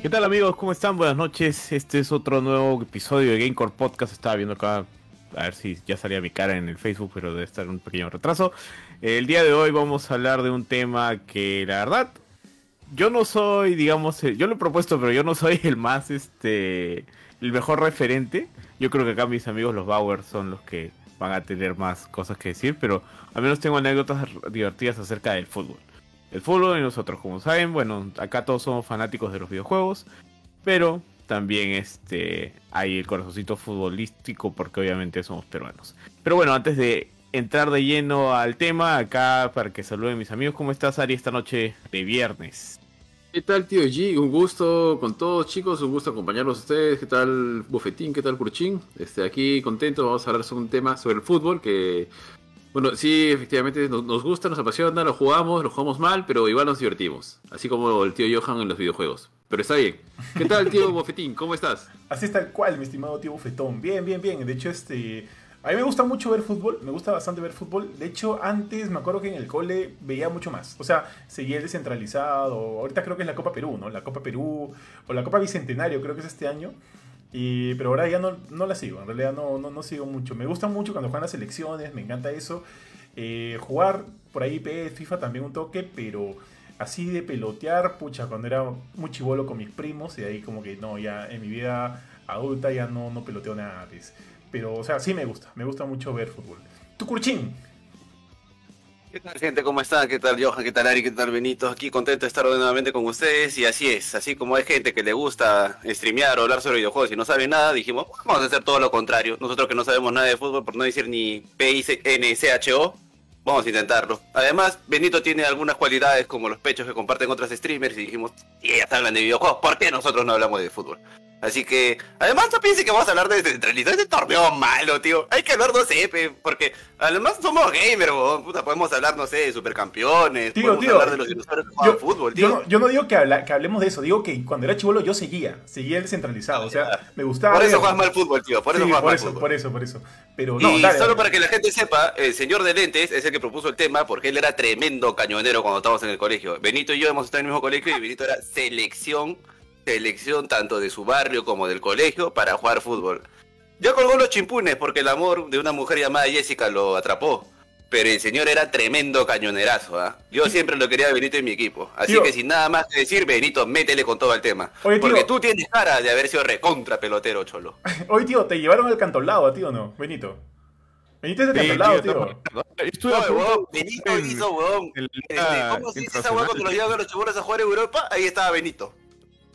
¿Qué tal amigos? ¿Cómo están? Buenas noches. Este es otro nuevo episodio de Gamecore Podcast. Estaba viendo acá, a ver si ya salía mi cara en el Facebook, pero debe estar un pequeño retraso. El día de hoy vamos a hablar de un tema que la verdad, yo no soy, digamos, yo lo he propuesto, pero yo no soy el más, este, el mejor referente. Yo creo que acá mis amigos los Bauer son los que van a tener más cosas que decir, pero al menos tengo anécdotas divertidas acerca del fútbol. El fútbol y nosotros, como saben, bueno, acá todos somos fanáticos de los videojuegos, pero también este hay el corazoncito futbolístico porque obviamente somos peruanos. Pero bueno, antes de entrar de lleno al tema, acá para que saluden mis amigos, ¿cómo estás Ari esta noche de viernes? ¿Qué tal, tío G? Un gusto con todos, chicos. Un gusto acompañarlos a ustedes. ¿Qué tal, Bufetín? ¿Qué tal, Curchín? Este, aquí contento. Vamos a hablar sobre un tema sobre el fútbol que bueno, sí, efectivamente nos, gusta, nos apasiona, lo jugamos, lo jugamos mal, pero igual nos divertimos. Así como el tío Johan en los videojuegos. Pero está bien. ¿Qué tal, tío Bofetín? ¿Cómo estás? Así está el cual, mi estimado tío Bofetón. Bien, bien, bien. De hecho, este. A mí me gusta mucho ver fútbol, me gusta bastante ver fútbol. De hecho, antes me acuerdo que en el cole veía mucho más. O sea, seguía el descentralizado. Ahorita creo que es la Copa Perú, ¿no? La Copa Perú o la Copa Bicentenario, creo que es este año. Y, pero ahora ya no, no la sigo, en realidad no, no, no, sigo mucho. Me gusta mucho cuando juegan las elecciones, me encanta eso. Eh, jugar por ahí PS, FIFA también un toque, pero así de pelotear, pucha, cuando era muy chivolo con mis primos, y ahí como que no, ya en mi vida adulta ya no, no peloteo nada. Pues. Pero, o sea, sí me gusta, me gusta mucho ver fútbol. Tu curchín, ¿Qué tal gente? ¿Cómo están? ¿Qué tal Johan? ¿Qué tal Ari? ¿Qué tal Benito? Aquí contento de estar nuevamente con ustedes y así es, así como hay gente que le gusta streamear o hablar sobre videojuegos y no sabe nada, dijimos, vamos a hacer todo lo contrario. Nosotros que no sabemos nada de fútbol, por no decir ni PINCHO, vamos a intentarlo. Además, Benito tiene algunas cualidades como los pechos que comparten otras streamers y dijimos, y ellas hablan de videojuegos, ¿por qué nosotros no hablamos de fútbol? Así que, además no piense que vamos a hablar de centralidad, este torneo malo, tío. Hay que hablar, no sé, porque además somos gamers, puta, podemos hablar, no sé, de supercampeones, tío, podemos hablar de los dinosaurios que juegan fútbol, tío. Yo no, digo que, que, hablemos de eso, digo que cuando era chivolo yo seguía, seguía el descentralizado, o sea, me gustaba. Por eso juegas mal fútbol, tío, por eso juegas por mal eso, fútbol. Por eso, por eso, pero no, y solo para que la gente sepa, el señor de lentes es el que propuso el tema porque él era tremendo cañonero cuando estábamos en el colegio. Benito y yo hemos estado en el mismo colegio y Benito era selección selección tanto de su barrio como del colegio para jugar fútbol. Ya colgó los chimpunes porque el amor de una mujer llamada Jessica lo atrapó. Pero el señor era tremendo cañonerazo, ¿ah? Yo siempre lo quería a Benito en mi equipo. Así que sin nada más que decir, Benito, métele con todo el tema. porque tú tienes cara de haber sido recontra pelotero, cholo. Oye, tío, ¿te llevaron al cantolado, tío, no? Benito. Benito es de sí, cantolado, tío. tío. Benito hizo, weón. ¿Cómo se dice esa weón cuando los llevan a los chiboros a jugar en Europa? Ahí estaba Benito.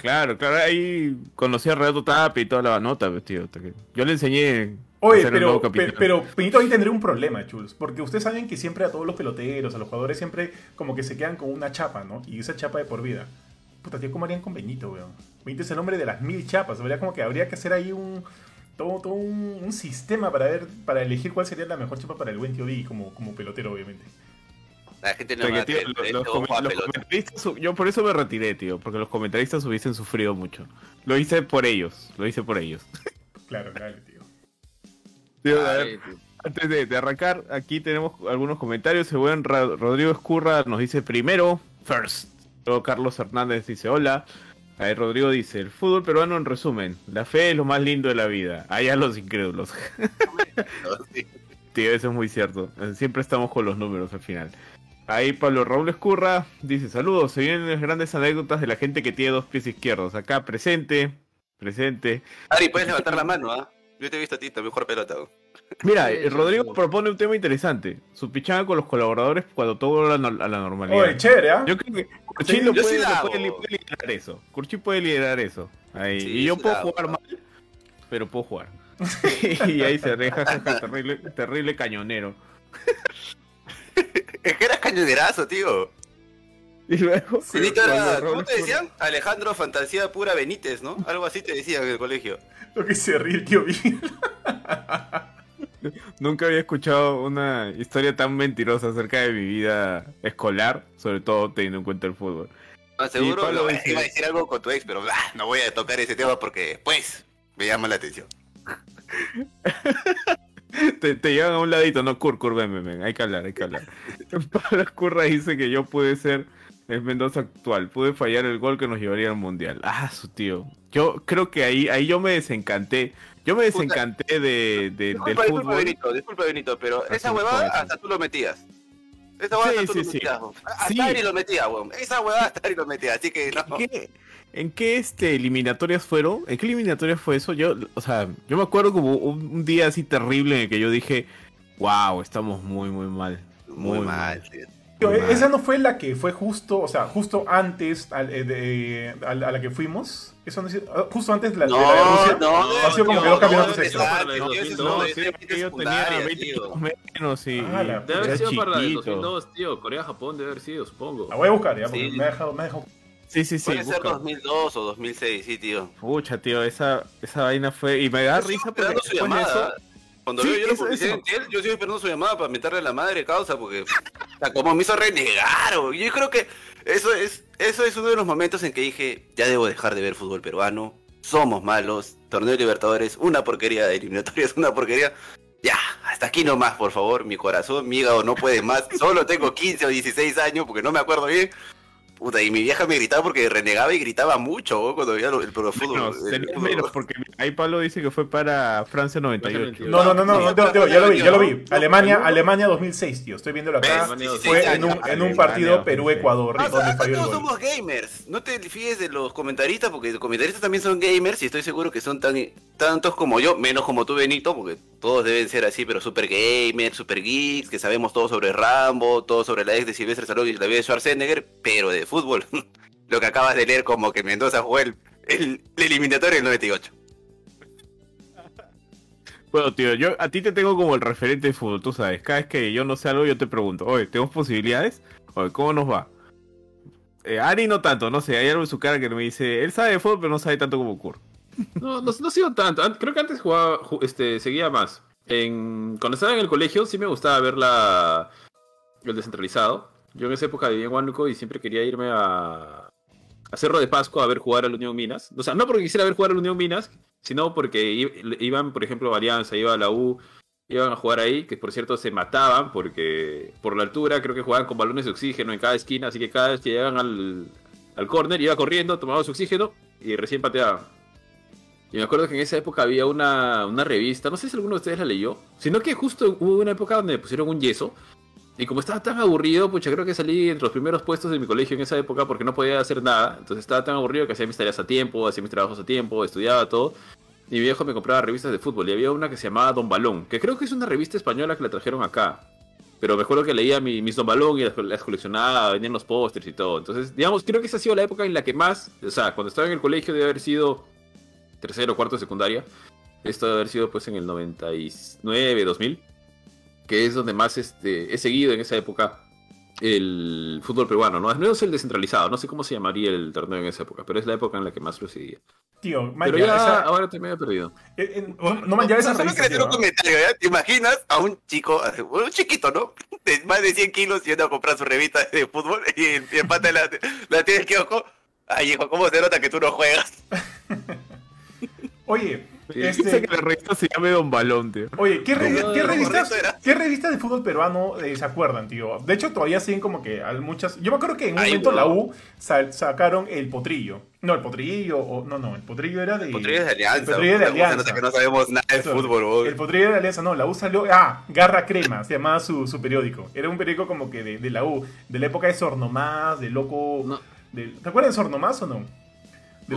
Claro, claro, ahí conocí a Renato Tapia y toda la nota, vestido. Yo le enseñé. Oye, pero, pero, pero Pinito ahí tendría un problema, Chuls. Porque ustedes saben que siempre a todos los peloteros, a los jugadores, siempre como que se quedan con una chapa, ¿no? Y esa chapa de por vida. Puta, tío, ¿cómo harían con Benito, weón? Benito es el hombre de las mil chapas. Habría como que habría que hacer ahí un. Todo, todo un, sistema para ver, para elegir cuál sería la mejor chapa para el buen tío D como, como pelotero, obviamente. La gente no va tío, los, comentaristas, yo por eso me retiré, tío, porque los comentaristas hubiesen sufrido mucho. Lo hice por ellos, lo hice por ellos. Claro, claro, tío. tío, a ver, Antes de, arrancar, aquí tenemos algunos comentarios. El buen Rodrigo Escurra nos dice primero, first. Luego Carlos Hernández dice hola. A Rodrigo dice, el fútbol peruano en resumen, la fe es lo más lindo de la vida. Allá los incrédulos. tío, eso es muy cierto. Siempre estamos con los números al final. Ahí Pablo Raúl Escurra dice, saludos, se vienen las grandes anécdotas de la gente que tiene dos pies izquierdos. Acá presente, presente. Ari, puedes levantar la mano, ¿ah? Yo te he visto a ti, mejor pelota. Mira, Rodrigo propone un tema interesante. Su pichanga con los colaboradores cuando todo vuelve a la normalidad. Oye, chévere, ¿ah? Yo creo que Curchín puede, liderar eso. Curchín puede liderar eso. Ahí. y yo puedo jugar mal, pero puedo jugar. y ahí se deja terrible, terrible cañonero. es que era cañonerazo, tío. Y luego. ¿Cómo te decían? Alejandro Fantasía Pura Benítez, ¿no? Algo así te decían en el colegio. Lo que se ríe el tío. Nunca había escuchado una historia tan mentirosa acerca de mi vida escolar, sobre todo teniendo en cuenta el fútbol. Ah, seguro iba a decir algo con tu ex, pero ah, no voy a tocar ese tema porque, pues, me llama la atención. te, te, llevan a un ladito, no, Cur, Cur, ven, ven, ven, hay que hablar, hay que hablar. Pablo Curra dice que yo pude ser El Mendoza actual. Pude fallar el gol que nos llevaría al mundial. Ah, su tío. Yo creo que ahí, ahí yo me desencanté. Yo me desencanté de, de- del Disculpa, disculpa, fútbol. Benito, disculpa, Benito, pero Así esa huevada sí. hasta tú lo metías. Esa huevada Sí, hasta tú sí, lo sí. metías. Hasta Sí. Ari lo metía, weón. Esa huevada hasta Ari lo metía, así que no. ¿En qué, en qué, este, eliminatorias fueron? ¿En qué eliminatorias fue eso? Yo, o sea, yo me acuerdo como un, un día así terrible en el que yo dije, wow, estamos muy, muy mal. Muy mal, tío. Tío, Muy mal. esa no fue la que fue justo, o sea, justo antes al- eh, de- a, la a la que fuimos. Eso no es- ah, justo antes de la, de la de No, Rusia. no, ha sido como que dos campeonatos no, extra. no, No, no, sí, de- de yo tenía secundaria, 20 tío. kilos menos y, Ah, la- Debe haber sido para la del chiquito. 2002, tío. Corea-Japón debe haber sido, supongo. La voy a buscar ya, porque Sí. me ha dejado, me ha dejado. Sí, sí, sí. Puede ser busca. 2002 o 2006, sí, tío. Pucha, tío, esa, esa vaina fue... Y me da Yo risa porque su llamada. eso... Cuando Sí, veo yo eso, eso. en Tiel, yo sigo esperando su llamada para meterle la madre causa, porque o sea, como me hizo renegar. o- Yo creo que eso es, eso es uno de los momentos en que dije, ya debo dejar de ver fútbol peruano, somos malos, torneo de Libertadores, una porquería de eliminatorias, una porquería. Ya, hasta aquí nomás, por favor, mi corazón, mi hígado no puede más. Solo tengo 15 o 16 años porque no me acuerdo bien. Puta, y mi vieja me gritaba porque renegaba y gritaba mucho ¿no? cuando veía el pro fútbol. Fútbol. menos, porque ahí Pablo dice que fue para Francia 98. No, no, no, no, no, tío, tío, ya lo vi, ya lo vi. Alemania, Alemania 2006, tío. Estoy viéndolo acá. Fue en un, en un partido 2006. Perú-Ecuador, Ah, donde falló el todos gol. somos gamers. No te fíes de los comentaristas, porque los comentaristas también son gamers y estoy seguro que son tan tantos como yo, menos como tú, Benito, porque todos deben ser así, pero super gamers, super geeks, que sabemos todo sobre Rambo, todo sobre la ex de Silvestre Stallone y la vida de Schwarzenegger, pero de fútbol. Lo que acabas de leer como que Mendoza jugó el, el, el eliminatorio del 98. Bueno, tío, yo a ti te tengo como el referente de fútbol, tú sabes. Cada vez que yo no sé algo, yo te pregunto, oye, ¿tenemos posibilidades? Oye, ¿cómo nos va? Eh, Ari no tanto, no sé, hay algo en su cara que me dice, él sabe de fútbol, pero no sabe tanto como Kur. No, no, no sigo tanto. An- Creo que antes jugaba, ju- este, seguía más. En, cuando estaba en el colegio sí me gustaba ver la, el descentralizado. Yo en esa época vivía en Huánuco y siempre quería irme a, a Cerro de Pascua a ver jugar al Unión Minas. O sea, no porque quisiera ver jugar al Unión Minas, sino porque iban, por ejemplo, a Alianza, iba a la U, iban a jugar ahí, que por cierto se mataban porque por la altura creo que jugaban con balones de oxígeno en cada esquina, así que cada vez que llegaban al, al córner iba corriendo, tomaba su oxígeno y recién pateaban. Y me acuerdo que en esa época había una, una revista, no sé si alguno de ustedes la leyó, sino que justo hubo una época donde pusieron un yeso. Y como estaba tan aburrido, pucha, creo que salí entre los primeros puestos de mi colegio en esa época porque no podía hacer nada. Entonces estaba tan aburrido que hacía mis tareas a tiempo, hacía mis trabajos a tiempo, estudiaba todo. Y mi viejo me compraba revistas de fútbol y había una que se llamaba Don Balón, que creo que es una revista española que la trajeron acá. Pero me acuerdo que leía mi- mis Don Balón y las, coleccionaba, venían los pósters y todo. Entonces, digamos, creo que esa ha sido la época en la que más, o sea, cuando estaba en el colegio debe haber sido tercero o cuarto secundaria. Esto debe haber sido pues en el 99, 2000, que es donde más este, he seguido en esa época el fútbol peruano, ¿no? No es el descentralizado, no sé cómo se llamaría el torneo en esa época, pero es la época en la que más lo seguía. Tío, man, Pero ya, ya esa- ahora te me he perdido. eh, eh, no, no. ¿Te imaginas a un chico, un chiquito, ¿no? De más de 100 kilos yendo a comprar su revista de fútbol y el, y el pata la, la tiene el kiosco? Ay, hijo, ¿cómo se nota que tú no juegas? Oye, Sí. Dice este, que la revista se llame Don Balón, tío. Oye, ¿qué, no, revistas. ¿qué revistas de fútbol peruano eh, se acuerdan, tío? De hecho, todavía siguen como que hay muchas... Yo me acuerdo que en un Ay, momento la. U sa- sacaron el potrillo. No, el potrillo, o, no, no, el potrillo era de... Potrillo es de Alianza. El potrillo de Alianza. nota que no sabemos nada de Eso, fútbol, weón. El potrillo de Alianza, no, la U salió... Ah, Garra Crema, se llamaba su, su periódico. Era un periódico como que de, de la U, de la época de Sornomás, de Loco... No. de- ¿Te acuerdas de Sornomás o no?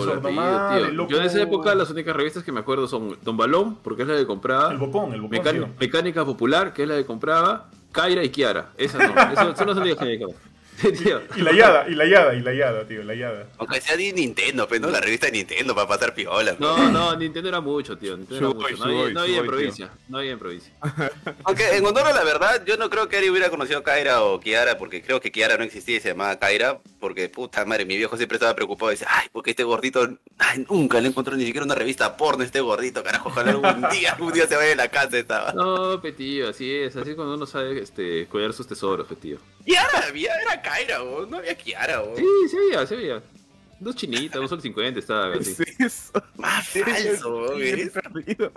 El. Loco... Yo en esa época las únicas revistas que me acuerdo son Don Balón, porque es la que compraba. El Bocón, el Mecán- tío. Mecánica Popular, que es la que compraba. Kaira y Kiara. Esas no. Esas son las que Sí, tío. Y la Yada, y la Yada, y la Yada, tío, la Yada. Aunque sea de Nintendo, pero no la revista de Nintendo para pasar piola. No, no, Nintendo era mucho, tío. Nintendo era mucho. No había, Sugoi, no había en provincia. No había en provincia. Aunque en honor a la verdad, yo no creo que Ari hubiera conocido a Kaira o Kiara, porque creo que Kiara no existía y se llamaba Kaira, porque puta madre, mi viejo siempre estaba preocupado y dice, ay, porque este gordito, ay, nunca le encontró ni siquiera una revista porno este gordito, carajo, ojalá algún día, algún día se vaya de la casa estaba. No, petío, así es. Así es cuando uno sabe este, cuidar sus tesoros, petío. Kiara había, era Kaira, weón, no había Kiara, weón. Sí, se veía, se veía. Dos chinitas, un sol 50 estaba así. Sí, eso. Más falso, eres- perdido.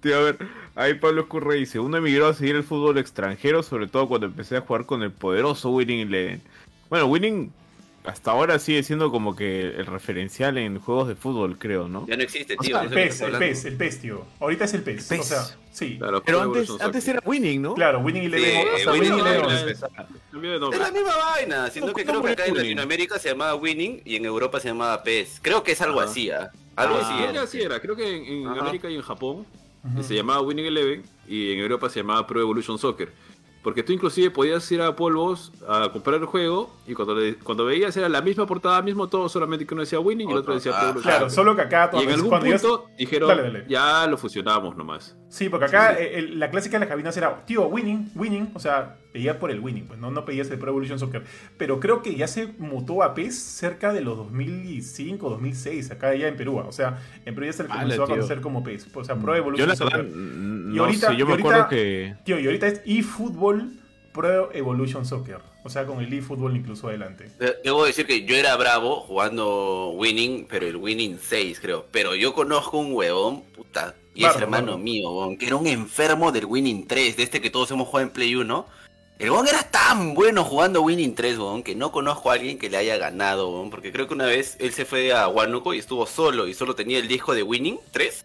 Tío, a ver, ahí Pablo Escurre dice, uno emigró a seguir el fútbol extranjero, sobre todo cuando empecé a jugar con el poderoso Winning Eleven. Bueno, Winning hasta ahora sigue siendo como que el referencial en juegos de fútbol, creo, ¿no? Ya no existe, O tío. sea, no El estás el. PES, el PES, tío. Ahorita es el PES. PES. O sea, sí. Claro, Pero antes, antes era Winning, ¿no? Claro, Winning Eleven. Sí, o sea, Winning Eleven. Es la misma vaina, sino No, que ¿cómo creo que acá en? Latinoamérica se llamaba Winning y en Europa se llamaba PES. Creo que es algo así, ¿ah? Algo Ah, así. sí, es. era. Creo que en. América y en Japón se llamaba Winning Eleven y en Europa se llamaba Pro Evolution Soccer. Porque tú inclusive podías ir a polvos a comprar el juego y cuando, le- cuando veías era la misma portada, mismo todo, solamente que uno decía Winning y el otro decía ah, Claro, solo que acá Y en algún punto dijeron, Dale, dale. ya lo fusionamos nomás. Sí, porque acá Sí, sí. eh, el- la clásica de las cabinas era, tío, winning, winning, o sea, pedías por el winning, pues no, no pedías el Pro Evolution Soccer. Pero creo que ya se mutó a PES cerca de los 2005, 2006, acá ya en Perú. O sea, en Perú ya se le comenzó a conocer como PES, o sea, Pro Yo Evolution la verdad, Soccer. mm, Y no ahorita- sé, yo y me ahorita- acuerdo que... Tío, y ahorita es eFootball Pro Evolution Soccer. O sea, con el eFootball incluso adelante. De- Debo decir que yo era bravo jugando Winning, pero el Winning 6 creo. Pero yo conozco un huevón, puta, y es Bardo, hermano mío, huevón, que era un enfermo del Winning 3, de este que todos hemos jugado en Play 1. El huevón era tan bueno jugando Winning 3, huevón, que no conozco a alguien que le haya ganado, porque creo que una vez él se fue a Huánuco y estuvo solo y solo tenía el disco de Winning 3.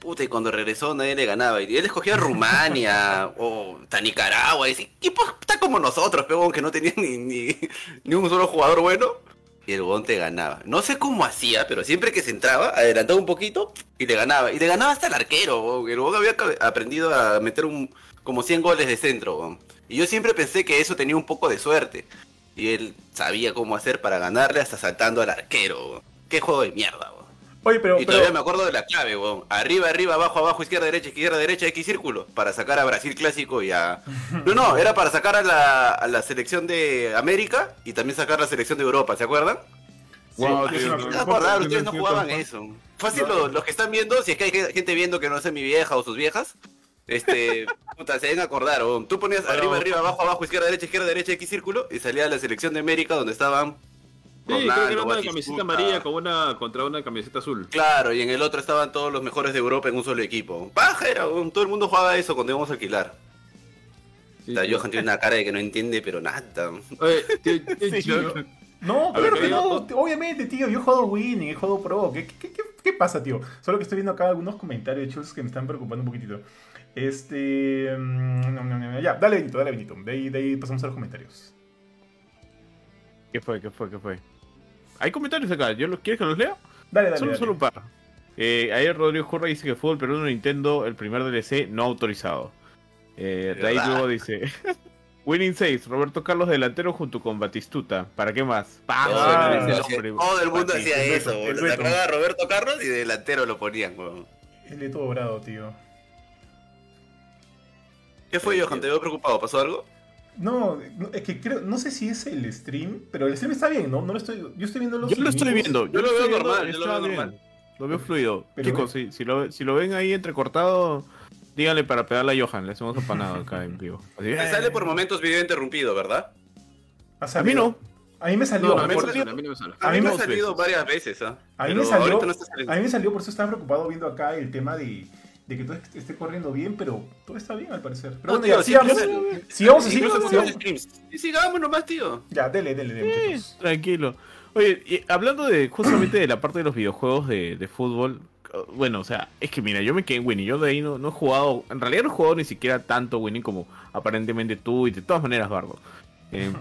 Puta, y cuando regresó nadie le ganaba. Y él escogía Rumania o hasta Nicaragua. Y ese equipo está como nosotros, pero que no tenía ni, ni, ni un solo jugador bueno. Y el huevón te ganaba. No sé cómo hacía, pero siempre que se entraba, adelantaba un poquito y le ganaba. Y le ganaba hasta el arquero. El huevón había aprendido a meter un, como 100 goles de centro. Y yo siempre pensé que eso tenía un poco de suerte. Y él sabía cómo hacer para ganarle hasta saltando al arquero. Qué juego de mierda. Oye, pero, Y pero todavía me acuerdo de la clave, weón. Arriba, arriba, abajo, abajo, izquierda, derecha, izquierda, derecha, X círculo. Para sacar a Brasil clásico y a. No, no, era para sacar a la, a la selección de América y también sacar la selección de Europa, ¿se acuerdan? Wow, sí, tío, no- acordaba, ustedes no jugaban eso. Fácil No. los, los que están viendo, si es que hay gente viendo que no sé mi vieja o sus viejas. Este, puta, se deben acordar, weón. Tú ponías arriba, arriba, abajo, abajo, izquierda, derecha, izquierda, derecha, X círculo y salía la selección de América donde estaban. Sí, creo que Ronaldo, era una Batistuta. camiseta amarilla con una, contra una camiseta azul. Claro, y en el otro estaban todos los mejores de Europa en un solo equipo. Paja era, weón. todo el mundo jugaba eso cuando íbamos a alquilar. Sí, O sea, sí. Johan tiene una cara de que no entiende, pero nada. Oye, tío, tío, Sí, Gio, yo- No, claro que ¿qué no. Obviamente, tío. Yo he jugado Winning, he jugado Pro. ¿Qué, qué, qué, qué pasa, tío? Solo que estoy viendo acá algunos comentarios chus que me están preocupando un poquitito. Este. mm, no, no, no, ya, dale, Benito, dale, Benito. De ahí, de ahí pasamos a los comentarios. ¿Qué fue? ¿Qué fue? ¿Qué fue? Hay comentarios acá. ¿Yo los, ¿Quieres que los lea? Dale, dale. Solo, dale. solo un par. Eh, ayer Rodrigo Jurra dice que Fútbol Perú Nintendo, el primer DLC no autorizado. Eh, de ahí ¿Verdad? luego dice: Winning 6, Roberto Carlos delantero junto con Batistuta. ¿Para qué más? ¡Pah! Todo, Ah, el, mundo- hombre. todo el mundo Batistuta. hacía eso, Beto, weón. el Se Beto. acordaba a Roberto Carlos y de delantero lo ponían, weón. El de todo brado, tío. ¿Qué fue, Johan? ¿Te veo preocupado? ¿Pasó algo? No, no, es que creo, no sé si es el stream, pero el stream está bien, ¿no? No lo estoy, yo estoy viendo los Yo lo estoy viendo. Yo lo veo normal, yo lo veo normal. Lo veo fluido. Pero Chicos, si, si, lo, si lo ven ahí entrecortado, díganle para pegarle a Johan. Le hacemos apanado acá en vivo. Así, Me eh. sale por momentos video interrumpido, ¿verdad? A mí no. A mí me salió. No, a mí, me sale, a mí me sale. A, A mí mí me ha salido veces. varias veces, ¿ah? A mí me salió, a mí me salió, por eso estaba preocupado viendo acá el tema de, de que todo est- esté corriendo bien, pero todo está bien al parecer. Pero No, bueno, ya, sigamos, sigamos así, sigamos. nomás, tío. Ya, dele, dele, dele, tranquilo. Oye, y hablando de justamente de la parte de los videojuegos de, de fútbol, bueno, o sea, es que mira, yo me quedé en Winnie, yo de ahí no, no he jugado, en realidad no he jugado ni siquiera tanto Winnie como aparentemente tú y de todas maneras Bardo. Eh,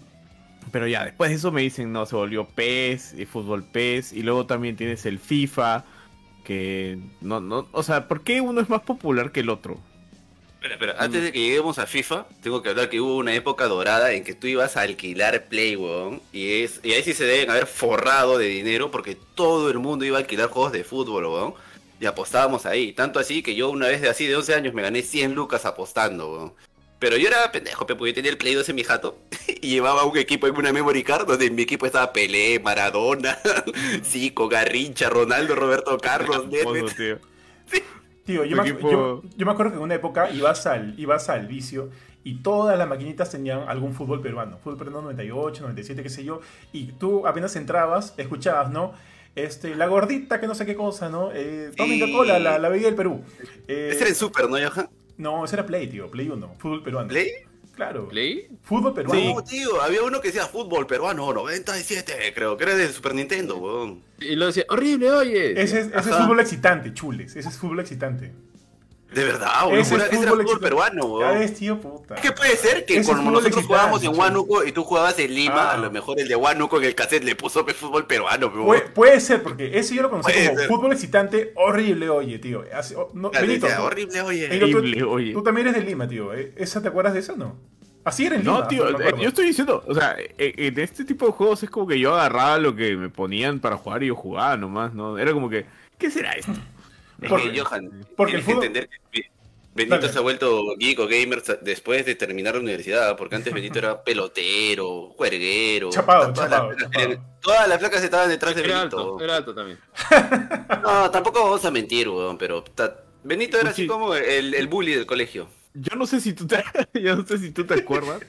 pero ya, después de eso me dicen, no, se volvió PES y fútbol PES y luego también tienes el FIFA, que no, no, o sea, ¿por qué uno es más popular que el otro? Espera, espera, antes de que lleguemos a FIFA, tengo que hablar que hubo una época dorada en que tú ibas a alquilar Play, weón. Y, es, y ahí sí se deben haber forrado de dinero porque todo el mundo iba a alquilar juegos de fútbol, weón. Y apostábamos ahí. Tanto así que yo una vez de así de 11 años me gané 100 lucas apostando, weón. Pero yo era pendejo, pe, porque yo tenía el Play 2 en mi jato y llevaba un equipo en una memory card donde en mi equipo estaba Pelé, Maradona, Zico, Garrincha, Ronaldo, Roberto Carlos. Oso, tío. Tío, yo me, equipo- yo- yo me acuerdo que en una época ibas al, ibas al vicio y todas las maquinitas tenían algún fútbol peruano. Fútbol peruano 98, 97, qué sé yo. Y tú apenas entrabas, escuchabas, ¿no? Este, la gordita, que no sé qué cosa, ¿no? Eh, tomen Sí. Coca-Cola, la, la bebida del Perú. Eh, Ese era el Super, ¿no, Johan? No, ese era Play, tío. Play 1. Fútbol peruano. ¿Play? Claro. ¿Play? Fútbol peruano. No, tío, había uno que decía fútbol peruano 97, creo que era de Super Nintendo, weón. Y lo decía, horrible, oye. Ese es, ese es fútbol excitante, chules. Ese es fútbol excitante. De verdad, Ese, es era fútbol peruano, Ya weón. ves, tío, puta. Es que puede ser que Ese fútbol nosotros jugábamos en. Huánuco y tú jugabas en Lima, Ah. a lo mejor el de Huánuco en el cassette le puso pe, fútbol peruano, weón. Puede, puede ser, porque ese yo lo conocí Puede como ser. fútbol excitante horrible, oye, tío. Así- oh, no, Benito, horrible, oye. Benito, tú- Horrible, oye. Tú también eres de Lima, tío. ¿eh? ¿Esa te acuerdas de eso no? Así era en Lima. No, tío, me eh, yo estoy diciendo, o sea, eh, en este tipo de juegos es como que yo agarraba lo que me ponían para jugar y yo jugaba nomás, ¿no? Era como que, ¿qué será esto? Porque- que, Johan, porque tienes el fútbol- que entender que Benito Dale. se ha vuelto geek o gamer después de terminar la universidad, porque antes Benito era pelotero, juerguero. Chapado, todas chapado, las, chapado. todas las flacas estaban detrás de Era Benito. alto, era alto también. No, tampoco vamos a mentir, weón, pero ta- Benito era Sí. así como el, el bully del colegio. Yo no sé si tú te, yo no sé si tú te acuerdas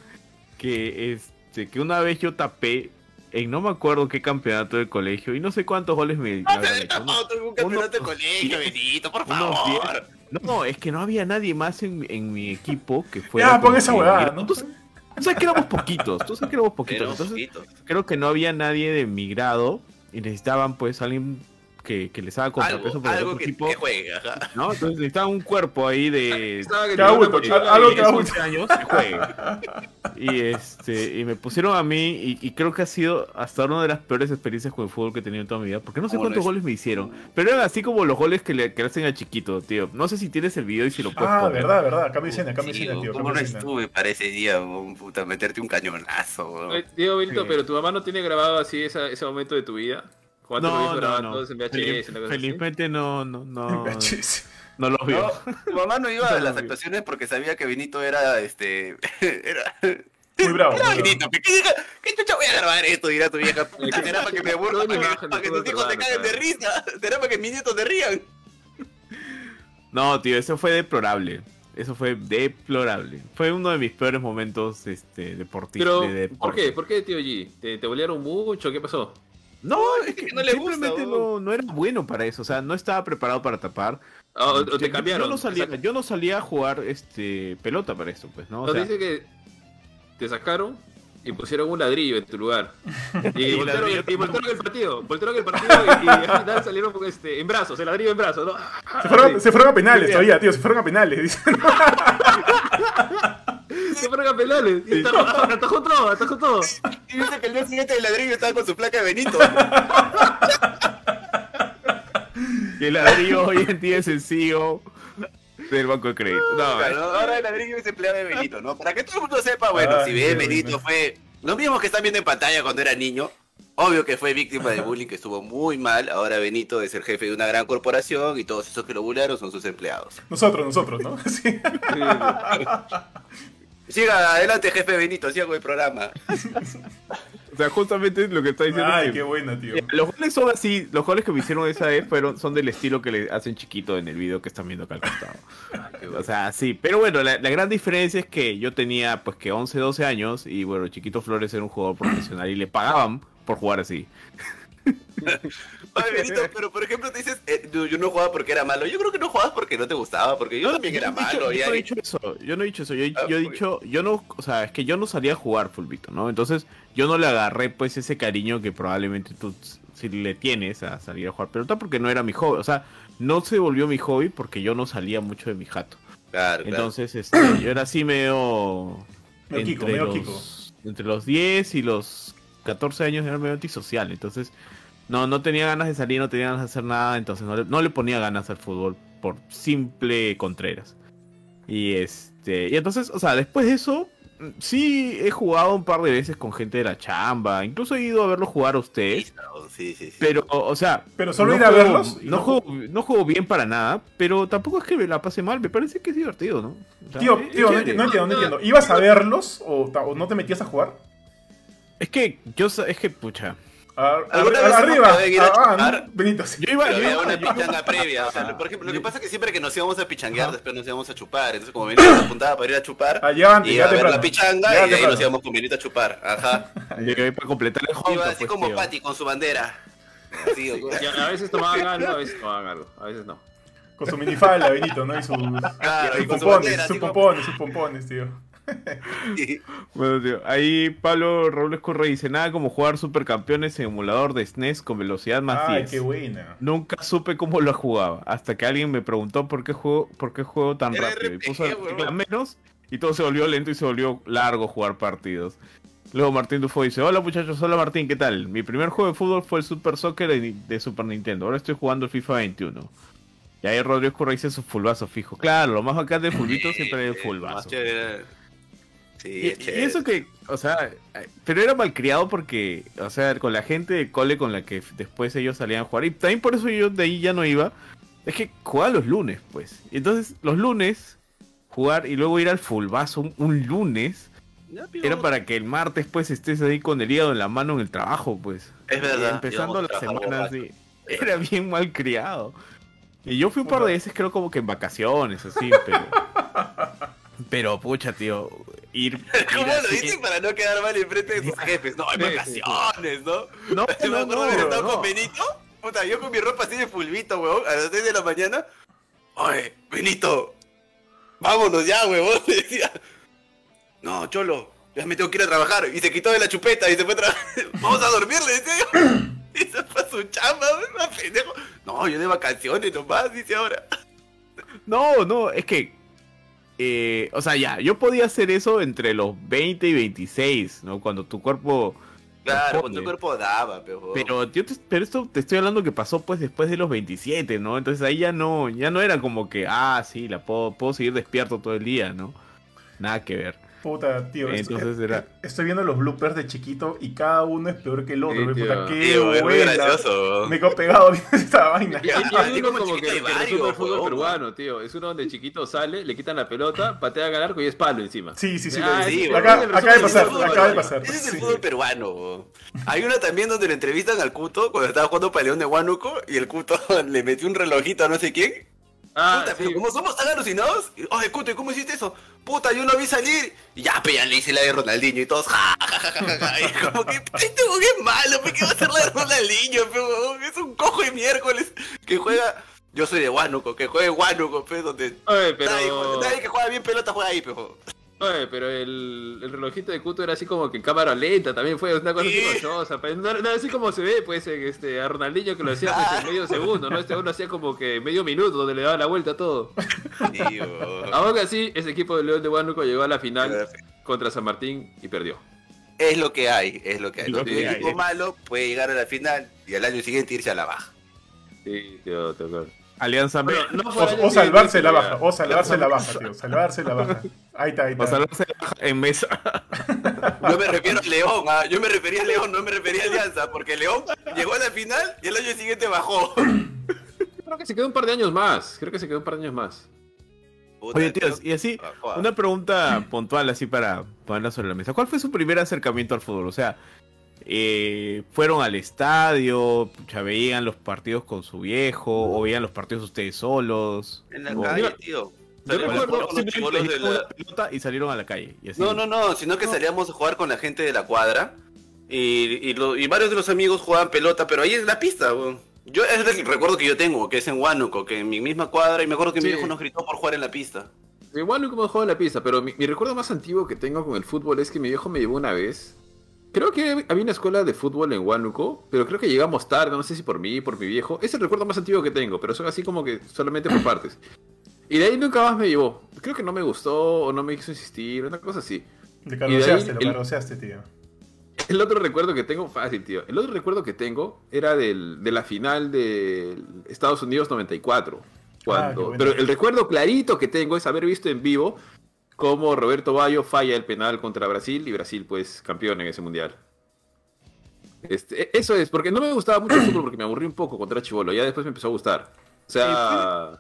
que este que una vez yo tapé en no me acuerdo qué campeonato del colegio y no sé cuántos goles me, hecho, ¿no? No, tengo un campeonato de unos colegio, diez- Benito, por favor. diez. No, es que no había nadie más en, en mi equipo que fuera. Ya, pon esa que- huevada, ¿no? Tú, tú sabes que éramos poquitos, tú sabes que éramos poquitos. Entonces, creo que no había nadie de mi grado y necesitaban pues alguien que, que les haga contrapeso Algo, por algo otro que, equipo, que juegue, ajá. ¿no? Entonces necesitaban un cuerpo ahí de que adulto, algo y- que adulto. 11 años que juegue. Y este y me pusieron a mí y, y creo que ha sido hasta una de las peores experiencias con el fútbol que he tenido en toda mi vida, porque no sé ¿Cómo no cuántos es? goles me hicieron, pero eran así como los goles que le, que le hacen a chiquito, tío. No sé si tienes el video y si lo puedes Ah, poner. verdad, verdad. Cambio escena, cambio escena, tío. ¿Cómo no estuve para ese día, puta, meterte un cañonazo? Oye, Diego Benito, Sí. pero tu mamá no tiene grabado así esa- ese momento de tu vida. ¿Cuánto lo No, no, en VHS? Felizmente no, no, no, VHS. no lo vio. No, tu mamá no iba a las actuaciones porque sabía que Benito era, este, era... Muy bravo. Benito, ¿qué, qué, qué chucha voy a grabar esto? Dirá tu vieja. Será para que me aburra, para que, tus hijos se caguen de risa. Será para que mis nietos se rían. No, tío, eso fue deplorable. Eso fue deplorable. Fue uno de mis peores momentos este, deportivos. Pero, de ¿por qué? ¿Por qué, tío G? ¿Te, te bolearon mucho? ¿Qué pasó? No, es que que no le simplemente no, no era bueno para eso. O sea, no estaba preparado para tapar. Ah, ¿O, o Yo- te yo- cambiaron? Yo no salía, O sea, yo no salía a jugar este pelota para eso, pues, ¿no? O sea, dice que te sacaron y pusieron un ladrillo en tu lugar. Y, Y voltearon, el, y voltearon el partido. Voltearon el partido y, y al final salieron con este, en brazos, el ladrillo en brazos. ¿no? Se fueron, Sí. se fueron a penales todavía, tío. Se fueron a penales. Se fueron a penales. Y atajó, atajó todo, atajó todo. Y dice que el día siguiente del ladrillo estaba con su placa de Benito. y el ladrillo hoy en día es sencillo del banco de crédito. No, Claro, ahora el ladrillo es empleado de Benito, ¿no? Para que todo el mundo sepa, bueno, Ay, si bien Benito fue... Los mismos que están viendo en pantalla cuando era niño, obvio que fue víctima de bullying, que estuvo muy mal. Ahora Benito es el jefe de una gran corporación y todos esos que lo bullearon son sus empleados. Nosotros, nosotros, ¿no? Sí. Siga adelante, jefe Benito, siga con el programa. o sea, justamente lo que está diciendo Ay, es que qué buena, tío. Los goles son así, los goles que me hicieron esa vez fueron, son del estilo que le hacen chiquito en el video que están viendo acá al costado. O sea, sí, pero bueno, la, la gran diferencia es que yo tenía pues que 11, 12 años y bueno, Chiquito Flores era un jugador profesional y le pagaban por jugar así. Oye, Benito, pero por ejemplo te dices, eh, yo, yo no jugaba porque era malo. Yo creo que no jugabas porque no te gustaba, porque yo también era no he dicho- malo. yo y no he ahí- dicho eso, yo no he dicho eso, yo, he- Ah, yo he dicho, yo no, o sea, es que yo no salía a jugar fulbito, ¿no? Entonces yo no le agarré pues ese cariño que probablemente tú si le tienes a salir a jugar pelota porque no era mi hobby, o sea, no se volvió mi hobby porque yo no salía mucho de mi jato. Claro, claro. Entonces, este, yo era así medio. Medio Kiko, entre, medio los, Kiko. entre los 10 y los 14 años era medio antisocial. Entonces, no, no tenía ganas de salir, no tenía ganas de hacer nada. Entonces, no le, no le ponía ganas al fútbol por simple Contreras. Y este. Y entonces, o sea, después de eso, sí he jugado un par de veces con gente de la chamba. Incluso he ido a verlo jugar a ustedes. Sí, sí, sí. Pero, o sea. Pero solo no ir a juego- verlos No no- juego, no juego bien para nada, pero tampoco es que me la pase mal. Me parece que es divertido, ¿no? O sea, Tío, es tío, no entiendo, no entiendo, no entiendo. ¿Ibas a verlos o, o no te metías a jugar? Es que yo es que pucha. A- ¿Alguna arriba. podido ir a Ah, ah, chupar? no, Benito, sí. Yo iba, yo había iba- una pichanga previa. O sea, Ah, por ejemplo, lo sí. que pasa es que siempre que nos íbamos a pichanguear, después nos íbamos a chupar. Entonces, como Benito apuntaba para ir a chupar, Ah, iba a ver la pichanga y de ahí nos íbamos con Benito a chupar. Ajá. yo iba para completar el juego. Iba así pues, como tío. Patty con su bandera. Y a a veces tomaban algo, a veces tomaban algo, a veces no. Con su minifalda, Benito, ¿no? Y sus, Claro, sus y con su pompones, bandera, sus pompones, sus pompones, tío. Bueno, tío, ahí Pablo Robles Correa dice, nada como jugar supercampeones en emulador de SNES con velocidad más Ay, 10. qué buena. Nunca supe cómo lo jugaba, hasta que alguien me preguntó por qué juego, por qué juego tan Era rápido. Y puso tecla menos y todo se volvió lento y se volvió largo jugar partidos. Luego Martín Dufo dice, hola muchachos, hola Martín, ¿qué tal? Mi primer juego de fútbol fue el Super Soccer de, de Super Nintendo, ahora estoy jugando el FIFA 21. Y ahí Rodrigo Correa dice su fulbazo fijo. Claro, lo más bacán del fulbito siempre es el Eh, fulbazo. Sí, Y, eso que, o sea, eh, pero era malcriado porque, o sea, con la gente de cole con la que después ellos salían a jugar. Y también por eso yo de ahí ya no iba. Es que jugaba los lunes, pues. Y entonces, los lunes, jugar y luego ir al fulbazo un, un lunes, era para que el martes, pues, estés ahí con el hígado en la mano en el trabajo, pues. Es verdad. Y empezando la semana así. Era bien malcriado. Y yo fui un par de veces, creo, como que en vacaciones, así, pero. Pero, pucha, tío. Ir. ir ¿Cómo lo dicen para no quedar mal enfrente de sus jefes? No, hay vacaciones, ¿no? No, Yo me no, acuerdo no, haber estado no. con Benito. Puta, yo con mi ropa así de fulvito, weón, a las 6 de la mañana. Oye, Benito, vámonos ya, weón. Decía. No, cholo, ya me tengo que ir a trabajar. Y se quitó de la chupeta y se fue a trabajar. Vamos a dormir, le decía yo. Y se fue a su chamba, weón, pendejo. No, yo de vacaciones nomás, dice ahora. No, no, es que. Eh, o sea, ya, yo podía hacer eso entre los 20 y 26, ¿no? Cuando tu cuerpo. Claro, cuando tu cuerpo daba, pero. Pero, yo te- pero esto te estoy hablando que pasó pues después de los 27, ¿no? Entonces ahí ya no, ya no era como que, ah, sí, la puedo, puedo seguir despierto todo el día, ¿no? Nada que ver. Puta, tío. es- Entonces eh, era- eh, Estoy viendo los bloopers de chiquito y cada uno es peor que el otro. Sí, ve, tío. puta, qué Tío, es muy buena. gracioso. Me quedo pegado viendo esta vaina. Y hay, uno como que, el fútbol peruano, tío. Es uno donde chiquito sale, le quitan la pelota, patea al arco y es palo encima. Sí, sí, sí. Ah, sí, acá, acaba de pasar, acaba de pasar. Ese es el Sí. fútbol peruano. Hay una también donde le entrevistan al Cuto cuando estaba jugando para León de Huánuco y el Cuto le metió un relojito a no sé quién. Ah, Puta, sí. pero como somos tan alucinados, oye Cuto, ¿y cómo hiciste eso? Puta, yo lo vi salir y ya, pe, ya le hice la de Ronaldinho y todos, ja, ja, ja, ja. Y como que, este es malo, pe, ¿qué va a hacer la de Ronaldinho, pe, huevón? Es un cojo de miércoles que juega, yo soy de Huánuco, que juega en Huánuco, pe, donde Oye, pero... nadie, nadie que juega bien pelota juega ahí, pe, huevón. Oye, pero el, el relojito de Cuto era así como que en cámara lenta, también fue una cosa Sí. así cochosa, pero no, no así como se ve, pues, en este, a Ronaldinho que lo hacía pues, en medio segundo, ¿no? Este uno hacía como que medio minuto, donde le daba la vuelta a todo. Sí, huevón. Aún así, ese equipo de León de Huánuco llegó a la final contra San Martín y perdió. Es lo que hay, es lo que hay. Lo que hay. equipo malo puede llegar a la final y al año siguiente irse a la baja. Sí, tío, te acuerdo. Alianza Bueno, Bueno, no O, o salvarse la baja, o salvarse la baja, tío. Salvarse la baja. Ahí está, ahí o está. salvarse la baja en mesa. Yo me refiero a León, ah, yo me refería a León, no me refería a Alianza, porque León llegó a la final y el año siguiente bajó. Creo que se quedó un par de años más. Creo que se quedó un par de años más. Puta, Oye, tíos, tío. y así, una pregunta puntual así para ponerla sobre la mesa. ¿Cuál fue su primer acercamiento al fútbol? O sea, eh, ¿fueron al estadio? Pucha, ¿Veían los partidos con su viejo? ¿O veían los partidos ustedes solos? En la O- calle, tío. yo recuerdo- los de la- pelota y salieron a la calle. y así. No, no, no, sino que salíamos a jugar con la gente de la cuadra y, y, lo- y varios de los amigos jugaban pelota, pero ahí en la pista, weón. Yo es el recuerdo que yo tengo, que es en Huánuco, que en mi misma cuadra, y me acuerdo que mi viejo nos gritó por jugar en la pista. Igual nunca hemos jugado en la pista, pero mi, mi recuerdo más antiguo que tengo con el fútbol es que mi viejo me llevó una vez. Creo que había una escuela de fútbol en Huánuco, pero creo que llegamos tarde, no sé si por mí, por mi viejo. Es el recuerdo más antiguo que tengo, pero son así como que solamente por partes. Y de ahí nunca más me llevó. Creo que no me gustó o no me quiso insistir, una cosa así. Te carroceaste, lo carroceaste, tío. El otro recuerdo que tengo, fácil, tío. El otro recuerdo que tengo era del, de la final de Estados Unidos 94. Cuando, Ah, bueno. pero el recuerdo clarito que tengo es haber visto en vivo cómo Roberto Bayo falla el penal contra Brasil y Brasil, pues, campeón en ese mundial. Este, e- eso es, porque no me gustaba mucho el fútbol porque me aburrí un poco contra Chivolo. Ya después me empezó a gustar. O sea,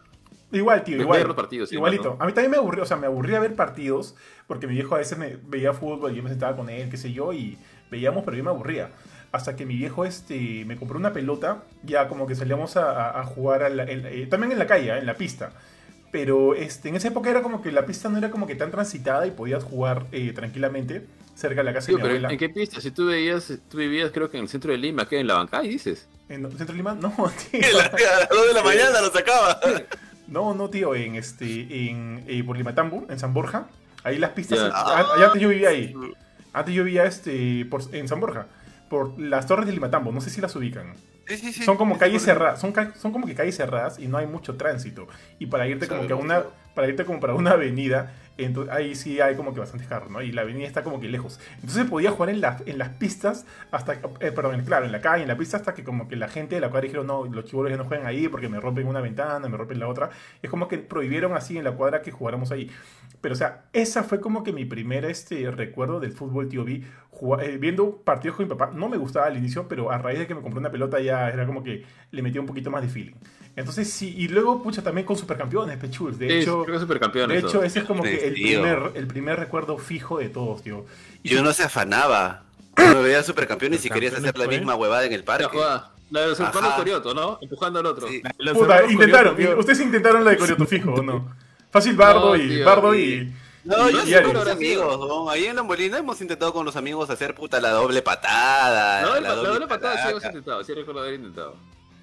Igual, tío, Ver igual. los partidos, sí, Igualito. ¿no? A mí también me aburría, o sea, me aburría ver partidos porque mi viejo a veces me veía fútbol y yo me sentaba con él, qué sé yo, y veíamos, pero yo me aburría. Hasta que mi viejo este, me compró una pelota, ya como que salíamos a, jugar a la- en- eh, también en la calle, ¿eh? en la pista. Pero este, en esa época era como que la pista no era como que tan transitada y podías jugar eh, tranquilamente cerca de la casa de mi pero abuela. ¿en qué pista? Si tú veías, tú vivías creo que en el centro de Lima, que en la bancada, y dices. ¿En Centro Lima? No, tío. A las 2 de la mañana lo sacaba. No, no, tío, en este, en eh, por Limatambo, en San Borja, Ahí las pistas. Ya. ah, antes yo vivía ahí. Antes yo vivía este, por, en San Borja. Por las torres de Limatambo. No sé si las ubican. Sí, sí, sí. Son como calles cerradas, son, ca- son como que calles cerradas y no hay mucho tránsito. Y para irte como que para irte como para una avenida, entonces ahí sí hay como que bastantes carros, ¿no? Y la avenida está como que lejos. Entonces podía jugar en, la- en las pistas hasta, eh, perdón, claro, en la calle, en la pista hasta que como que la gente de la cuadra dijeron, no, los chivolos ya no juegan ahí porque me rompen una ventana, me rompen la otra. Es como que prohibieron así en la cuadra que jugáramos ahí. Pero, o sea, esa fue como que mi primer este, recuerdo del fútbol, tío B. Eh, viendo partidos con mi papá. No me gustaba al inicio, pero a raíz de que me compré una pelota ya era como que le metía un poquito más de feeling. Entonces, sí, y luego, pucha, también con supercampeones, Pechul. De Sí, hecho, creo que supercampeones. de hecho, ese es como que el primer, el primer recuerdo fijo de todos, tío. Y Y uno se afanaba. Uno veía supercampeones y querías hacer la misma huevada en el parque. La de los hermanos. Corioto, ¿no? Empujando al otro. Sí. Puta, intentaron, Corioto, ustedes intentaron la de Corioto fijo, ¿o no? Fácil Bardo No, y tío, Bardo y- y. No, y- yo y sí Ares. con los amigos, ¿no? Ahí en la Molina hemos intentado con los amigos hacer puta la doble patada. La doble, la la doble doble patada sí hemos intentado, sí recuerdo haber intentado.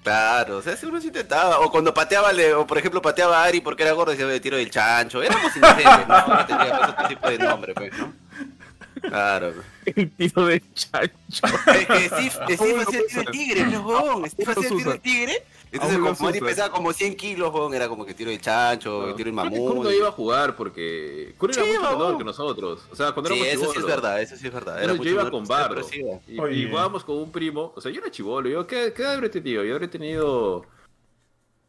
Claro, o sea, sí uno se intentaba. O cuando pateaba, le- o por ejemplo pateaba a Ari porque era gordo, decía, "Oye, tiro del chancho. Éramos inocentes, ¿no? No tenía pues, otro tipo de nombre, pues, ¿no? Claro. El tiro de chancho. Es que Steve, Steve hacía el tiro del tigre, ¿no, huevón? Steve hacía el tiro del tigre. Entonces, como usan. pesaba como 100 kilos, era como que tiro del chancho, tiro del Creo que mamón. Kurt no iba a jugar porque Kurt era Sí, mucho menor que nosotros. O sea, cuando Sí, éramos eso sí es verdad, eso sí es verdad. Era Entonces, mucho yo iba con que Bardo y, jugábamos con un primo. O sea, yo era chivolo. Yo, ¿qué, ¿Qué edad habré tenido? Yo habré tenido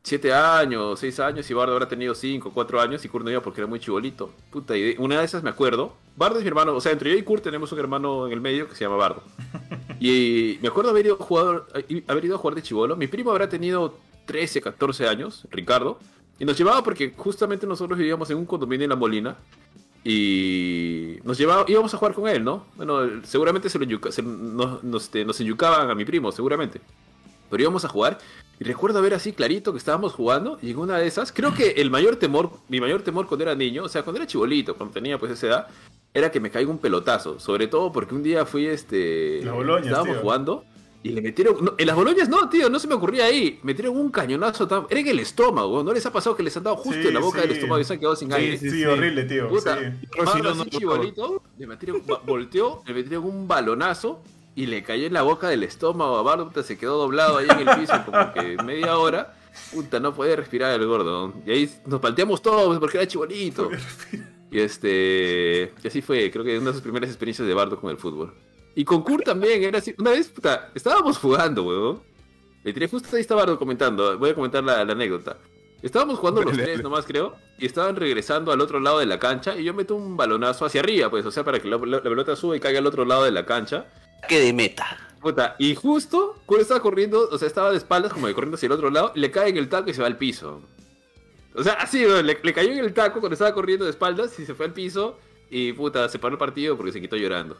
7 años, 6 años y Bardo habrá tenido 5, 4 años y Kurt no iba porque era muy chibolito. Puta, y una de esas me acuerdo. Bardo es mi hermano. O sea, entre yo y Kurt tenemos un hermano en el medio que se llama Bardo. Y me acuerdo haber ido, jugador, haber ido a jugar de chivolo. Mi primo habrá tenido 13, 14 años, Ricardo. Y nos llevaba porque justamente nosotros vivíamos en un condominio en La Molina. Y nos llevaba, íbamos a jugar con él, ¿no? Bueno, seguramente se lo se- nos, nos, este, nos enyucaban a mi primo, seguramente. Pero íbamos a jugar. Y recuerdo ver así clarito que estábamos jugando. Y en una de esas, creo que el mayor temor, mi mayor temor cuando era niño, o sea, cuando era chibolito, cuando tenía pues esa edad, era que me caiga un pelotazo. Sobre todo porque un día fui este. Las Boloñas, estábamos tío. jugando. Y le metieron. no, en las boloñas no, tío, no se me ocurría ahí. Metieron un cañonazo tan. Era en el estómago, ¿no les ha pasado que les han dado justo Sí, en la boca sí. del estómago y se han quedado sin Sí, aire? Sí, sí. horrible, tío. Puta, sí. Pablo Si no, así no, chibolito, le metieron, volteó, le metieron un balonazo y le cayó en la boca del estómago a Bardo, puta, se quedó doblado ahí en el piso como que media hora. Puta, no podía respirar el gordo. Y ahí nos palteamos todos porque era chibolito. Y este. Y así fue, creo que una de sus primeras experiencias de Bardo con el fútbol. Y con Kurt también, era así. Una vez, puta, estábamos jugando, weón. Le tiré justo ahí está Bardo comentando. Voy a comentar la, la anécdota. Estábamos jugando los tres nomás, creo. Y estaban regresando al otro lado de la cancha. Y yo meto un balonazo hacia arriba, pues. O sea, para que la, la- la pelota suba y caiga al otro lado de la cancha. Que de meta. Puta, y justo, Kurt estaba corriendo, o sea, estaba de espaldas, como que corriendo hacia el otro lado, le cae en el taco y se va al piso. O sea, así, le, le cayó en el taco cuando estaba corriendo de espaldas y se fue al piso. Y puta, se paró el partido porque se quitó llorando.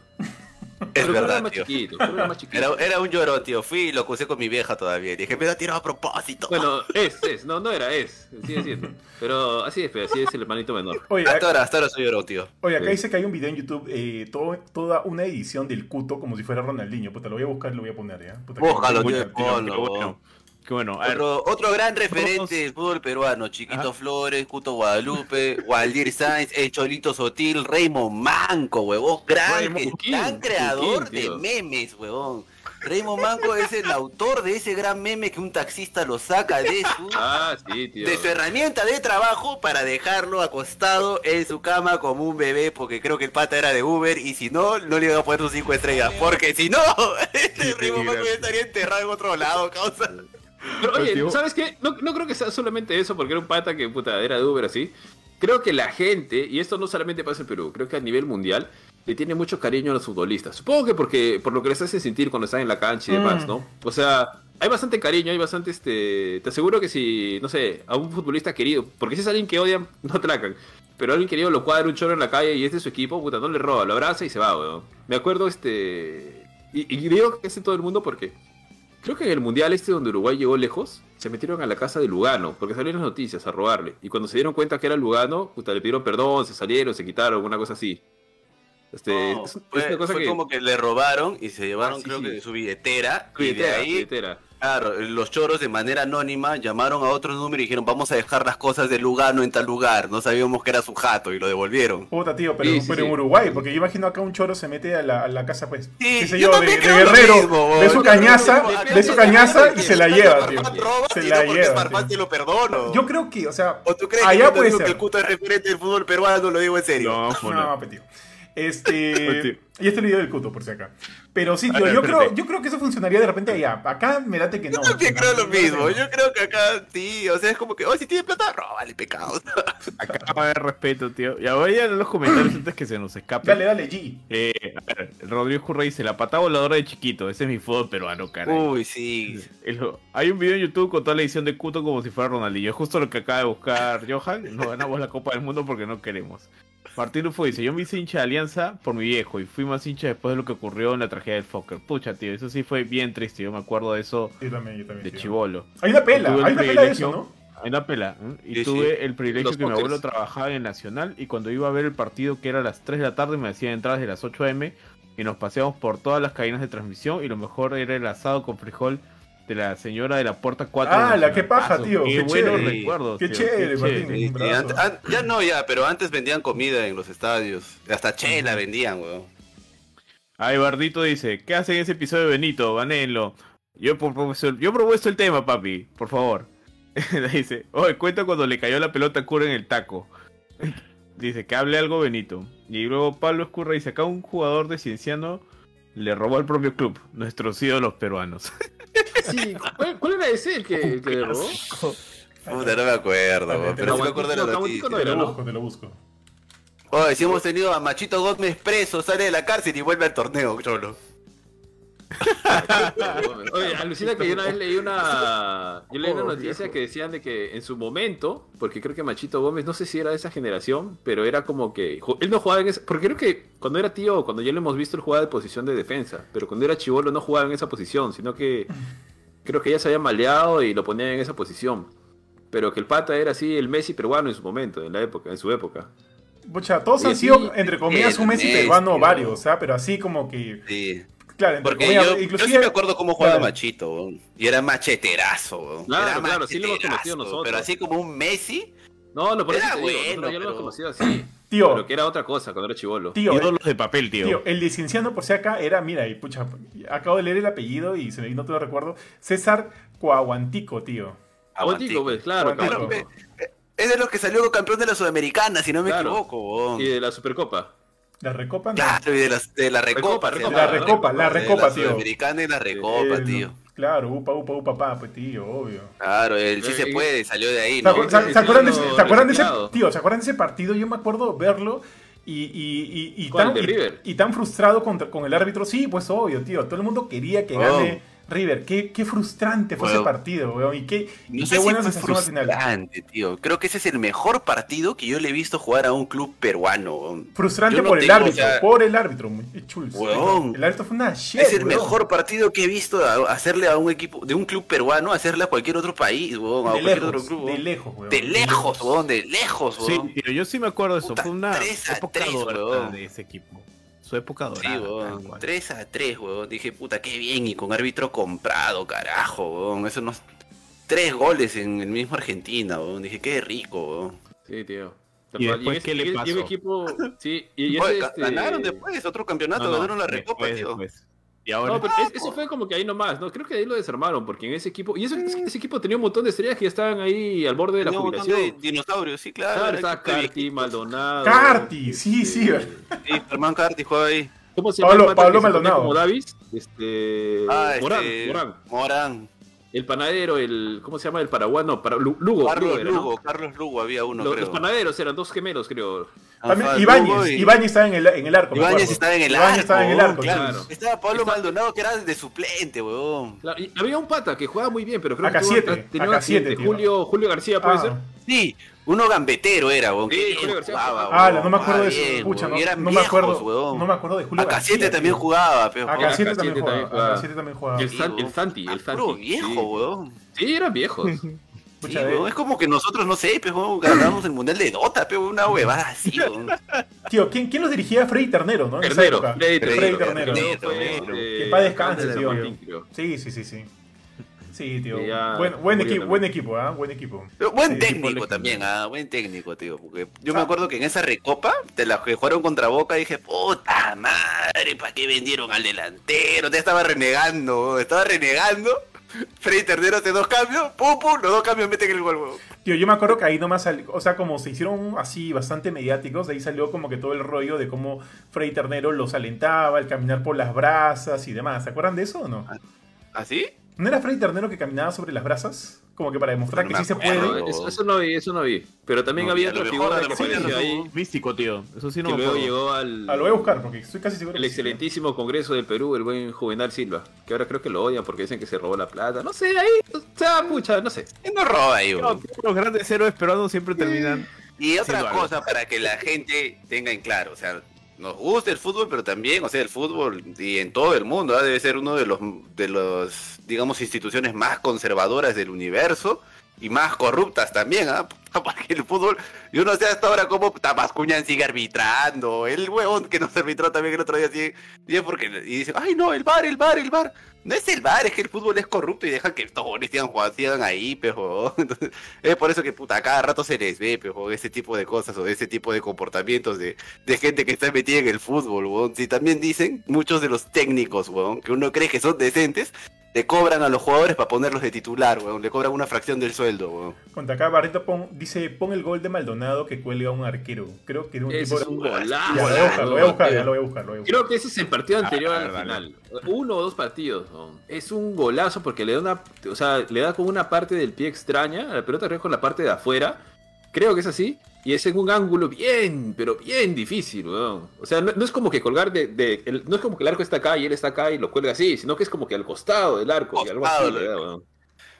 Es Pero era verdad, más tío. chiquito, era más chiquito. Era, era un llorón, tío. Fui y lo acusé con mi vieja todavía. Y dije, me lo ha tirado a propósito. Bueno, es, es, no, no era, es, sigue siendo. Pero así es, pero así es el hermanito menor. Oye, hasta ahora, hasta ahora soy llorón, tío. Oye, acá Sí. dice que hay un video en YouTube, eh, todo- toda una edición del Cuto como si fuera Ronaldinho. Puta, lo voy a buscar y lo voy a poner, ¿ya? Puta, Búscalo, tío, tío. bueno. Qué bueno. A ver, Otro, gran referente Vamos. del fútbol peruano, Chiquito Ajá. Flores, Cuto Guadalupe, Waldir Sainz, El Cholito Sotil, Raymond Manco, huevón, gran, gran creador King, de memes, huevón. Raymond Manco es el autor de ese gran meme que un taxista lo saca de su, Ah, sí, tío. de su herramienta de trabajo para dejarlo acostado en su cama como un bebé, porque creo que el pata era de Uber y si no, no le iba a poner sus cinco estrellas, porque si no, este Raymond Manco ya estaría enterrado en otro lado, causa. Pero oye, Tío. ¿sabes qué? No, no creo que sea solamente eso, porque era un pata que puta era de Uber así. Creo que la gente, y esto no solamente pasa en Perú, creo que a nivel mundial le tiene mucho cariño a los futbolistas. Supongo que porque por lo que les hace sentir cuando están en la cancha y demás, Mm. ¿no? O sea, hay bastante cariño, hay bastante este. Te aseguro que si, no sé, a un futbolista querido, porque si es alguien que odian, no atracan. Pero alguien querido lo cuadra un chorro en la calle y es de su equipo, puta, no le roba, lo abraza y se va, weón. Me acuerdo este. Y, y digo que es en todo el mundo porque Creo que en el mundial este donde Uruguay llegó lejos, se metieron a la casa de Lugano, porque salieron las noticias a robarle. Y cuando se dieron cuenta que era Lugano, puta, le pidieron perdón, se salieron, se quitaron, una cosa así. Este, No, es, es fue, una cosa fue que. como que le robaron y se llevaron, Ah, sí, creo sí. que su billetera. Su y de billetera, ahí billetera. Claro, los choros de manera anónima llamaron a otro número y dijeron vamos a dejar las cosas de Lugano en tal lugar. No sabíamos que era su jato y lo devolvieron. Puta, tío, pero, Sí, sí, pero en sí. Uruguay, porque yo imagino acá un choro se mete a la, a la casa, pues, Sí, qué sé yo yo, de, también de guerrero, mismo, ve su yo cañaza, ve su cañaza y se la lleva, tío. Se la no porque es lleva. Lo perdono. Yo creo que, o sea, ¿O tú crees que allá te puede digo que ser. el Cuto es referente del fútbol peruano? Lo digo en serio. No, No, bueno. no, tío. Este. y este video del cuto, por si acá. Pero sí, tío, ver, yo creo, yo creo que eso funcionaría de repente allá. Acá me late que no. Yo también No, creo lo no mismo. no. Yo creo que acá, sí, o sea, es como que, oh, si tiene plata, róbale, pecado. Acá va a haber respeto, tío. Ya voy a leer los comentarios antes que se nos escape. Dale, dale, G. Eh, a ver, Rodrigo Curra dice, la patada voladora de chiquito, ese es mi fútbol peruano, caray. Uy, sí. El- hay un video en YouTube con toda la edición de Cuto como si fuera Ronaldinho. Es justo lo que acaba de buscar Johan. No ganamos la Copa del Mundo porque no queremos. Martín Rufo dice, yo me hice hincha de Alianza por mi viejo y fui más hincha después de lo que ocurrió en la tragedia del Fokker. Pucha, tío, eso sí fue bien triste. Yo me acuerdo de eso Yo también, yo también. de tío. chivolo. Hay una pela, hay una pela de eso, ¿no? Hay una pela. ¿eh? Y Sí, tuve sí. el privilegio Los que mi abuelo trabajaba en el Nacional y cuando iba a ver el partido que era a las 3 de la tarde me hacían entradas de las 8 am y nos paseamos por todas las cadenas de transmisión y lo mejor era el asado con frijol de la señora de la puerta 4. Ah, la qué paja, tío, Qué, qué buenos chévere. recuerdos. Qué tío, chévere, Martín. Ant- an- ya no, ya, pero antes vendían comida en los estadios. Hasta chela vendían, weón. Ay, Bardito dice, ¿qué hacen en ese episodio de Benito? Banenlo. Yo he propuesto, yo he propuesto el tema, papi, por favor. dice, oye, cuenta cuando le cayó la pelota a Cura en el taco. dice, que hable algo Benito. Y luego Pablo Escurra dice, acá un jugador de Cienciano le robó al propio club, nuestros ídolos peruanos. Sí, ¿cuál, cuál era ese el que, el que le robó? Puta, no me acuerdo, pero sí me acuerdo de la noticia. no Te era, lo ¿no? busco, te lo busco. Oye, si hemos tenido a Machito Gómez preso, sale de la cárcel y vuelve al torneo, cholo. Oye, alucina que yo una vez leí una. Yo leí una Oh, noticia que decían de que en su momento, porque creo que Machito Gómez, no sé si era de esa generación, pero era como que. Él no jugaba en esa. Porque creo que cuando era tío, cuando ya lo hemos visto, él jugaba de posición de defensa. Pero cuando era chivolo no jugaba en esa posición, sino que. Creo que ya se había maleado y lo ponían en esa posición. Pero que el pata era así el Messi peruano en su momento, en la época, en su época. Pucha, todos Y han sido, entre comillas, un Messi peruano varios, o sea, pero así como que. Sí. Claro, Porque comillas, yo, yo inclusive. sí me acuerdo cómo jugaba Claro. Machito. Y era macheterazo, weón. Claro, era claro, sí lo hemos conocido nosotros. Pero así como un Messi, No, lo por eso digo, bueno, ya lo hemos conocido así. Tío. Pero que era otra cosa cuando era chivolo. Tío, ídolos de papel, tío. Tío, el licenciado por si acá era, mira, y pucha, acabo de leer el apellido y se me no te lo recuerdo. César Coaguantico, tío. Aguantico, pues, claro, claro. es de los que salió campeón de la Sudamericana, si no me Claro. equivoco. Y de la Supercopa. La recopa, no. Claro, y de, las- de la Recopa, Recopa. La. Recopa, la Recopa, tío. Sudamericana y la Recopa, El- tío. Claro, upa, upa, upa, pa, pues tío, obvio. Claro, el sí Eh, se eh, puede, salió de ahí, ¿Se, ¿no? se- se acuerdan de ese ese, lo ¿se acuerdan de ese- tío, ¿se acuerdan de ese partido? Yo me acuerdo verlo y, y, y, y ¿Cuál, tan, y- tan frustrado contra- con el árbitro. Sí, pues obvio, tío. Todo el mundo quería que Oh. gane River. Qué, qué frustrante fue ese partido, weón. Y qué, No qué sé si buena fue sensación al final. frustrante, tío. Creo que ese es el mejor partido que yo le he visto jugar a un club peruano. weón. Frustrante no por el árbitro, o sea, por el árbitro, muy chuls. Weón. El árbitro fue una shit, es el weón. mejor partido que he visto a- hacerle a un equipo, de un club peruano, hacerle a cualquier otro país, weón, a De cualquier lejos, otro club. de lejos, weón. De lejos, weón, de lejos, Sí, weón. tío, yo sí me acuerdo de eso. Puta, Fue una época tres, dorada weón. de ese equipo. Su época Sí, dorada. tal weón. cual. 3 a 3, weón. Dije, puta, qué bien. Y con árbitro comprado, carajo, weón. Eso no. Tres goles en el mismo Argentina, weón. Dije, qué rico, weón. Sí, tío. ¿Y después qué le pasó? equipo, sí, y Oye, ese, ga- este- Ganaron después, otro campeonato, No, no, ganaron la recopa, después, tío. después. Y ahora. No, pero es- eso fue como que ahí nomás, ¿no? Creo que ahí lo desarmaron, porque en ese equipo, y eso, es que ese equipo tenía un montón de estrellas que ya estaban ahí al borde de la Tenía un montón jubilación. de dinosaurios, sí, claro. Carti. Maldonado. Carti, sí, sí. Sí, Germán Carti juega ahí. ¿Cómo se Pablo- llama? Pablo ponía Maldonado. Como Davis. Este. Ah, Morán, este, Morán. Morán. El panadero, el. ¿Cómo se llama? El paraguano. Para, Lu- Lugo. Carlos Lugo era, ¿no? Lugo, Carlos Lugo había uno, Los, creo. los panaderos eran dos gemelos, creo. También, Ajá, Ibáñez, y- Ibáñez estaba en el, en el arco. Ibáñez estaba en el Ibáñez arco. estaba en el arco, claro. Estaba Pablo Está- Maldonado que era de suplente, weón. Claro, y había un pata que jugaba muy bien, pero creo AK7, que tuvo- tenía un AK7, accidente. tío. Julio, Julio García, ¿puede Ah. ser? Sí, uno gambetero era, weón. Sí, Julio García jugaba. Ah, no me acuerdo de eso. bien, Pucha, weón. no, Y eran no me acuerdo. weón. No me acuerdo de Julio AK7 García, también tío. jugaba, pero AK7 AK7 también también jugaba. jugaba. AK7 también jugaba. El San- el Santi, el Santi. Puro viejo, weón. Sí, eran viejos. Pucha, eh. Es como que nosotros, no sé, weón, ganamos el mundial de Dota, pero una huevada así. Tío, ¿quién, ¿quién los dirigía? Freddy Ternero, ¿no? Ternero. Freddy Ternero. Ternero. Este, Que paz descanse, tío. Sí, sí, sí, sí. Sí, tío. Buen, buen, buen equipo, ¿ah? Buen equipo. Pero buen Sí, técnico equipo también, ah, buen técnico, tío. Porque yo me Ah. acuerdo que en esa recopa, de la que jugaron contra Boca, dije, puta madre, ¿para qué vendieron al delantero? Te estaba renegando, estaba renegando. Freddy Ternero hace dos cambios, pum, pum, los dos cambios meten el gol, huevón. Tío, yo me acuerdo que ahí nomás, sal- o sea, como se hicieron así bastante mediáticos, de ahí salió como que todo el rollo de cómo Freddy Ternero los alentaba, el caminar por las brasas y demás. ¿Se acuerdan de eso o no? ¿Así? ¿No era Freddy Ternero que caminaba sobre las brasas? Como que para demostrar que sí se puede. Eso, eso no vi, eso no vi. Pero también No, había otra figura que apareció ahí, Místico, tío. Eso sí no que me luego acuerdo. llegó al, Ah, lo voy a buscar porque estoy casi seguro. el que sí. excelentísimo Congreso del Perú, el buen Juvenal Silva, que ahora creo que lo odian porque dicen que se robó la plata. No sé, ahí, o sea, pucha, no sé. ¿Quién no roba ahí, No, los grandes héroes peruanos siempre terminan. Y otra cosa para que la gente tenga en claro, o sea, nos gusta el fútbol, pero también, o sea, el fútbol y en todo el mundo ¿ah? debe ser uno de los, de los, digamos, instituciones más conservadoras del universo y más corruptas también, ¿ah? Porque el fútbol, yo no sé hasta ahora cómo Tamascuñan sigue arbitrando, el huevón que nos arbitró también el otro día sigue, y porque, y dicen, ay no, el bar, el bar, el bar. No es el bar, es que el fútbol es corrupto y dejan que todos sigan jugando, sigan ahí, pejo. Entonces, es por eso que puta, cada rato se les ve, pejo, ese tipo de cosas o ese tipo de comportamientos de, de gente que está metida en el fútbol, weón. Si también dicen muchos de los técnicos, weón, que uno cree que son decentes, le cobran a los jugadores para ponerlos de titular, weón. Le cobran una fracción del sueldo, weón. Contra acá Barreto pon- dice, pon el gol de Maldonado que cuelga a un arquero. Creo que de un Ese tipo... es un Ya, golazo. lo voy a buscar, lo voy a buscar, ya lo voy a buscar. Lo voy a buscar. Creo que ese es el partido anterior Ah, al dale. final. Uno o dos partidos. Es un golazo porque le da una, o sea, le da con una parte del pie extraña, la pelota con la parte de afuera. Creo que es así. Y es en un ángulo bien, pero bien difícil, weón. O sea, no, no es como que colgar de, de- el- no es como que el arco está acá y él está acá y lo cuelga así, sino que es como que al costado del arco y algo así Costado, weón.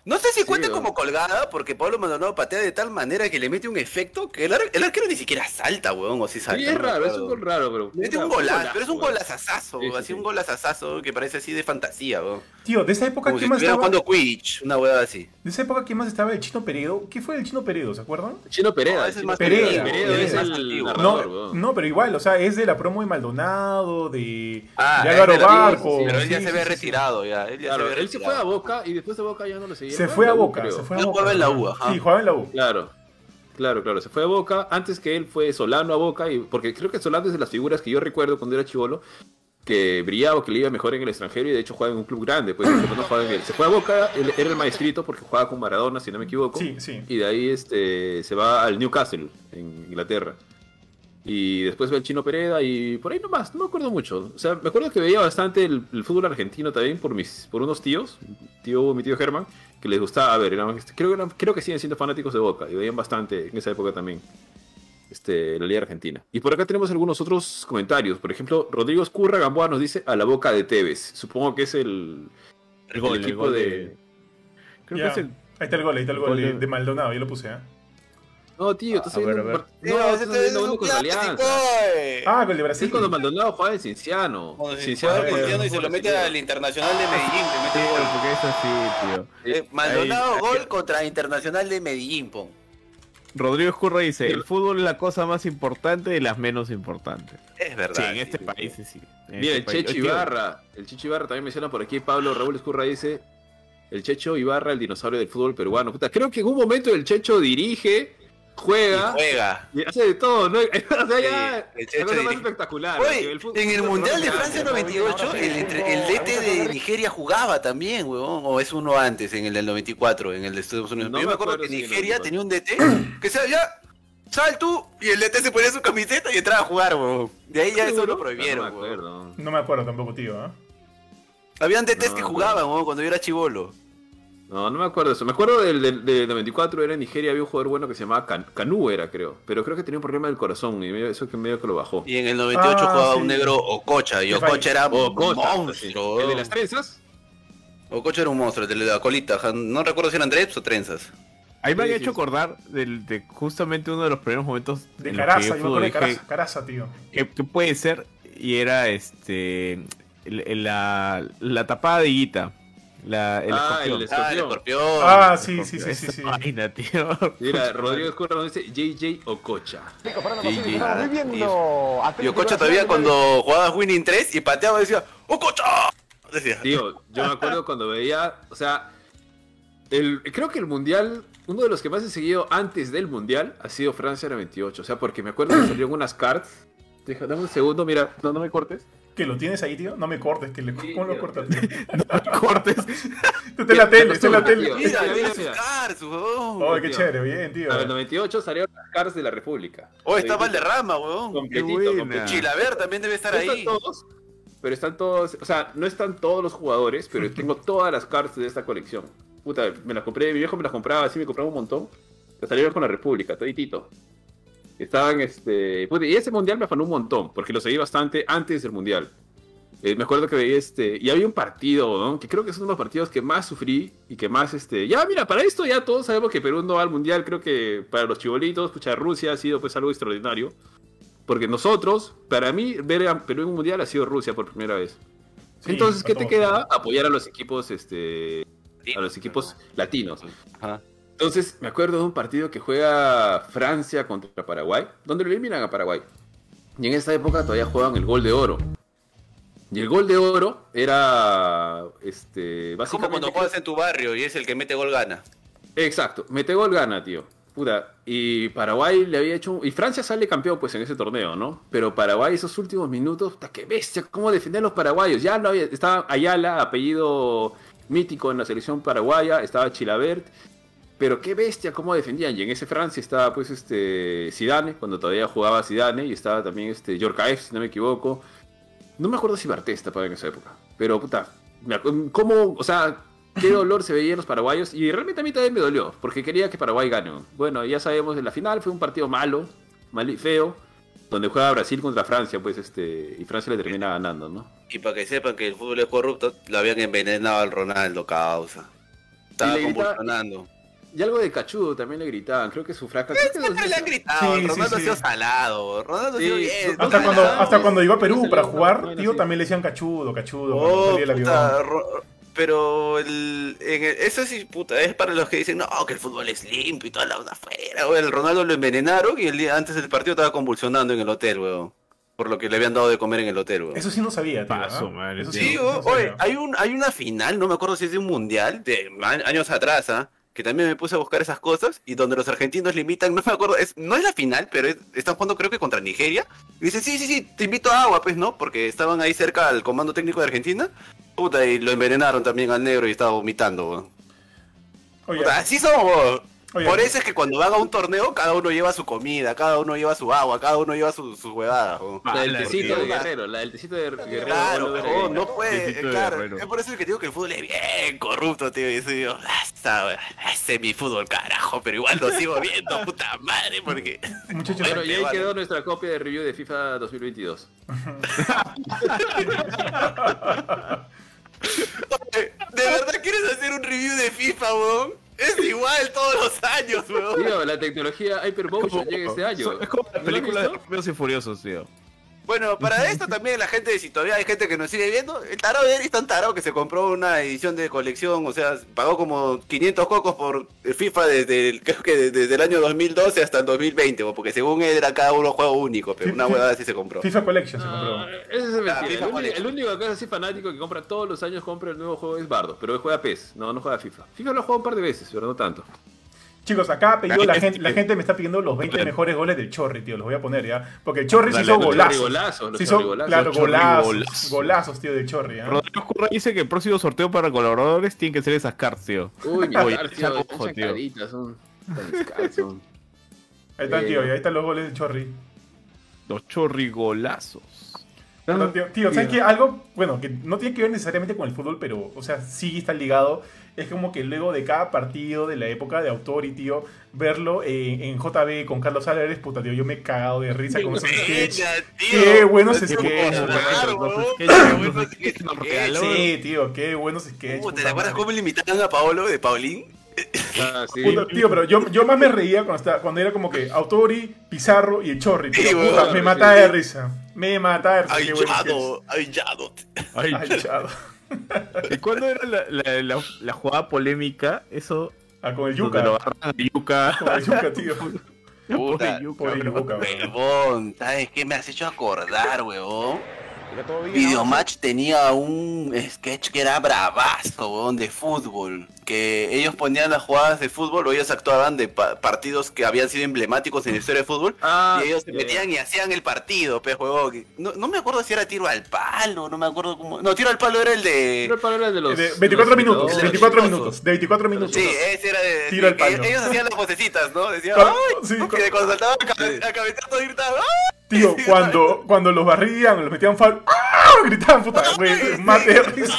No sé si Sí, cuenta como colgada, porque Pablo Maldonado patea de tal manera que le mete un efecto que el, ar- el arquero ni siquiera salta, weón, o si salta. Sí, es no raro, es un gol raro, pero. Mete un golazo, pero es un golazazazo, Sí, sí, así sí. un golazazazo que parece así de fantasía, weón. Tío, de esa época, Como si ¿quién más estuviera estaba? jugando Quidditch, una hueá así. De esa época, ¿quién más estaba? El Chino Peredo. ¿Qué fue el Chino Peredo? ¿Se acuerdan? Chino Pereda. No, ese es Chino más Peredo, Pereda. Peredo es es el más narrador, No, no, pero igual, o sea, es de la promo de Maldonado, de, Ah, de Álvaro Barco. Pero él ya sí, se sí, ve sí, sí. retirado, ya. Él ya Claro, se ve él se fue a. Boca y después de Boca ya no lo seguía. Se fue a Boca, creo. se fue a Él Boca. jugaba en la U, ajá. Sí, jugaba en la U. Claro, claro, claro. Se fue a Boca antes que él fue Solano a Boca, y porque creo que Solano es de las figuras que yo recuerdo cuando era chivolo, que brillaba, que le iba mejor en el extranjero y de hecho jugaba en un club grande. Pues, no jugaba en él. Se fue a Boca, él era el maestrito porque jugaba con Maradona, si no me equivoco. Sí, sí. Y de ahí este, se va al Newcastle, en Inglaterra. Y después ve el Chino Pereda y por ahí nomás, no me acuerdo mucho. O sea, me acuerdo que veía bastante el, el fútbol argentino también por mis por unos tíos, tío, mi tío Germán, que les gustaba a ver. eran- creo, que eran- creo que siguen siendo fanáticos de Boca y veían bastante en esa época también este, la Liga Argentina. Y por acá tenemos algunos otros comentarios. Por ejemplo, Rodrigo Escurra Gamboa nos dice a la boca de Tevez. Supongo que es el, El gol, el equipo gol de... de. Creo que es el. Ahí está el gol, ahí está el gol Gol de, de- de Maldonado, yo lo puse, ¿eh? No, tío, estás viendo un No, estás viendo uno contra Alianza. Ah, gol de Sí, Brasil. cuando Maldonado jugaba en juega eh, Cristiano y se lo mete al Internacional de Medellín. le mete Sí, gol. porque es así, tío. Eh, Maldonado gol contra Internacional de Medellín, pon. Rodrigo Escurra dice: el fútbol es la cosa más importante de las menos importantes. Es Sí, verdad. en este sí. país sí, sí. En Mira, este el país. Checho Ibarra. El Checho Ibarra también menciona por aquí. Pablo Raúl Escurra dice: El Checho Ibarra, el dinosaurio del fútbol peruano. Puta, creo que en un momento el Checho dirige, Y juega juega. y hace de todo, ¿no? O sea, ya. Checho cosa más espectacular. Oye, el fútbol- en el Mundial de Francia grande. 98, el, entre- el DT de Nigeria jugaba también, weón. O es uno antes, en el del 94, en el de Estados Unidos. No Yo me me acuerdo acuerdo que si Nigeria 94. tenía un DT que sea ya. Sal tú y el DT se ponía su camiseta y entraba a jugar, weón. De ahí ya eso lo prohibieron, No me weón. acuerdo. No me acuerdo tampoco, tío, ¿eh? Habían DTs No, que jugaban, weón, cuando yo era chivolo. No, no me acuerdo de eso. Me acuerdo del, del, del 94, era en Nigeria, había un jugador bueno que se llamaba Can- Canú, era creo. Pero creo que tenía un problema del corazón y medio- eso que medio que lo bajó. Y en el 98 Ah, jugaba sí. un negro Ococha. Y Ococha era O un Cocha, sí. monstruo. El de las trenzas. Ococha era un monstruo, el de la colita. No recuerdo si eran dreads o trenzas. Ahí me Sí, han sí, hecho acordar del, de justamente uno de los primeros momentos De en que Caraza, yo yo me acuerdo fútbol de dije, Caraza, Caraza, tío. ¿qué, qué puede ser? Y era este la, la tapada de Guita. La, el Ah, escorpión. el Ah, el escorpión. escorpión. Ah, sí, sí, sí, sí, sí. vaina, tío. Mira, Rodrigo Escurra nos dice JJ Ococha. JJ. Ah, y Ococha todavía cuando jugaba Winning 3 y pateaba decía ¡Ococha! Decía. Tío, yo me acuerdo cuando veía, o sea, el, creo que el mundial, uno de los que más he seguido antes del mundial ha sido Francia 98. O sea, porque me acuerdo que salieron unas cards. Deja, dame un segundo, mira, no, no me cortes. ¿Que lo tienes ahí, tío? No me cortes, que le... Sí, ¿cómo lo tío. cortas, tío? Cortes. Está en la tele, está en la tele. Mira, Mira, sus cards, weón. Oh, qué tío. chévere, bien, tío. A ver, 98 salieron las cards de la República. Oh, está Valderrama, weón. Completito, completito. Chilaver también debe estar No ahí. todos, pero están todos, o sea, no están todos los jugadores, pero tengo todas las cartas de esta colección. Puta, me las compré, mi viejo me las compraba, así me compraba un montón. Las salieron con la República, toditito. Estaban, este... puta, y ese mundial me afanó un montón, porque lo seguí bastante antes del mundial. Eh, me acuerdo que veía este... Y había un partido, ¿no? Que creo que es uno de los partidos que más sufrí y que más, este... Ya, mira, para esto ya todos sabemos que Perú no va al mundial. Creo que para los chibolitos, escuchar Rusia ha sido pues algo extraordinario. Porque nosotros, para mí, ver a Perú en un mundial ha sido Rusia por primera vez. Sí, Entonces, ¿qué te queda? Apoyar a los equipos, este, a los equipos latinos. Ajá. Entonces, me acuerdo de un partido que juega Francia contra Paraguay, donde lo eliminan a Paraguay. Y en esa época todavía juegan el gol de oro. Y el gol de oro era, este, Como básicamente... cuando juegas en tu barrio y es el que mete gol gana. Exacto, mete gol gana, tío. Puta, y Paraguay le había hecho... Y Francia sale campeón, pues, en ese torneo, ¿no? Pero Paraguay, esos últimos minutos, puta, qué bestia, cómo defender a los paraguayos. Ya no había... Estaba Ayala, apellido mítico en la selección paraguaya, estaba Chilabert. Pero qué bestia, cómo defendían. Y en ese Francia estaba, pues, este... Zidane, cuando todavía jugaba Zidane, y estaba también, este, Yorkaev, si no me equivoco. No me acuerdo si Barté estaba en esa época. Pero, puta, ¿cómo, o sea, qué dolor se veía en los paraguayos? Y realmente a mí también me dolió, porque quería que Paraguay gane. Bueno, ya sabemos, en la final fue un partido malo, mal y feo, donde juega Brasil contra Francia, pues, este, y Francia le termina ganando, ¿no? Y para que sepan que el fútbol es corrupto, lo habían envenenado al Ronaldo, causa. Estaba convulsionando. Y algo de cachudo también le gritaban, creo que su fraca... creo que Siempre los- le han gritado, Sí, Ronaldo ha sido salado, Ronaldo ha sido bien. Hasta no cuando, hasta cuando iba a Perú para no, jugar, tío, sí. también le decían cachudo, cachudo. Oh, puta, Ro- pero el, en el- eso sí, puta, es para los que dicen, no, que el fútbol es limpio y toda la onda afuera, güey. El Ronaldo lo envenenaron y el día antes del partido estaba convulsionando en el hotel, weón. Por lo que le habían dado de comer en el hotel, weón. Eso sí no sabía, tío. Paso, madre, Eso. Sí, no- no oye, sabía. hay, un, hay una final, no me acuerdo si es de un mundial, de años atrás, ¿ah? Que también me puse a buscar esas cosas, y donde los argentinos limitan, no me acuerdo, es, no es la final, pero es- están jugando creo que contra Nigeria, y dicen, sí, sí, sí, te invito a agua, pues, ¿no? Porque estaban ahí cerca al comando técnico de Argentina, puta, y lo envenenaron también al negro y estaba vomitando, weón. Puta, así somos. Oye. Por eso es que cuando van a un torneo, cada uno lleva su comida, cada uno lleva su agua, cada uno lleva sus su huevadas, weón. La del tecito de Guerrero, la del tecito de Guerrero. Claro, de- no puede, claro, es por eso que te digo que el fútbol es bien corrupto, tío, y eso digo, "Ah, está, ese es mi fútbol, carajo, pero igual lo sigo viendo, puta madre, porque... muchachos, Bueno, y ahí Vale. quedó nuestra copia de review de FIFA 2022. ¿De verdad quieres hacer un review de FIFA, weón? Es igual todos los años, weón. Tío, la tecnología Hypermotion llega este año. Es como la ¿No lo has película de? Rápidos y Furiosos, tío. Bueno, para esto también la gente, si todavía hay gente que nos sigue viendo, el tarado de Eric es tan tarado que se compró una edición de colección, o sea, pagó como 500 cocos por el FIFA desde el, creo que desde el año 2012 hasta el 2020, weón, porque según él era cada uno juego único, pero una huevada así se compró. FIFA Collection se No, compró. ese es mentira. Ah, El, único, el único que es así fanático que compra todos los años compra el nuevo juego es Bardo, pero él juega PES, no, no juega FIFA. FIFA lo ha jugado un par de veces, pero no tanto. Chicos, acá pedido la gente, la gente me está pidiendo los 20 mejores goles del Chorri, tío. Los voy a poner ya. Porque el Chorri se hizo los golazos. Se hizo, chorrigolazos. claro, golazos. Golazos, tío, del Chorri. ¿ah? Rodrigo Curra dice que el próximo sorteo para colaboradores tiene que ser esas cartas, tío. Uy, mi Oye, tío, ojo, están tío. son descalzos. Ahí están, Eh. tío, y ahí están los goles del Chorri. Los chorrigolazos. Pero, tío, tío, ¿sabes qué? Algo, bueno, que no tiene que ver necesariamente con el fútbol, pero, o sea, sí está ligado. Es como que luego de cada partido de la época de Autori, tío, verlo en, en JB con Carlos Álvarez, puta, tío, yo me he cagado de risa con esos sketches. Qué buenos sketches. Sí, tío, qué buenos sketches. ¿Te acuerdas cómo le imitaban a Paolo de Paulín? Ah, sí. Puta, tío, pero yo, yo más me reía cuando, estaba, cuando era como que Autori, Pizarro y el Chorri. tío. Sí, Puta, me mataba de risa. Me mataba de risa. Ay, Ay, chado. ¿Y cuándo era la, la, la, la jugada polémica? Eso. Ah, con el Donde lo Yuca. Yuka. Con el Yuca, tío. Puta, Pobre Yuka, Pobre. Yuca, weón. Huevón, ¿sabes qué me has hecho acordar, huevón? Videomatch tenía un sketch que era bravazo, weón, de fútbol. Que ellos ponían las jugadas de fútbol o ellos actuaban de pa- partidos que habían sido emblemáticos en la historia de fútbol. Ah, y ellos se metían y hacían el partido, pues, huevón. No, no me acuerdo si era tiro al palo, no me acuerdo cómo. No, tiro al palo era el de. Tiro al palo era de los. De 24 los minutos, de los 24 chistosos. minutos, de 24 minutos. Sí, ese era de. Tiro al palo. Ellos hacían las vocecitas, ¿no? Decían, Cuando- ¡ay! sí, ¿no? cu- Que cuando saltaban a, todos gritaban, ¡ay! Tío, cuando, cuando los barrían, los metían foul, ¡ah! gritaban, puta, güey, mate de risa.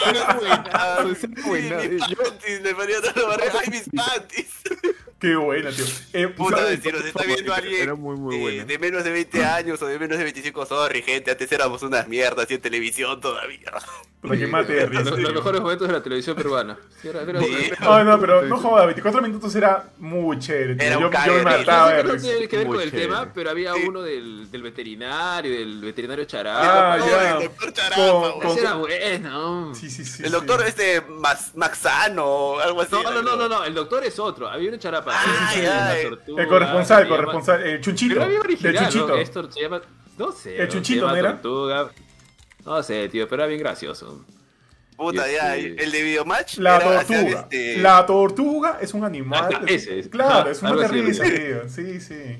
Ah, Ese es sí, buena. mis Yo- panties, le ponían a los barrios, ¡ay, mis panties! Qué buena, tío. Eh, Puta, ¿sabes? si nos está viendo alguien Era muy, muy de, buena. de menos de 20 años o de menos de 25, sorry, gente, antes éramos unas mierdas y en televisión todavía. Puta, que mate de risa. Los, los mejores momentos de la televisión peruana. Sí, era- era- Sí. No, no, pero no joda, 24 minutos era muy chévere. Era un Yo, yo me de risa. mataba de no risa. tiene que ver Muy con el chévere. tema, pero había Sí. uno del, del veterinario, del veterinario Ah, Chará. ya. el doctor Charapa, Con- con- Ese era bueno. Sí, sí, sí. El sí. doctor este Max, Maxano o algo así. No, no, era, no, no, no, el doctor es otro. Había un charapa. Ah, Sí, sí, la eh. tortuga, El corresponsal, el corresponsal, el chunchito. Pero había original, chunchito. ¿no? Esto se llama... No sé. El ¿no? Chunchito, ¿no era? Tortuga. No sé, tío, pero era bien gracioso. Puta, Y ya, este- el de Videomatch. La era- tortuga. este, La tortuga es un animal. Ah, ese es. Claro, es un algo mate de así, risa, ¿no? tío. Sí, sí.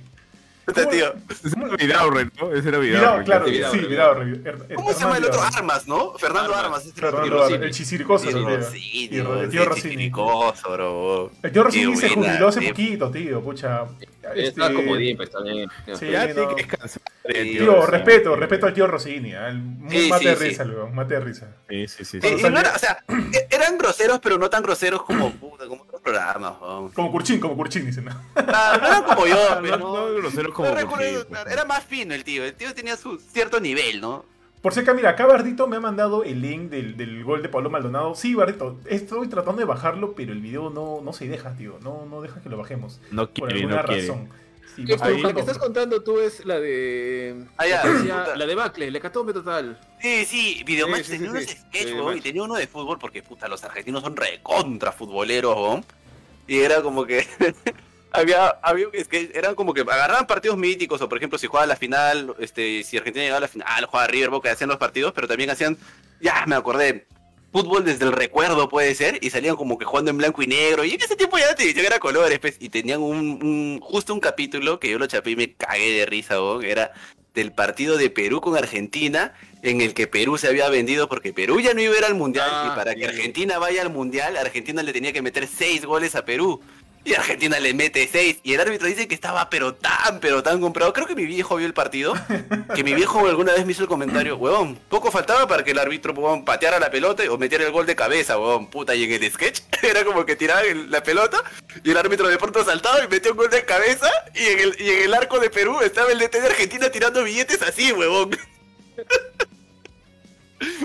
Puta, ¿Cómo- tío. Ese era Vidaurre, ¿no? Ese era Vidao, Vidaurre. claro, sí. Vidao. Er- ¿Cómo se llama el otro? Armas, ¿no? Fernando Armas. Armas. ese era Fernando. Armas, el chisiricoso, el tío. Rossini, bro. El tío Rossini se jubiló hace poquito, tío, pucha. Está Este, comodín, pues también. Sí, Ya tiene que descansar. Tío, respeto, respeto al tío Rossini. ¿eh? Mate de risa, luego, mate de risa. Sí, sí, sí. Sí, sí. y no era, o sea, e- eran groseros, pero no tan groseros como, puta, como programas. Como Curchín, como Curchín, dicen. ¿no? No eran como yo, No, pero no, no groseros como no recuerdo, Curchín, pues, era más fino el tío. El tío tenía su cierto nivel, ¿no? Por si acá, mira, acá Bardito me ha mandado el link del, del gol de Pablo Maldonado. Sí, Bardito, estoy tratando de bajarlo, pero el video no, no se deja, tío. No, no deja que lo bajemos. No Por quiere, alguna no quiere. La que estás contando tú es la de... Ah, ya, la de Bacle, la hecatombe total. Sí, sí, Videomatch Sí, sí, tenía sí, unos sí. sketch, weón, y tenía uno de fútbol porque, puta, los argentinos son recontra futboleros, weón. Y era como que había, había un sketch, eran como que agarraban partidos míticos, o por ejemplo, si jugaba la final, este, si Argentina llegaba a la final, jugaba River Boca, hacían los partidos, pero también hacían, ya me acordé, fútbol desde el recuerdo puede ser, y salían como que jugando en blanco y negro, y en ese tiempo ya la televisión era colores, pues, y tenían un, un- justo un capítulo que yo lo chapé y me cagué de risa, weón, era del partido de Perú con Argentina, en el que Perú se había vendido porque Perú ya no iba a ir al Mundial, Ah, y para que. Argentina vaya al Mundial, Argentina le tenía que meter seis goles a Perú. Y Argentina le mete seis. Y el árbitro dice que estaba pero tan, pero tan comprado. Creo que mi viejo vio el partido. Que mi viejo alguna vez me hizo el comentario, huevón, poco faltaba para que el árbitro huevón, pateara la pelota o metiera el gol de cabeza, huevón, puta. Y en el sketch era como que tiraba la pelota y el árbitro de pronto saltaba y metió un gol de cabeza. Y en el, y en el arco de Perú estaba el DT de Argentina tirando billetes así, huevón.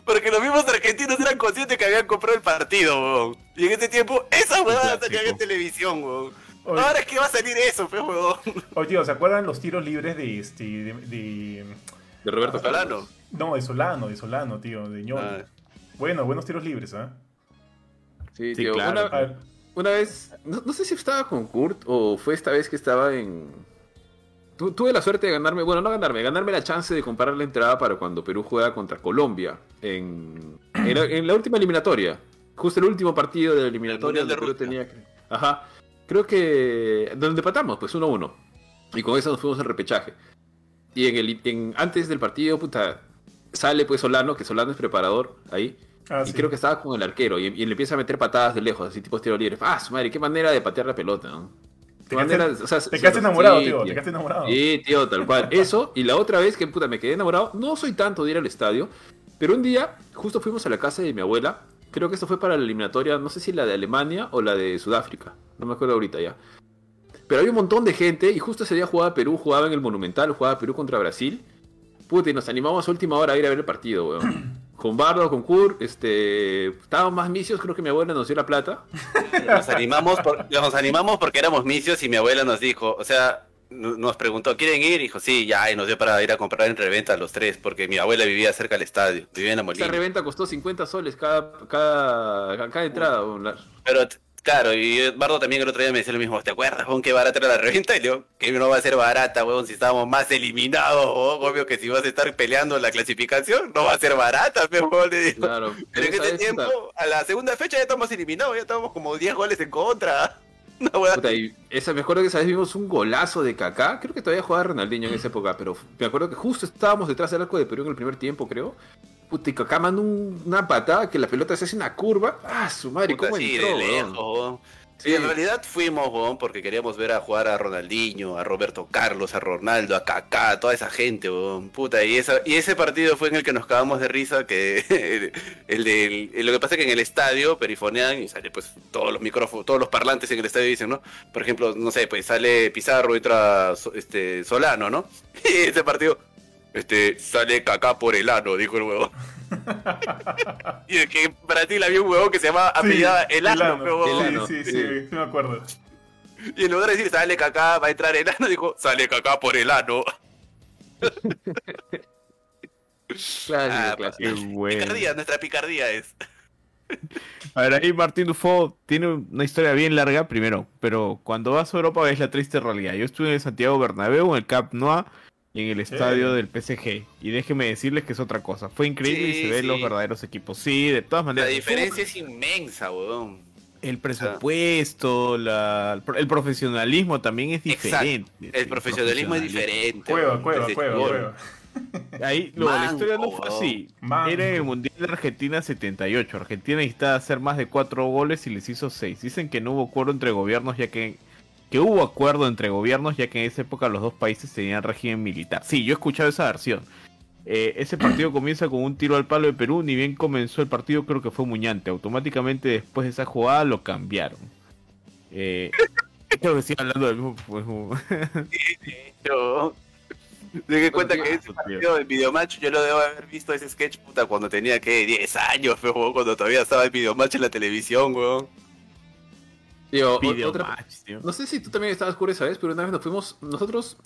Porque los mismos argentinos eran conscientes que habían comprado el partido, weón. Y en ese tiempo, esa huevada clásico. salía en televisión, weón. Oye. Ahora es que va a salir eso, pues, weón. Oye, tío, ¿se acuerdan los tiros libres de este. de. de- De Roberto Solano. Carlos. no, de Solano, de Solano, tío, de ñoño. Ah. Bueno, buenos tiros libres, ¿ah? Sí, Sí, tío. claro. Una vez, no, no sé si estaba con Kurt o fue esta vez que estaba en... Tu- tuve la suerte de ganarme, bueno, no ganarme, ganarme la chance de comprar la entrada para cuando Perú juega contra Colombia en, en, la, en la última eliminatoria. Justo el último partido de la eliminatoria El de donde Perú tenía que... Ajá. Creo que... Donde empatamos, pues 1-1. Y con eso nos fuimos al repechaje. Y en el, en, antes del partido, puta, sale pues Solano, que Solano es preparador ahí. ah, y sí. creo que estaba con el arquero y, y le empieza a meter patadas de lejos, así tipo tiro libre. Ah, su madre, qué manera de patear la pelota, ¿no? Te quedaste, manera- o sea, te se- quedaste sí, enamorado, tío. tío. Te quedaste enamorado. Sí, tío, tal cual. Eso, y la otra vez que puta me quedé enamorado, no soy tanto de ir al estadio, pero un día justo fuimos a la casa de mi abuela. Creo que esto fue para la eliminatoria, no sé si la de Alemania o la de Sudáfrica. No me acuerdo ahorita ya. Pero había un montón de gente y justo ese día jugaba Perú, jugaba en el Monumental, jugaba Perú contra Brasil. Puta, y nos animamos a última hora a ir a ver el partido, weón. Con Bardo, con Kurt, este... Estábamos más misios, creo que mi abuela nos dio la plata. Nos animamos, por- nos animamos porque éramos misios y mi abuela nos dijo, o sea, nos preguntó, ¿quieren ir? Y dijo, sí, ya, y nos dio para ir a comprar en reventa los tres, porque mi abuela vivía cerca del estadio, vivía en la Esa Molina. reventa costó 50 soles cada, cada, cada entrada. Pero Claro, y Eduardo también el otro día me decía lo mismo, ¿te acuerdas, weón, qué barata era la reventa? Y le digo, que no va a ser barata, weón, si estábamos más eliminados, weón, obvio que si vas a estar peleando la clasificación, no va a ser barata, pero weón, le digo. Claro. Pero en ese tiempo, a la segunda fecha ya estamos eliminados, ya estamos como 10 goles en contra. Weá puta, y esa, me acuerdo que esa vez vimos un golazo de Kaká. Creo que todavía jugaba Ronaldinho en esa época, pero me acuerdo que justo estábamos detrás del arco de Perú en el primer tiempo, creo. Puta, mandó un- una patada que la pelota se hace una curva. Ah, su madre, Puta, ¿cómo sí, entró, de lejos. Sí. En realidad fuimos, weón, porque queríamos ver a jugar a Ronaldinho, a Roberto Carlos, a Ronaldo, a Kaká, a toda esa gente, weón. Puta, y, esa, y ese partido fue en el que nos cagamos de risa, que el, el del... Lo que pasa es que en el estadio perifonean y sale pues todos los micrófonos, todos los parlantes en el estadio dicen, ¿no? Por ejemplo, no sé, pues sale Pizarro, entra este, Solano, ¿no? Y ese partido... Este, sale Kaká por el ano, dijo el huevón. y de que en Brasil había un huevón que se llamaba apellidada Sí, huevón. Elano, Sí, sí, sí. sí, sí me acuerdo. Y en lugar de decir sale Kaká, va a entrar Elano, dijo sale Kaká por el ano. Clásico, Ah, bueno. Picardía, nuestra picardía es. A ver, ahí Martín Dufo tiene una historia bien larga, primero, pero cuando vas a Europa ves la triste realidad. Yo estuve en el Santiago Bernabéu, en el Camp Nou y en el estadio del PSG. Y déjenme decirles que es otra cosa. Fue increíble y Sí, se ven sí. los verdaderos equipos. Sí, de todas La maneras. diferencia es inmensa, weón. El presupuesto, la- el profesionalismo también es Exacto. diferente. El profesionalismo es diferente. Cueva, weón. cueva, cueva. Ahí, no, la Manco, historia no fue así. Manco. Era en el Mundial de Argentina 78. Argentina necesitaba hacer más de cuatro goles y les hizo seis. Dicen que no hubo acuerdo entre gobiernos, ya que que hubo acuerdo entre gobiernos, ya que en esa época los dos países tenían régimen militar. Sí, yo he escuchado esa versión. Eh, ese partido comienza con un tiro al palo de Perú. Ni bien comenzó el partido, creo que fue Muñante. Automáticamente después de esa jugada lo cambiaron. Eh, creo que sigue hablando del mismo. pues, Yo- Me di cuenta que ese partido del videomatch yo lo debo haber visto ese sketch puta cuando tenía que 10 años, fe, weón, cuando todavía estaba el videomatch en la televisión, weón. Video otra- match, tío. No sé si tú también estabas cura esa vez, pero una vez nos fuimos, nosotros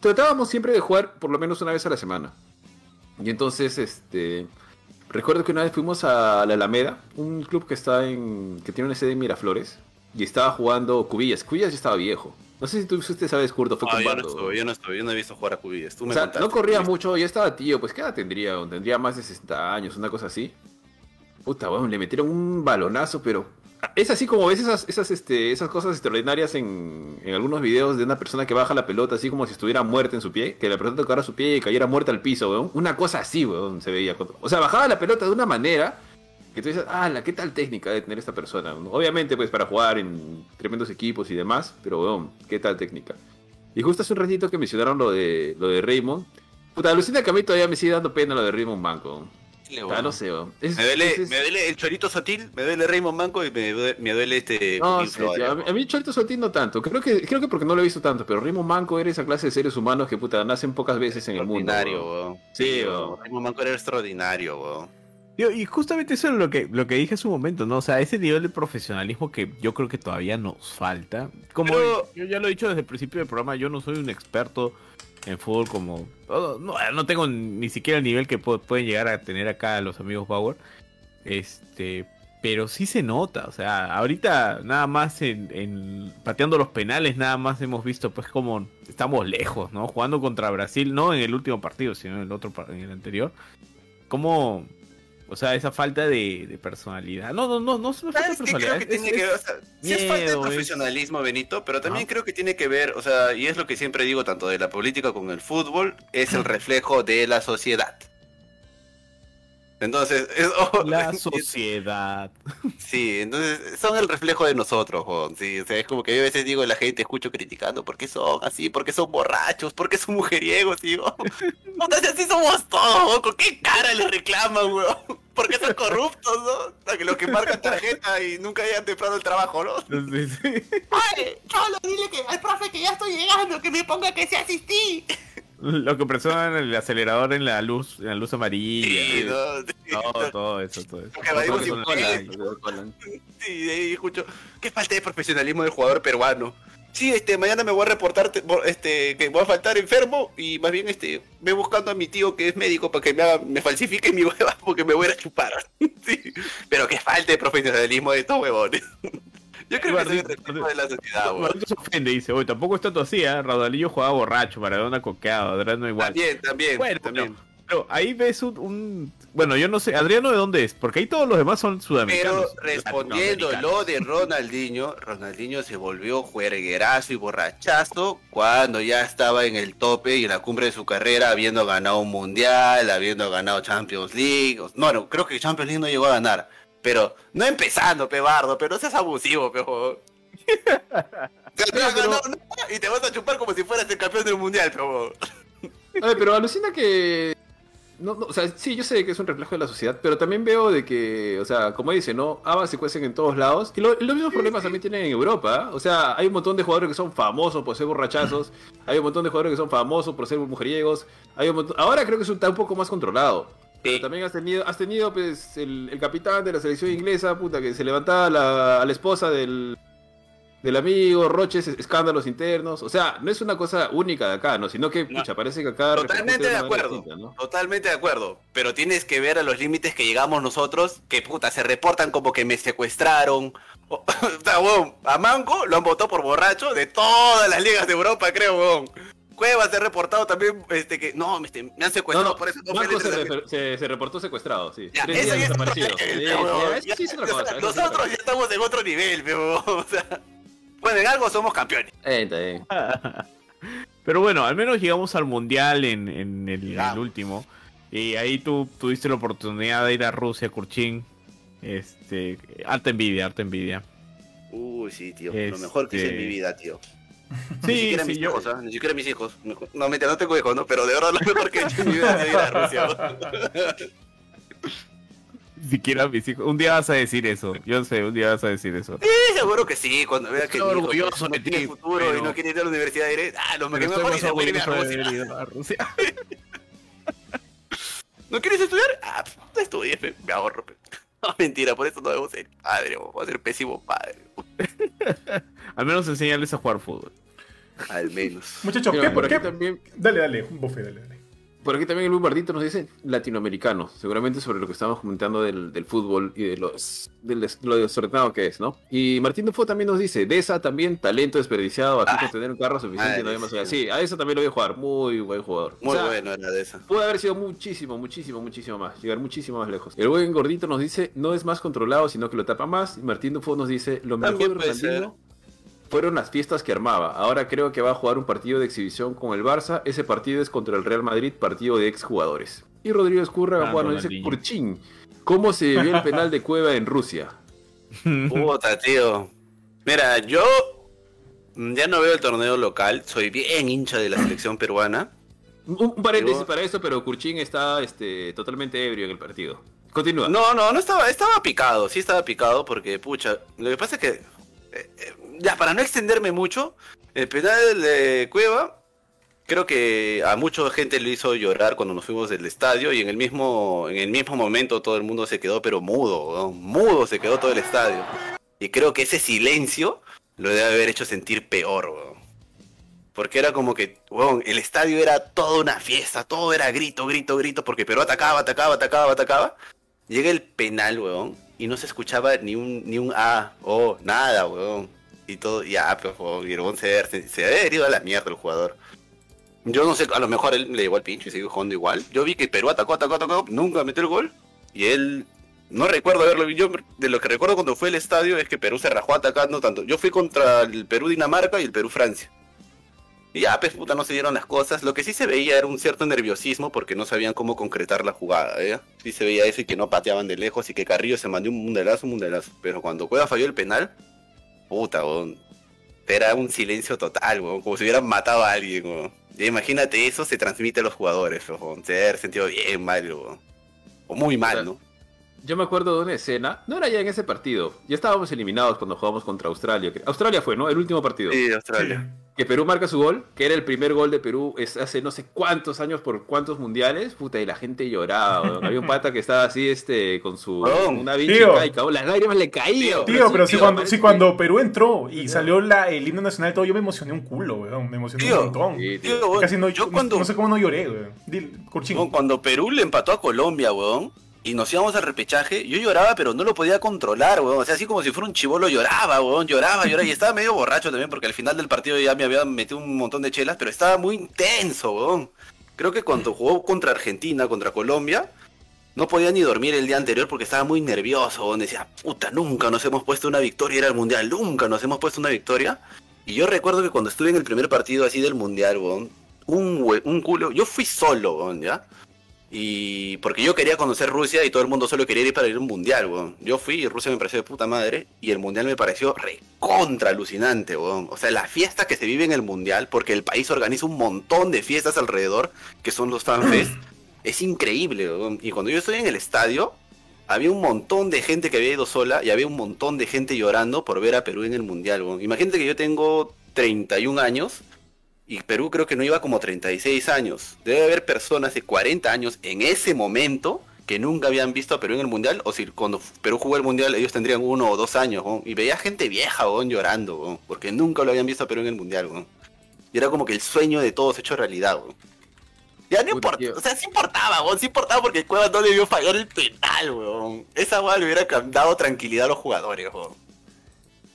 tratábamos siempre de jugar por lo menos una vez a la semana. Y entonces, este, recuerdo que una vez fuimos a la Alameda, un club que está en, que tiene una sede en Miraflores, y estaba jugando Cubillas. Cubillas ya estaba viejo. No sé si tú usted sabes, Curto, fue Ah, con yo no estuve, yo no estuve, yo no he visto jugar a Cubillas. Tú O me sea, contaste. no corría mucho, ya estaba tío, pues ¿qué edad tendría? Tendría más de 60 años, una cosa así. Puta, weón, le metieron un balonazo, pero es así como ves esas, esas, este, esas cosas extraordinarias en, en algunos videos de una persona que baja la pelota así como si estuviera muerta en su pie, que la pelota tocara su pie y cayera muerta al piso, weón. Una cosa así, weón, se veía. O sea, bajaba la pelota de una manera que tú dices, ah, la qué tal técnica de tener esta persona. Obviamente, pues para jugar en tremendos equipos y demás, pero weón, qué tal técnica. Y justo hace un ratito que mencionaron lo de, lo de Raymond. Puta, alucina que a mí todavía me sigue dando pena lo de Raymond Manco. Sé, weón. Es- Me duele, es- es- me duele el chorito sotil, me duele Raymond Manco y me duele, me duele este. No tío, a mí, a mí Cholito Sotín no tanto. Creo que, creo que porque no lo he visto tanto, pero Raymond Manco era esa clase de seres humanos que puta nacen pocas veces en el mundo. Extraordinario. Sí. Raymond Manco era extraordinario, weón. Tío, y justamente eso es lo que, lo que dije hace un momento, ¿no? O sea, ese nivel de profesionalismo que yo creo que todavía nos falta. Como Pero- yo ya lo he dicho desde el principio del programa, yo no soy un experto en fútbol como... oh, No, no tengo ni siquiera el nivel que pu- pueden llegar a tener acá los amigos Bauer. Este... Pero sí se nota, o sea, ahorita nada más en, pateando los penales, nada más hemos visto pues como estamos lejos, ¿no? Jugando contra Brasil, no en el último partido, sino en el otro en el anterior. Como o sea, esa falta de, de personalidad. No, no, no, no, no es falta de ¿Sabes creo personalidad. que es- tiene que es- ver? O sea, sí es falta de es- profesionalismo, Benito, pero también creo que tiene que ver, o sea, y es lo que siempre digo tanto de la política como el fútbol, es el reflejo de la sociedad. Entonces, es- oh, La sociedad. Sí, entonces son el reflejo de nosotros, Juan. Sí, o sea, es como que yo a veces digo la gente, escucho criticando, ¿por qué son así? ¿Por qué son borrachos? ¿Por qué son mujeriegos? Y digo, si así somos todos, ¿con qué cara les reclaman, weón? ¿Por qué son corruptos, no? O sea, que los que marcan tarjeta y nunca hayan temprano el trabajo, ¿no? Sí, sí. ¡Ay, Cholo, dile que al profe que ya estoy llegando, que me ponga que se asistí! Lo que presionan el acelerador en la luz, en la luz amarilla. Sí, no, sí, Todo, todo eso, todo eso. Todo sin eso. Sí, de ahí escucho, qué falta de profesionalismo del jugador peruano. Sí, este, mañana me voy a reportar este, que voy a faltar enfermo y más bien este, me buscando a mi tío que es médico para que me, haga, me falsifique mi hueva porque me voy a chupar. Sí, pero qué falta de profesionalismo de estos huevones. Yo creo que soy el de la sociedad. Gordito se ofende, dice, oye, tampoco es tanto así, ¿eh? Raudalillo jugaba borracho, Maradona coqueado, Adriano igual. También, también, Bueno, también. Pero ahí ves un, un- Bueno, yo no sé, Adriano de dónde es, porque ahí todos los demás son Pero sudamericanos. respondiendo lo de Ronaldinho, Ronaldinho se volvió juerguerazo y borrachazo cuando ya estaba en el tope y en la cumbre de su carrera, habiendo ganado un mundial, habiendo ganado Champions League. No, no, creo que Champions League no llegó a ganar. Pero no empezando, pebardo, pero no seas abusivo, pejo. y te vas a chupar como si fueras el campeón del mundial, pejo. Oye, pero alucina que. No, no, o sea, sí, yo sé que es un reflejo de la sociedad, pero también veo de que, o sea, como dice, ¿no? Habas se cuecen en todos lados. Y lo- los mismos problemas también tienen en Europa. ¿ah? O sea, hay un montón de jugadores que son famosos por ser borrachazos. Hay un montón de jugadores que son famosos por ser mujeriegos. Hay un montón- Ahora creo que es un- está un poco más controlado. Pero también has tenido, has tenido pues, el, el capitán de la selección inglesa, puta, que se levantaba la, a la esposa del, del amigo, roches, es- escándalos internos. O sea, no es una cosa única de acá, ¿no? Sino que, No. pucha, parece que acá... Totalmente de acuerdo. distinta, ¿no? Totalmente de acuerdo. Pero tienes que ver a los límites que llegamos nosotros, que puta, se reportan como que me secuestraron. O, o sea, weón, a Manco lo han votado por borracho de todas las ligas de Europa, creo, weón. Cuevas se ha reportado también este que no, este, me han No, secuestrado no, por eso. no Marco se, se- se reportó secuestrado, sí. Ya, Tres eso días desaparecido. Nosotros ya estamos en otro nivel, pero, o sea, bueno, en algo somos campeones. Eh, está bien. Pero bueno, al menos llegamos al mundial en, en el, último. Y ahí tú tuviste la oportunidad de ir a Rusia, Kurchin. Este, harta envidia, harta envidia. Uy, sí, tío, Este- lo mejor que hice en mi vida, tío. Ni Sí, siquiera sí, mis yo, hijos, ¿ah? Ni siquiera mis hijos. No, mentira, no tengo hijos, ¿no? Pero de verdad lo mejor que he hecho en mi vida es ir a Rusia. ni siquiera mis hijos. Un día vas a decir eso. Yo sé, un día vas a decir eso. Sí, seguro que sí, cuando vea que hijo orgulloso no de tiene ti, futuro y no quiere ir a la universidad, diré, ah, lo que mejor fue irme a Rusia. a Rusia. ¿No quieres estudiar? Ah, pues, no estudies, me ahorro. pe. No, mentira, por eso no debo ser padre, voy a ser pésimo padre. Al menos enseñarles a jugar fútbol. Al menos. Muchachos, ¿qué, por aquí qué? también Dale, dale, un bofe, dale, dale. Por aquí también el bombardito nos dice latinoamericano, seguramente sobre lo que estábamos comentando del, del fútbol y de los, del lo desordenado que es, ¿no? Y Martín Dufo también nos dice, de esa también talento desperdiciado, aquí Ah, con tener un carro suficiente y no hay más allá. Sí, a eso también lo voy a jugar, muy buen jugador. Muy O sea, bueno era de esa. Puede haber sido muchísimo, muchísimo, muchísimo más. Llegar muchísimo más lejos. El buen gordito nos dice, no es más controlado, sino que lo tapa más. Y Martín Dufo nos dice, lo mejor de También puede Ronaldinho fueron las fiestas que armaba. Ahora creo que va a jugar un partido de exhibición con el Barça. Ese partido es contra el Real Madrid, partido de exjugadores. Y Rodrigo Escurra Ah, Juan, dice. Kurchin, ¿cómo se vio el penal de Cueva en Rusia? Puta, tío. Mira, yo ya no veo el torneo local, soy bien hincha de la selección peruana. Un, paréntesis para esto, pero Kurchin está este, totalmente ebrio en el partido. Continúa. No, no, no estaba, estaba picado, sí estaba picado porque, pucha, lo que pasa es que, eh, eh, ya para no extenderme mucho, el penal de Cueva, creo que a mucha gente lo hizo llorar cuando nos fuimos del estadio y en el mismo, en el mismo momento todo el mundo se quedó pero mudo, ¿no? mudo se quedó todo el estadio. Y creo que ese silencio lo debe haber hecho sentir peor, weón. Porque era como que, weón, el estadio era toda una fiesta, todo era grito, grito, grito, porque Perú atacaba, atacaba, atacaba, atacaba. Llega el penal, weón, y no se escuchaba ni un, ni un A, o nada, weón. Y todo, ya, el weón se, se, había herido a la mierda el jugador. Yo no sé, a lo mejor él le llegó al pincho y siguió jugando igual. Yo vi que Perú atacó, atacó, atacó, nunca metió el gol. Y él, no recuerdo haberlo visto. Yo, de lo que recuerdo cuando fue al estadio es que Perú se rajó atacando tanto. Yo fui contra el Perú-Dinamarca y el Perú-Francia. Y ya, pues puta, no se dieron las cosas. Lo que sí se veía era un cierto nerviosismo porque no sabían cómo concretar la jugada, ¿eh? Sí se veía eso y que no pateaban de lejos y que Carrillo se mandó un mundelazo, un mundelazo. Pero cuando Cueva falló el penal, puta, weón. Era un silencio total, weón. Como si hubieran matado a alguien, weón. Imagínate eso, se transmite a los jugadores, weón. Se debe haber sentido bien mal, weón. O muy mal, ¿no? Yo me acuerdo de una escena, no era ya en ese partido, ya estábamos eliminados cuando jugamos contra Australia. Australia fue, ¿no? El último partido. Sí, Australia. Que Perú marca su gol, que era el primer gol de Perú es hace no sé cuántos años por cuántos mundiales, puta, y la gente lloraba, weón. Había un pata que estaba así, este, con su una bicha Tío. y cabrón, las lágrimas le caían. Tío, pero sí, si tío, cuando, que- cuando Perú entró y salió la, el himno nacional y todo, yo me emocioné un culo, weón. Me emocioné Tío, un montón. Sí, tío. Tío, weón, Casi no, yo no- cuando, no sé cómo no lloré, weón. Dile, Curchín. weón, cuando Perú le empató a Colombia, weón. Y nos íbamos al repechaje, yo lloraba, pero no lo podía controlar, weón. O sea, así como si fuera un chivolo, lloraba, weón. Lloraba, lloraba. Y estaba medio borracho también, porque al final del partido ya me había metido un montón de chelas, pero estaba muy intenso, weón. Creo que cuando jugó contra Argentina, contra Colombia, no podía ni dormir el día anterior porque estaba muy nervioso, weón. Decía, puta, nunca nos hemos puesto una victoria, era el mundial, nunca nos hemos puesto una victoria. Y yo recuerdo que cuando estuve en el primer partido así del mundial, weón, un, un culo, yo fui solo, weón, ¿ya? Y porque yo quería conocer Rusia y todo el mundo solo quería ir para ir a un mundial, weón. Yo fui y Rusia me pareció de puta madre y el mundial me pareció recontra alucinante, weón. O sea, la fiesta que se vive en el mundial, porque el país organiza un montón de fiestas alrededor, que son los fanfest, es increíble, weón. Y cuando yo estoy en el estadio, había un montón de gente que había ido sola y había un montón de gente llorando por ver a Perú en el mundial, weón. Imagínate que yo tengo 31 años y Perú creo que no iba como 36 años. Debe haber personas de 40 años en ese momento que nunca habían visto a Perú en el Mundial. O si cuando Perú jugó el Mundial ellos tendrían uno o dos años. weón. Y veía gente vieja weón, llorando, weón, porque nunca lo habían visto a Perú en el Mundial. Y era como que el sueño de todos hecho realidad. Ya no importa, o sea, sí importaba, weón, sí importaba porque el Cuevas no debió fallar el penal, weón. Esa weón le hubiera dado tranquilidad a los jugadores, weón.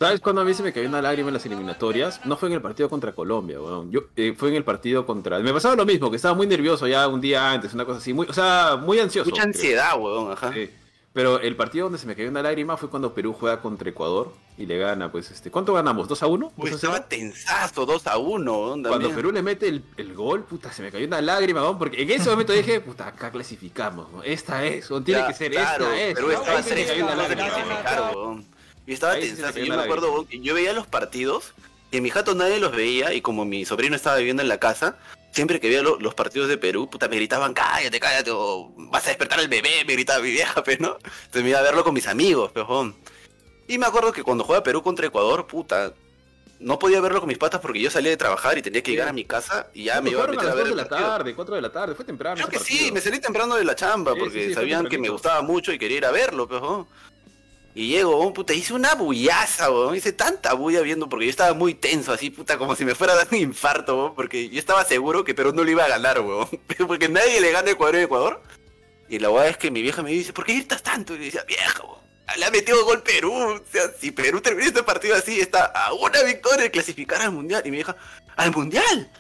¿Sabes cuando a mí se me cayó una lágrima en las eliminatorias? No fue en el partido contra Colombia, weón. Yo, eh, fue en el partido contra... Me pasaba lo mismo, que estaba muy nervioso ya un día antes, una cosa así. Muy, o sea, muy ansioso. Mucha creo. ansiedad, weón, ajá. Sí. Pero el partido donde se me cayó una lágrima fue cuando Perú juega contra Ecuador y le gana, pues, este... ¿Cuánto ganamos? ¿2 a 1? Uy, ¿2 a estaba 0? tensazo, 2 a 1, weón, Cuando. Perú le mete el, el gol, puta, se me cayó una lágrima, weón, porque en ese momento dije, puta, acá clasificamos, weón. esta es, weón, tiene Ya, que ser claro, esta es. Perú ¿no? estaba me cayó una cerca de lágrima, weón. Y estaba cayó Yo me acuerdo, que yo veía los partidos y en mi jato nadie los veía y como mi sobrino estaba viviendo en la casa, siempre que veía lo- los partidos de Perú, puta, me gritaban, cállate, cállate, o vas a despertar al bebé, me gritaba mi vieja, pues, ¿no? Entonces me iba a verlo con mis amigos, pejón. Y me acuerdo que cuando juega Perú contra Ecuador, puta, no podía verlo con mis patas porque yo salía de trabajar y tenía que llegar a mi casa y ya me iba a meter a las ver 2 de la tarde, 4 de la tarde, fue temprano. Creo que sí, me salí temprano de la chamba Sí, porque sí, sí, fue sabían que me gustaba mucho y quería ir a verlo, pues, ¿no? Y llego, weón, puta, hice una bullaza, weón, hice tanta bulla viendo porque yo estaba muy tenso, así, puta, como si me fuera a dar un infarto, weón, porque yo estaba seguro que Perú no le iba a ganar, weón, porque nadie le gana Ecuador en Ecuador. Y la weá es que mi vieja me dice, ¿por qué gritas tanto? Y yo decía, vieja, weón, le ha metido gol Perú, o sea, si Perú termina este partido así, está a una victoria de clasificar al Mundial. Y mi vieja, ¿al Mundial?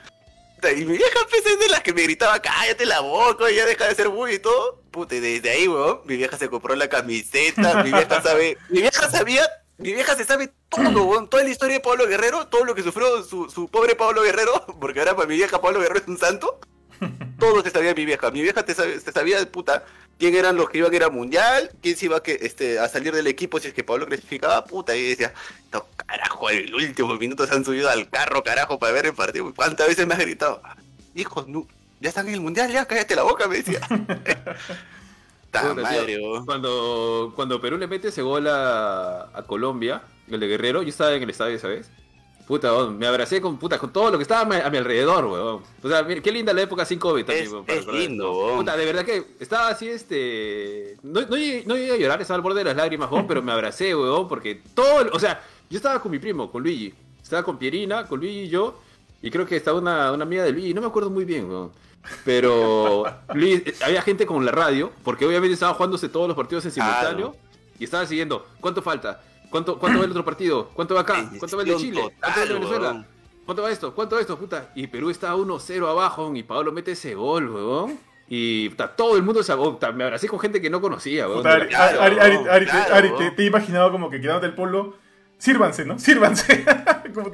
Y mi vieja empecé de las que me gritaba, cállate la boca, ya deja de ser muy y todo. Puta, y desde ahí, weón, mi vieja se compró la camiseta, mi vieja sabe, mi vieja sabía, mi vieja se sabe todo, weón, toda la historia de Pablo Guerrero, todo lo que sufrió su, pobre Pablo Guerrero, porque ahora para mi vieja Pablo Guerrero es un santo. Todo se sabía mi vieja, mi vieja te, sabe- te sabía, puta, quién eran los que iban a ir al mundial, quién se iba a, que, este, a salir del equipo si es que Pablo clasificaba, puta, y decía, no, carajo, en el último minuto se han subido al carro, carajo, para ver el partido. ¿Cuántas veces me has gritado? Hijos, no, ya están en el mundial, ya cállate la boca, me decía. Puta, tío. Cuando, cuando Perú le mete ese gol a, a Colombia, el de Guerrero, yo estaba en el estadio esa vez. Puta, me abracé con puta, con todo lo que estaba a mi, alrededor, weón. O sea, mira, qué linda la época sin COVID también, Es- weón, es lindo, weón. Puta, de verdad que estaba así, este. No, no, llegué, no llegué a llorar, estaba al borde de las lágrimas, weón, pero me abracé, weón, porque todo. O sea, yo estaba con mi primo, con Luigi. Estaba con Pierina, con Luigi y yo. Y creo que estaba una, una amiga de Luigi, no me acuerdo muy bien, weón. Pero Luis, había gente con la radio, porque obviamente estaban jugándose todos los partidos en simultáneo. Claro. Y estaban siguiendo, ¿cuánto falta? ¿Cuánto, ¿Cuánto va el otro partido? ¿Cuánto va acá? ¿Cuánto va el de Chile? ¿Cuánto va el de Venezuela? ¿Cuánto va esto? ¿Cuánto va esto? Puta. Y Perú está 1-0 abajo y Pablo mete ese gol, weón. Y puta, todo el mundo se puta, me abracé con gente que no conocía, weón. Puta, Ari, Claro, Ari, Ari, Ari, te- te, te he imaginado como que quedándote el polo. Sírvanse, ¿no? Sírvanse. como.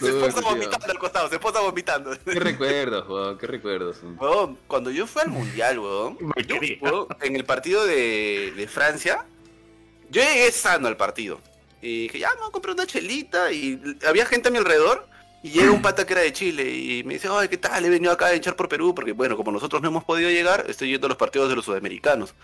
Se tío. vomitando al costado, se esposa vomitando. Qué recuerdos, weón, qué recuerdos. Weón, cuando yo fui al mundial, weón, Me yo, quería. weón, en el partido de, de Francia, yo llegué sano al partido. Y dije, ya, me voy a comprar una chelita. Y había gente a mi alrededor. Y llega un pata que era de Chile. Y me dice, ay, ¿qué tal? He venido acá a echar por Perú. Porque, bueno, como nosotros no hemos podido llegar, estoy yendo a los partidos de los sudamericanos.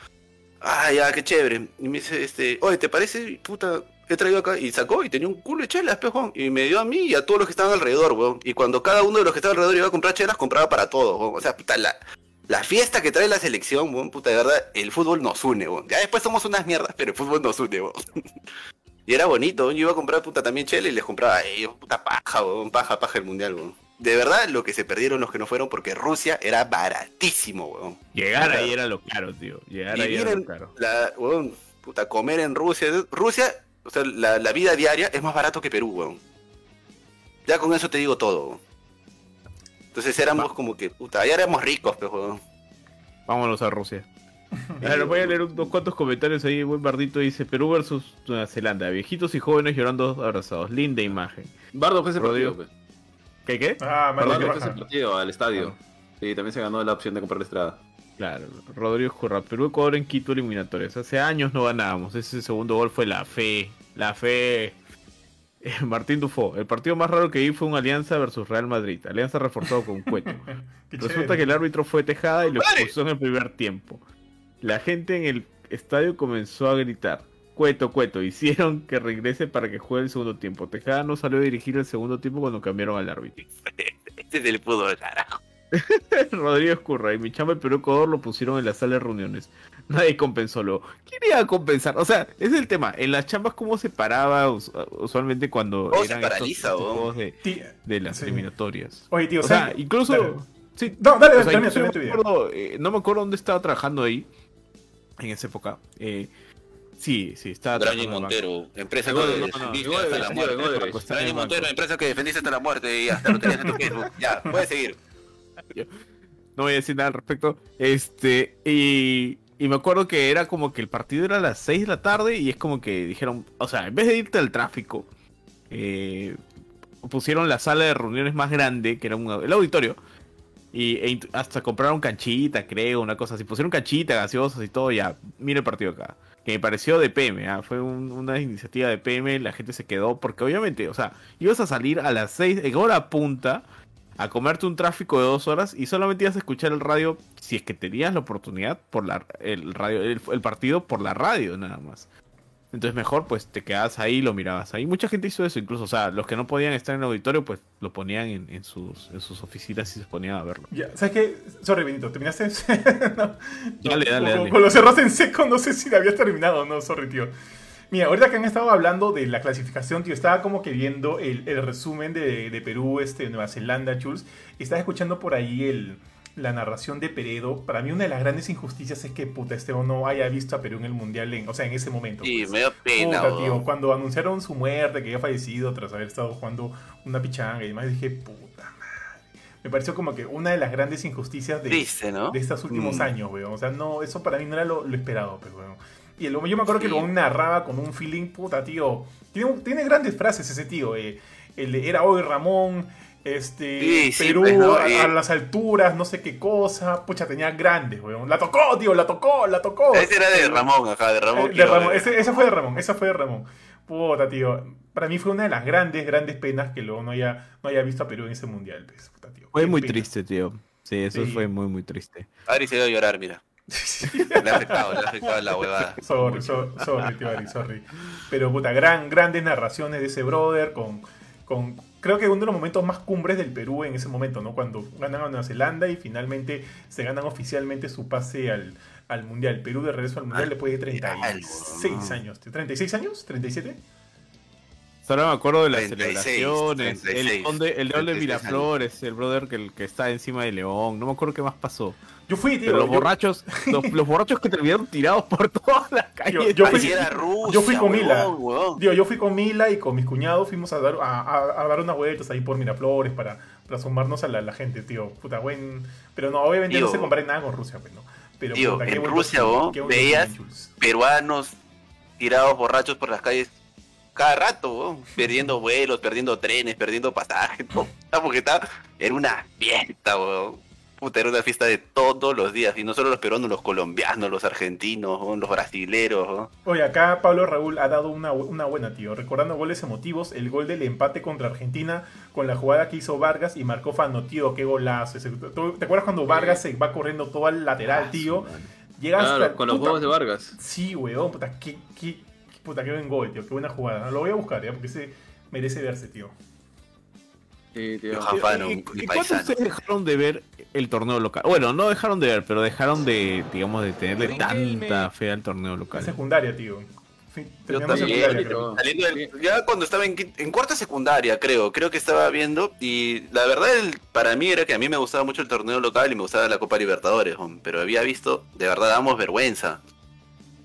Ah, ya, qué chévere. Y me dice, este, oye, ¿te parece? Puta, he traído acá. Y sacó y tenía un culo de chelas, pejón. Y me dio a mí y a todos los que estaban alrededor, weón. Y cuando cada uno de los que estaban alrededor iba a comprar chelas, compraba para todos, weón. O sea, puta, la, la fiesta que trae la selección, weón, puta, de verdad, el fútbol nos une, weón. Ya después somos unas mierdas, pero el fútbol nos une, weón. Y era bonito, yo iba a comprar puta también chela y les compraba a ellos, puta paja, weón, paja, paja el mundial, weón. de verdad lo que se perdieron los que no fueron porque Rusia era baratísimo, weón. Llegar ahí era lo caro, tío. Llegar ahí era lo caro. la, weón, puta, comer en Rusia. Rusia, o sea, la, la vida diaria es más barato que Perú, weón. Ya con eso te digo todo. weón. Entonces éramos como que, puta, ya éramos ricos, pues, weón. Vámonos a Rusia. A ver, voy a leer unos cuantos comentarios ahí. Buen Bardito dice: Perú versus Nueva Zelanda. Viejitos y jóvenes llorando abrazados. Linda imagen. Bardo fue ese Rodrigo. partido, pues. ¿Qué qué? Ah, Bardo qué fue ese partido al estadio. Sí, también se ganó la opción de comprar la estrada. Claro, Rodrigo Curra. Perú, Ecuador en Quito eliminatorias. Hace años no ganábamos. Ese segundo gol fue la fe. La fe. Martín Dufo. El partido más raro que vi fue un Alianza versus Real Madrid. Alianza reforzado con Cueto. Resulta chévere. que el árbitro fue Tejada y lo expulsó en el primer tiempo. La gente en el estadio comenzó a gritar. Cueto, cueto, hicieron que regrese para que juegue el segundo tiempo. Tejada no salió a dirigir el segundo tiempo cuando cambiaron al árbitro. Este es el fútbol, carajo. Rodrigo Escurra y mi chamba el Perú Ecuador lo pusieron en la sala de reuniones. Nadie compensó luego. ¿Quién iba a compensar? O sea, ese es el tema. En las chambas, ¿cómo se paraba us- usualmente cuando se eran paraliza, estos de, las Sí. eliminatorias? Oye, tío, O sea, incluso... Dale. Sí, No, dale, o sea, termina, incluso termina no, tu me idea. acuerdo, eh, no me acuerdo dónde estaba trabajando ahí. En esa época. Eh, sí, sí, el banco. Montero, empresa que defendiste hasta la muerte. está el Montero, empresa que defendiste hasta la muerte y hasta lo tenías en tu Facebook. Ya, puedes seguir. No voy a decir nada al respecto. Este, y, y me acuerdo que era como que el partido era a las 6 de la tarde y es como que dijeron, o sea, en vez de irte al tráfico, eh, pusieron la sala de reuniones más grande, que era un, el auditorio, y e hasta compraron canchita, creo, una cosa así. Pusieron canchita, gaseosas y todo, ya, mira el partido acá. Que me pareció de PM, ah, fue un- una iniciativa de PM, la gente se quedó, porque obviamente, o sea, ibas a salir a las 6, en hora punta, a comerte un tráfico de dos horas y solamente ibas a escuchar el radio, si es que tenías la oportunidad, por la, el, radio, el partido por la radio nada más. Entonces mejor pues te quedabas ahí y lo mirabas ahí. Mucha gente hizo eso, incluso, o sea, los que no podían estar en el auditorio pues lo ponían en, en sus, en sus oficinas y se ponían a verlo. Ya, ¿Sabes qué? Sorry, Benito, ¿terminaste? no. Dale, dale, dale. Con lo cerraste en seco, no sé si la habías terminado o no, sorry, tío. Mira, ahorita que han estado hablando de la clasificación, tío, estaba como que viendo el, el resumen de, de Perú, este, Nueva Zelanda, Jules, y estaba escuchando por ahí el, la narración de Peredo. Para mí una de las grandes injusticias es que, puta, Esteban no haya visto a Perú en el Mundial, en, o sea, en ese momento. Sí, pues. me dio pena, Puta, tío, cuando anunciaron su muerte, que había fallecido tras haber estado jugando una pichanga y demás, dije, puta madre. Me pareció como que una de las grandes injusticias de, Triste, ¿no? de estos últimos Mm. años, weón. O sea, no, eso para mí no era lo, lo esperado, pero weón. Y el, yo me acuerdo que lo narraba con un feeling, puta, tío. Tiene, grandes frases ese tío. eh. El de era hoy Ramón, este, Sí, sí, Perú pues, ¿no? a, Eh. a las alturas, no sé qué cosa. Pucha, tenía grandes, weón. La tocó, tío, la tocó, la tocó. Ese era de Ramón, acá, de eh, Ramón. de Quiroga. Ramón, ese, ese fue de Ramón, esa fue de Ramón. Puta, tío. Para mí fue una de las grandes, grandes penas que luego no haya, no haya visto a Perú en ese mundial, pues, puta, tío. Fue Qué muy pena. triste, tío. Sí, eso Sí. fue muy, muy triste. Ari se dio a llorar, mira. Le ha afectado, le ha afectado la huevada. Sorry, so- sorry, tío Ari, sorry. Pero puta, gran, grandes narraciones de ese brother con, con creo que uno de los momentos más cumbres del Perú en ese momento, ¿no? Cuando ganan a Nueva Zelanda y finalmente se ganan oficialmente su pase al, al Mundial. Perú de regreso al Mundial Al después de Mundial, 36 weón. años. tío. ¿36 años? ¿37? Solo me acuerdo de las 36, celebraciones, 36, el león de, el león de 36 Miraflores, el brother que, el que está encima de León, no me acuerdo qué más pasó. Yo fui, tío. Pero los yo- borrachos, los, los borrachos que terminaron tirados por todas las calles. yo fui- era Rusia, yo fui con Mila. yo fui con Mila y con mis cuñados, fuimos a dar, a, a- a dar unas vueltas ahí por Miraflores para, para asomarnos a la, la gente, tío. Puta, buen... Pero no, obviamente no Tío. se compara nada con Rusia, pues, ¿no? Pero, Tío, puta, qué en Rusia, vos, veías-. Peruanos tirados borrachos por las calles cada rato, perdiendo vuelos, perdiendo trenes, perdiendo pasajes. todo. Ah, Porque estaba, era una fiesta, huevón. Puta, era una fiesta de todos los días. Y no solo los peruanos, los colombianos, los argentinos, los brasileros. Oye, acá Pablo Raúl ha dado una, una buena, tío. Recordando goles emotivos, el gol del empate contra Argentina con la jugada que hizo Vargas y marcó Fano, tío, qué golazo. ese. ¿Tú- ¿Te acuerdas cuando Vargas se va corriendo todo al lateral, tío? Llega hasta... Claro, con los puta, juegos de Vargas. Sí, weón, puta, qué, qué, puta, qué buen gol, tío, qué buena jugada. Lo voy a buscar, ¿ya? Porque ese merece verse, tío. Sí, tío. Fano, ¿Y, y ustedes dejaron de ver el torneo local? Bueno, no dejaron de ver, pero dejaron de, digamos, de tenerle tanta fe al torneo En local. secundaria, tío. Yo también, ya cuando estaba en, en cuarta secundaria, creo, creo que estaba viendo y la verdad el- para mí era que a mí me gustaba mucho el torneo local y me gustaba la Copa Libertadores, pero había visto, de verdad damos vergüenza.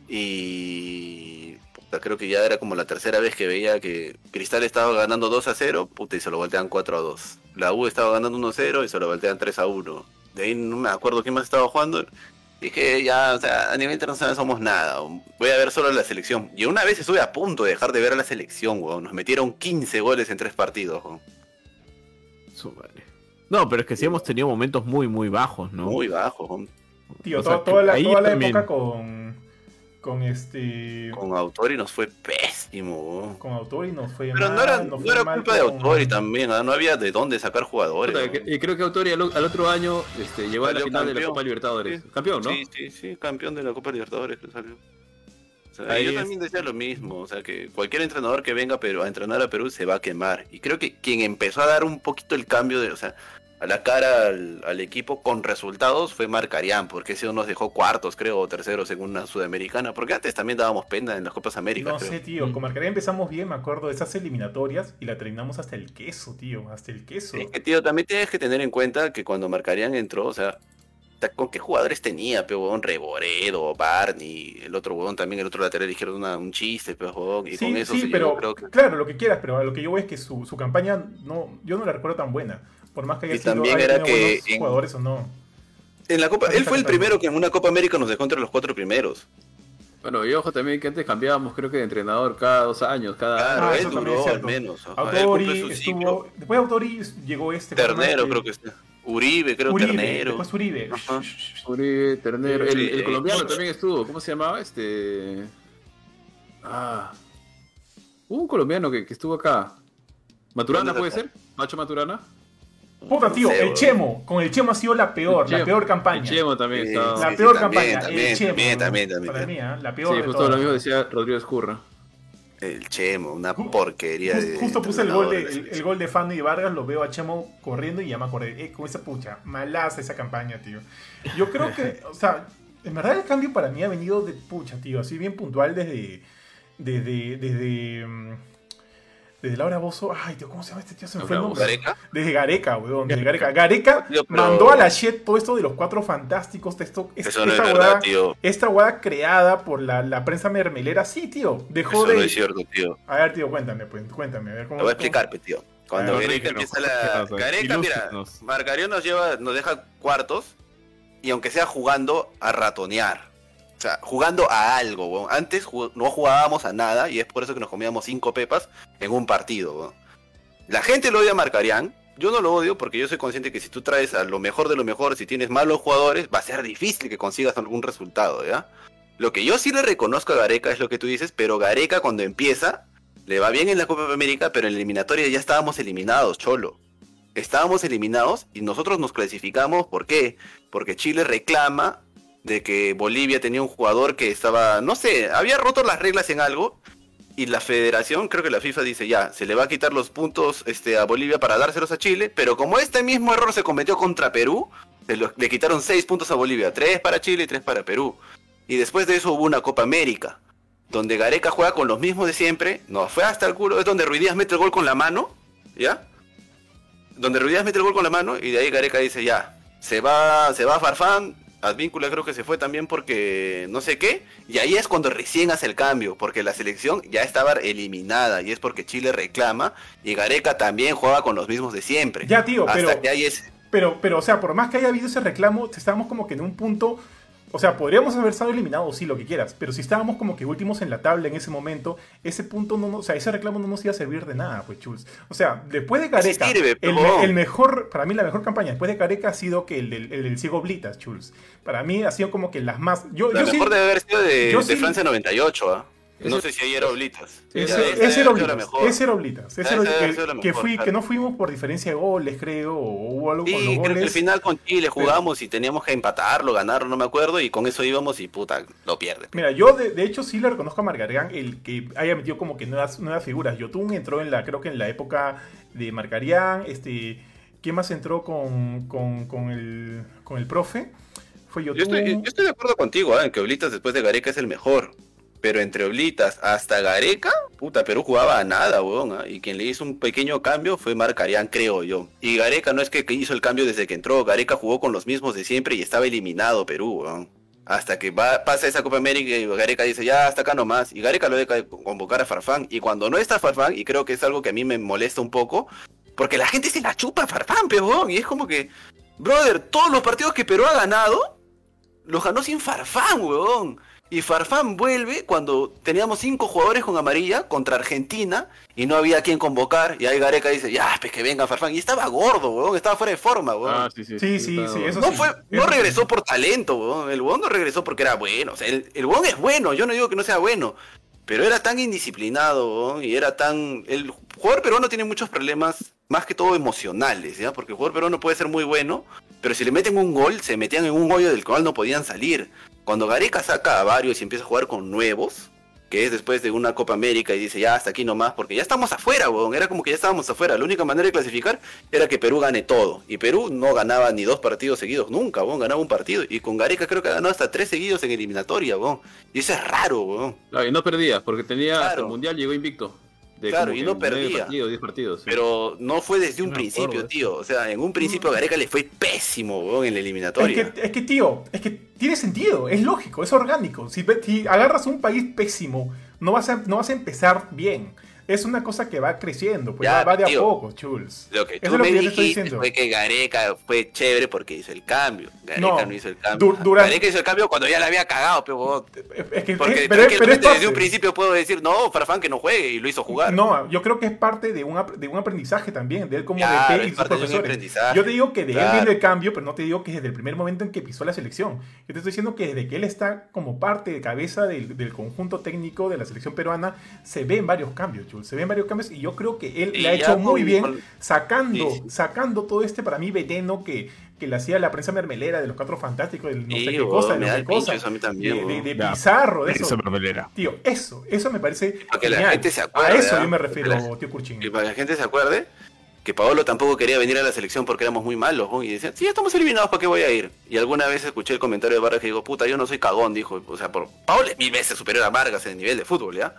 Y creo que ya era como la tercera vez que veía que Cristal estaba ganando 2 a 0, puta, y se lo voltean 4 a 2. La U estaba ganando 1 a 0 y se lo voltean 3 a 1. De ahí no me acuerdo quién más estaba jugando. Dije, ya, o sea, a nivel internacional somos nada. Voy a ver solo la selección. Y una vez estuve a punto de dejar de ver a la selección, weón. Nos metieron 15 goles en tres partidos, weón. Su madre. No, pero es que sí hemos tenido momentos muy, muy bajos, ¿no? Muy bajo, weón. Tío, O sea, toda, toda la, ahí toda la época con, con este. Con Autori nos fue pésimo. Con Autori nos fue Pero mal, no era, no fue era mal culpa de con- Autori también, ¿ah? no había de dónde sacar jugadores. Y creo que Autori al, al otro año este, llegó a la final de la. Copa Libertadores. Sí. Campeón, ¿no? Sí, sí, sí, campeón de la Copa Libertadores que salió. O sea, Ahí yo es- también decía lo mismo, o sea que cualquier entrenador que venga pero a entrenar a Perú se va a quemar. Y creo que quien empezó a dar un poquito el cambio de, o sea, a la cara al, al equipo con resultados fue Marcarián, porque ese nos dejó cuartos, creo, o terceros en una sudamericana, porque antes también dábamos pena en las Copas Américas. No creo. sé, tío. Con Marcaría empezamos bien, me acuerdo de esas eliminatorias y la terminamos hasta el queso, tío. Hasta el queso. Es que, tío, también tienes que tener en cuenta que cuando Marcarián entró, o sea, ¿con qué jugadores tenía, pe, huevón? Reboredo, Barney, el otro huevón también, el otro lateral dijeron una- un chiste, pe, huevón, y sí, con eso sí, se pero creo que... claro, lo que quieras, pero a lo que yo voy es que su, su campaña no, yo no la recuerdo tan buena. Por más que haya Y sido también haya era que en- jugadores o no. En la Copa, él fue el primero que en una Copa América nos dejó entre los cuatro primeros. Bueno, y ojo también que antes cambiábamos, creo que de entrenador cada dos años, cada Claro, Ah, él duró al menos. Autori estuvo. Después de Autori llegó este. Ternero, creo que está. Uribe, creo Uribe, Ternero. después Uribe. Ajá. Uribe, Ternero, el, colombiano también estuvo, ¿cómo se llamaba? Este. Ah. Hubo un colombiano que, que estuvo acá. ¿Maturana ¿Dónde puede ser? ¿Macho Maturana? Puta, tío, el. Chemo. Con el Chemo ha sido la peor, la peor campaña. El Chemo también estaba. La sí, peor también, campaña, también, el Chemo. también, también, también. Para mí, ¿ah? la peor Sí, justo lo mismo decía Rodrigo Escurra. El Chemo, una porquería de. Justo puse el gol, de, el, el gol de Fanny y Vargas, lo veo a Chemo corriendo y ya me acordé. Eh, con esa pucha, malaza esa campaña, tío. Yo creo que, o sea, en verdad el cambio para mí ha venido de pucha, tío, así bien puntual desde. Desde. Desde. Desde Laura Bozo. Ay, tío, ¿cómo se llama este tío? Se me fue el nombre. ¿Gareca? Desde Gareca, weón. Desde Gareca. Gareca Tío, pero- mandó a la shit todo esto de los cuatro fantásticos. Esto, es- Eso no es esta verdad, huevada- tío. esta guada creada por la, la prensa mermelera. Sí, tío. Dejó Eso de. no es cierto, tío. A ver, tío, cuéntame, pues, cuéntame. A ver, ¿cómo, Lo voy a explicar, pe, tío. Cuando Gareca empieza la. Gareca, mira. Marcario nos lleva, nos deja cuartos y aunque sea jugando a ratonear. O sea, jugando a algo, weón. Antes no jugábamos a nada y es por eso que nos comíamos cinco pepas en un partido. La gente lo odia a Marcarián. Yo no lo odio porque yo soy consciente que si tú traes a lo mejor de lo mejor, si tienes malos jugadores, va a ser difícil que consigas algún resultado, ¿ya? Lo que yo sí le reconozco a Gareca es lo que tú dices, pero Gareca cuando empieza, le va bien en la Copa América, pero en la eliminatoria ya estábamos eliminados, cholo. Estábamos eliminados y nosotros nos clasificamos, ¿por qué? Porque Chile reclama de que Bolivia tenía un jugador que estaba, no sé, había roto las reglas en algo y la federación, creo que la FIFA dice ya, se le va a quitar los puntos este, a Bolivia para dárselos a Chile, pero como este mismo error se cometió contra Perú, le quitaron seis puntos a Bolivia, tres para Chile y tres para Perú. Y después de eso hubo una Copa América, donde Gareca juega con los mismos de siempre, no, fue hasta el culo, es donde Ruidías mete el gol con la mano, ¿ya? Donde Ruidías mete el gol con la mano y de ahí Gareca dice ya, se va, se va Farfán, Advíncula creo que se fue también porque no sé qué, y ahí es cuando recién hace el cambio, porque la selección ya estaba eliminada y es porque Chile reclama y Gareca también juega con los mismos de siempre. Ya, tío, Hasta pero- que ahí es Pero, pero, o sea, por más que haya habido ese reclamo, estábamos como que en un punto. O sea, podríamos haber estado eliminados, sí, lo que quieras. Pero si estábamos como que últimos en la tabla en ese momento, ese punto no, o sea, ese reclamo no nos iba a servir de nada, pues, Chuls. O sea, después de Gareca, sirve, el, el mejor, para mí la mejor campaña después de Gareca ha sido que el del, el del ciego Blitas, Chuls. Para mí ha sido como que las más. Yo, la yo sí- mejor debe haber sido de, de sí- Francia 98, ¿ah? No Ese- sé si ahí era Oblitas. Sí, Ese, era Oblitas, ese era Oblitas, ese era- que, no fuimos por diferencia de goles, creo, o hubo algo con los Sí, creo que al goles. final con Chile jugamos y teníamos que empatarlo, ganarlo, no me acuerdo, y con eso íbamos y puta, lo pierde. Mira, yo de, de hecho sí le reconozco a Margarián el que haya metido como que nuevas, nuevas figuras. Yotun entró en la, creo que en la época de Margarián. Este, ¿Quién más entró con, con, con el, con el profe? Fue Yo Yotun. estoy, yo estoy de acuerdo contigo, ¿ah? en que Oblitas después de Gareca es el mejor. Pero entre Oblitas hasta Gareca, puta, Perú jugaba a nada, weón. ¿ah? Y quien le hizo un pequeño cambio fue Marcarián, creo yo. Y Gareca no es que hizo el cambio desde que entró, Gareca jugó con los mismos de siempre y estaba eliminado Perú, weón. Hasta que va, pasa esa Copa América y Gareca dice, ya, hasta acá nomás. Y Gareca lo deja convocar a Farfán. Y cuando no está Farfán, y creo que es algo que a mí me molesta un poco, porque la gente se la chupa a Farfán, peón. Y es como que, brother, todos los partidos que Perú ha ganado, los ganó sin Farfán, weón. Y Farfán vuelve cuando teníamos cinco jugadores con amarilla contra Argentina y no había quien convocar. Y ahí Gareca dice, ya, pues que venga Farfán. Y estaba gordo, weón, estaba fuera de forma, weón. Ah, sí, sí. Sí, sí, sí, eso no sí. fue, no regresó por talento, weón. El weón no regresó porque era bueno. O sea, el, el weón es bueno, yo no digo que no sea bueno. Pero era tan indisciplinado, weón, y era tan. El jugador peruano tiene muchos problemas, más que todo emocionales, ¿ya? Porque el jugador peruano puede ser muy bueno, pero si le meten un gol, se metían en un hoyo del cual no podían salir. Cuando Gareca saca a varios y empieza a jugar con nuevos, que es después de una Copa América y dice ya hasta aquí nomás, porque ya estamos afuera, weón. Era como que ya estábamos afuera. La única manera de clasificar era que Perú gane todo. Y Perú no ganaba ni dos partidos seguidos nunca, weón. Ganaba un partido. Y con Gareca creo que ganó hasta tres seguidos en eliminatoria, weón. Y eso es raro, weón. Claro, y no perdía, porque tenía hasta el mundial llegó invicto. De Claro, y no perdía. partidos, 10 partidos. sí. Pero no fue desde un principio, tío. O sea, en un principio a Gareca le fue pésimo, weón, en la Es eliminatoria. que, es que, tío, es que tiene sentido, es lógico, es orgánico. Si, si agarras un país pésimo, no vas, a, no vas a empezar bien. Es una cosa que va creciendo, pues Ya, va, de a poco, Chuls. Lo que Eso es lo que yo te estoy fue que Gareca fue chévere porque hizo el cambio. Gareca No, no, hizo el cambio. du- durante- Gareca hizo el cambio cuando ya la había cagado, pero. Es que, Porque es- pero, pero es tranquilamente desde un principio puedo decir, no, Farfán que no juegue y lo hizo jugar. No, yo creo que es parte de un, ap- de un aprendizaje también, de él como Claro, y sus de un profesores. Yo te digo que de él viene el cambio, pero no te digo que desde el primer momento en que pisó la selección. Yo te estoy diciendo que desde que él está como parte de cabeza del, del conjunto técnico de la selección peruana, se ven varios cambios, Se ven varios cambios y yo creo que él Y le ha hecho muy bien sacando, Sí, sacando todo este para mí veneno que, que le hacía la prensa mermelera de los cuatro fantásticos, del no Sí, sé qué cosa, de me no da sé el qué cosa, pincho eso a mí de, también, de-. Pizarro, de eso. Mermelera. Tío, eso, eso me parece Para que la genial. gente se A acuerde, eso ¿ah? yo me Para que refiero, la- tío Curchín. Y para que la gente se acuerde que Paolo tampoco quería venir a la selección porque éramos muy malos, ¿no? Y decían, sí, ya estamos eliminados, ¿para qué voy a ir? Y alguna vez escuché el comentario de Vargas que digo, puta, yo no soy cagón, dijo. O sea, por Paolo es mil veces superior a Vargas en el nivel de fútbol, ¿ya?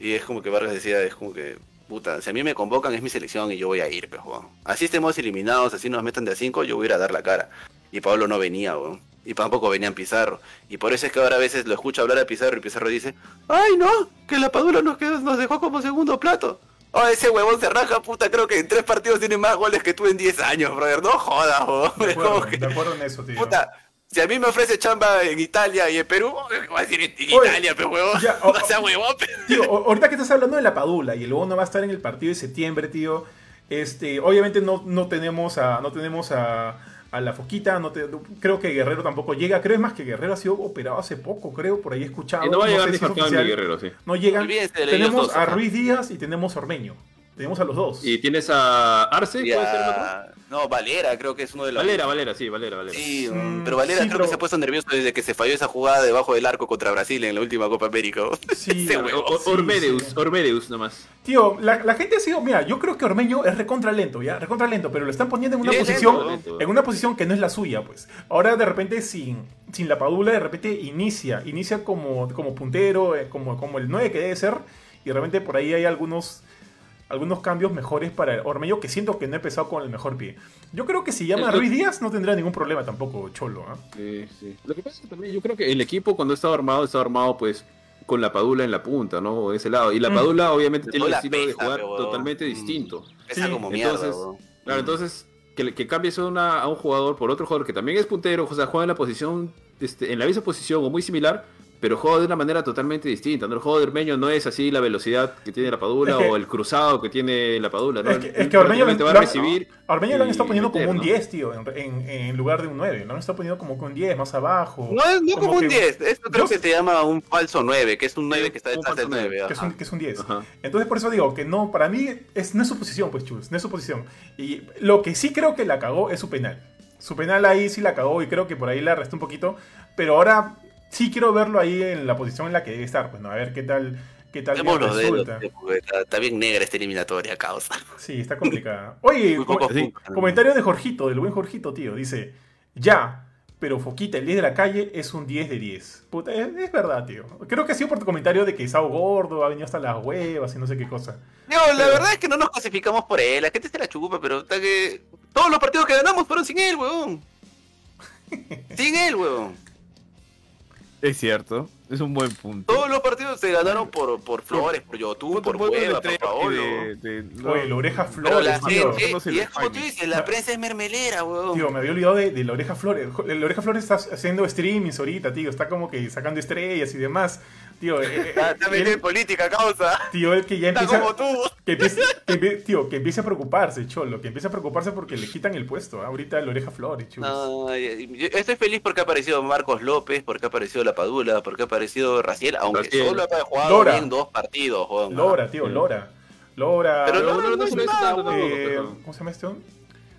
Y es como que Vargas decía, es como que, puta, si a mí me convocan es mi selección y yo voy a ir, pues, weón. Así estemos eliminados, así nos metan de a cinco, yo voy a ir a dar la cara. Y Pablo no venía, weón. Y tampoco venía en Pizarro. Y por eso es que ahora a veces lo escucho hablar a Pizarro y Pizarro dice, ay no, que la Padula nos, quedó, nos dejó como segundo plato. Oh, ese huevón se raja, puta, creo que en tres partidos tiene más goles que tú en 10 años, brother. No jodas, weón. De acuerdo, que, de acuerdo en eso, tío. puta, si a mí me ofrece chamba en Italia y en Perú, voy a decir en Italia, pero huevón. ya, o- no sea huevón, pero... Tío, ahorita que estás hablando de la Padula y el no va a estar en el partido de septiembre, tío. Este, obviamente no, no tenemos a no tenemos a, a la Foquita, no te- creo que Guerrero tampoco llega, creo es más que Guerrero ha sido operado hace poco, creo, por ahí he escuchado. Y no va a llegar sé ni si es oficial. Guerrero, sí. No llegan. Tenemos dos, a. Ruiz Díaz y tenemos a Ormeño. Tenemos a los dos. Y tienes a Arce, puede ser el otro. No, Valera, creo que es uno de los... Valera, Valera, sí, Valera, Valera. Sí, Mm, pero Valera sí, creo pero- que se ha puesto nervioso desde que se falló esa jugada debajo del arco contra Brasil en la última Copa América. Sí, Ese o- huevón. O- sí, Ormedeus, sí. Ormedeus nomás. Tío, la, la gente ha sido, mira, yo creo que Ormeño es recontra lento, ya, recontra lento, pero lo están poniendo en una posición, lento, en una posición que no es la suya, pues. Ahora de repente sin, sin la Padula, de repente inicia, inicia como, como puntero, eh, como, como el 9 que debe ser, y de repente por ahí hay algunos, algunos cambios mejores para Ormeño que siento que no he empezado con el mejor pie. Yo creo que si llama a El- Ruiz Díaz no tendrá ningún problema tampoco, Cholo, ¿ah? Sí, sí. Lo que pasa es que también yo creo que el equipo cuando estaba armado, estaba armado pues con la Padula en la punta, ¿no? De ese lado. Y la Mm. Padula obviamente tiene un estilo de jugar pero, totalmente mm, distinto. Pesa Sí, como mierda, entonces-. Claro, entonces que, que cambies una- a un jugador por otro jugador que también es puntero, o sea, juega en la posición, este, en la misma posición o muy similar, pero juega de una manera totalmente distinta. ¿no? El juego de Ormeño no es así la velocidad que tiene la Padula Es que- o el cruzado que tiene la Padula. ¿no? Es que, es que Ormeño lo, va a recibir. a Ormeño lo han estado poniendo meter, como un ¿no? 10, tío, en, en- en lugar de un 9. Lo han estado poniendo como con un 10 más abajo. No es no Como como un que- 10, esto creo Yo- que se llama un falso 9, que es un 9 que está un detrás del falso 9. que es, un, que es un 10. Ajá. Entonces por eso digo que no, para mí es, no es su posición, pues chus, no es su posición. Y lo que sí creo que la cagó es su penal. Su penal ahí sí la cagó y creo que por ahí la restó un poquito. Pero ahora sí quiero verlo ahí en la posición en la que debe estar. Pues no, a ver qué tal, qué tal los resulta. porque está, está bien negra esta eliminatoria, causa. Sí, está complicada. Oye, com- sí. comentario de Jorgito, del buen Jorgito, tío. Dice, ya, pero Foquita, el 10 de la calle, es un 10 de 10. Puta, es, es verdad, tío. Creo que ha sido por tu comentario de que Sao gordo, ha venido hasta las huevas y no sé qué cosa. No, la verdad es que no nos clasificamos por él, la gente se la chupa, pero está que todos los partidos que ganamos fueron sin él, weón. Sin él, weón. Es cierto, es un buen punto. Todos los partidos se ganaron por, por Flores, por Yotun, por Cueva, por Paolo. de- de- no, Oye, la oreja Pero Flores, la tío. gente, no se y es como tú dices, la prensa es mermelera, weón. Tío, me había olvidado de, de la oreja Flores. La oreja Flores está haciendo streamings ahorita, tío. Está como que sacando estrellas y demás. Tío, eh, eh, Está, está metido en política, causa. tío, el que ya Está empieza. como tú. Que empiece, que tío, que empiece a preocuparse, cholo. Que empiece a preocuparse porque le quitan el puesto. ¿ah? Ahorita la oreja Flores, chulos. Yo estoy feliz porque ha aparecido Marcos López, porque ha aparecido La Padula, porque ha aparecido Raciel, aunque Raciel. solo ha jugado Lora. bien dos partidos, weón. Lora, tío, Lora. Lora. Pero Pero no, no, no no es malo, eh, ¿Cómo se llama este? hombre?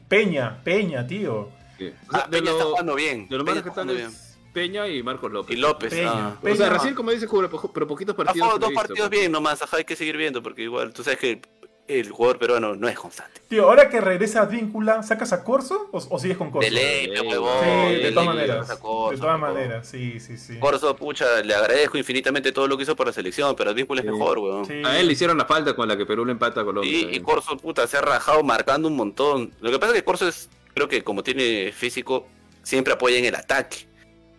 Peña, Peña, tío. sí. O sea, Ah, de Peña está lo- jugando bien. de lo está que jugando bien. Peña y Marcos López. Y López. Peña, ah. Peña. O sea, recién como dice Cubre, pero poquitos Ha partidos. jugado que dos visto, partidos pues. bien nomás, ajá, hay que seguir viendo, porque igual, tú sabes que el, jugador peruano no es constante. Tío, ahora que regresa Advíncula, ¿sacas a Corso o, o sigues con Corso? De ley, Sí. Sí, de todas maneras. de todas maneras, sí, sí, sí. Corso, pucha, le agradezco infinitamente todo lo que hizo por la selección, pero Advíncula es Sí. mejor, weón. Sí. A él le hicieron la falta con la que Perú le empata a Colombia. Y, y Corso, puta, se ha rajado marcando un montón. Lo que pasa es que Corso es, creo que como tiene físico, siempre apoya en el ataque.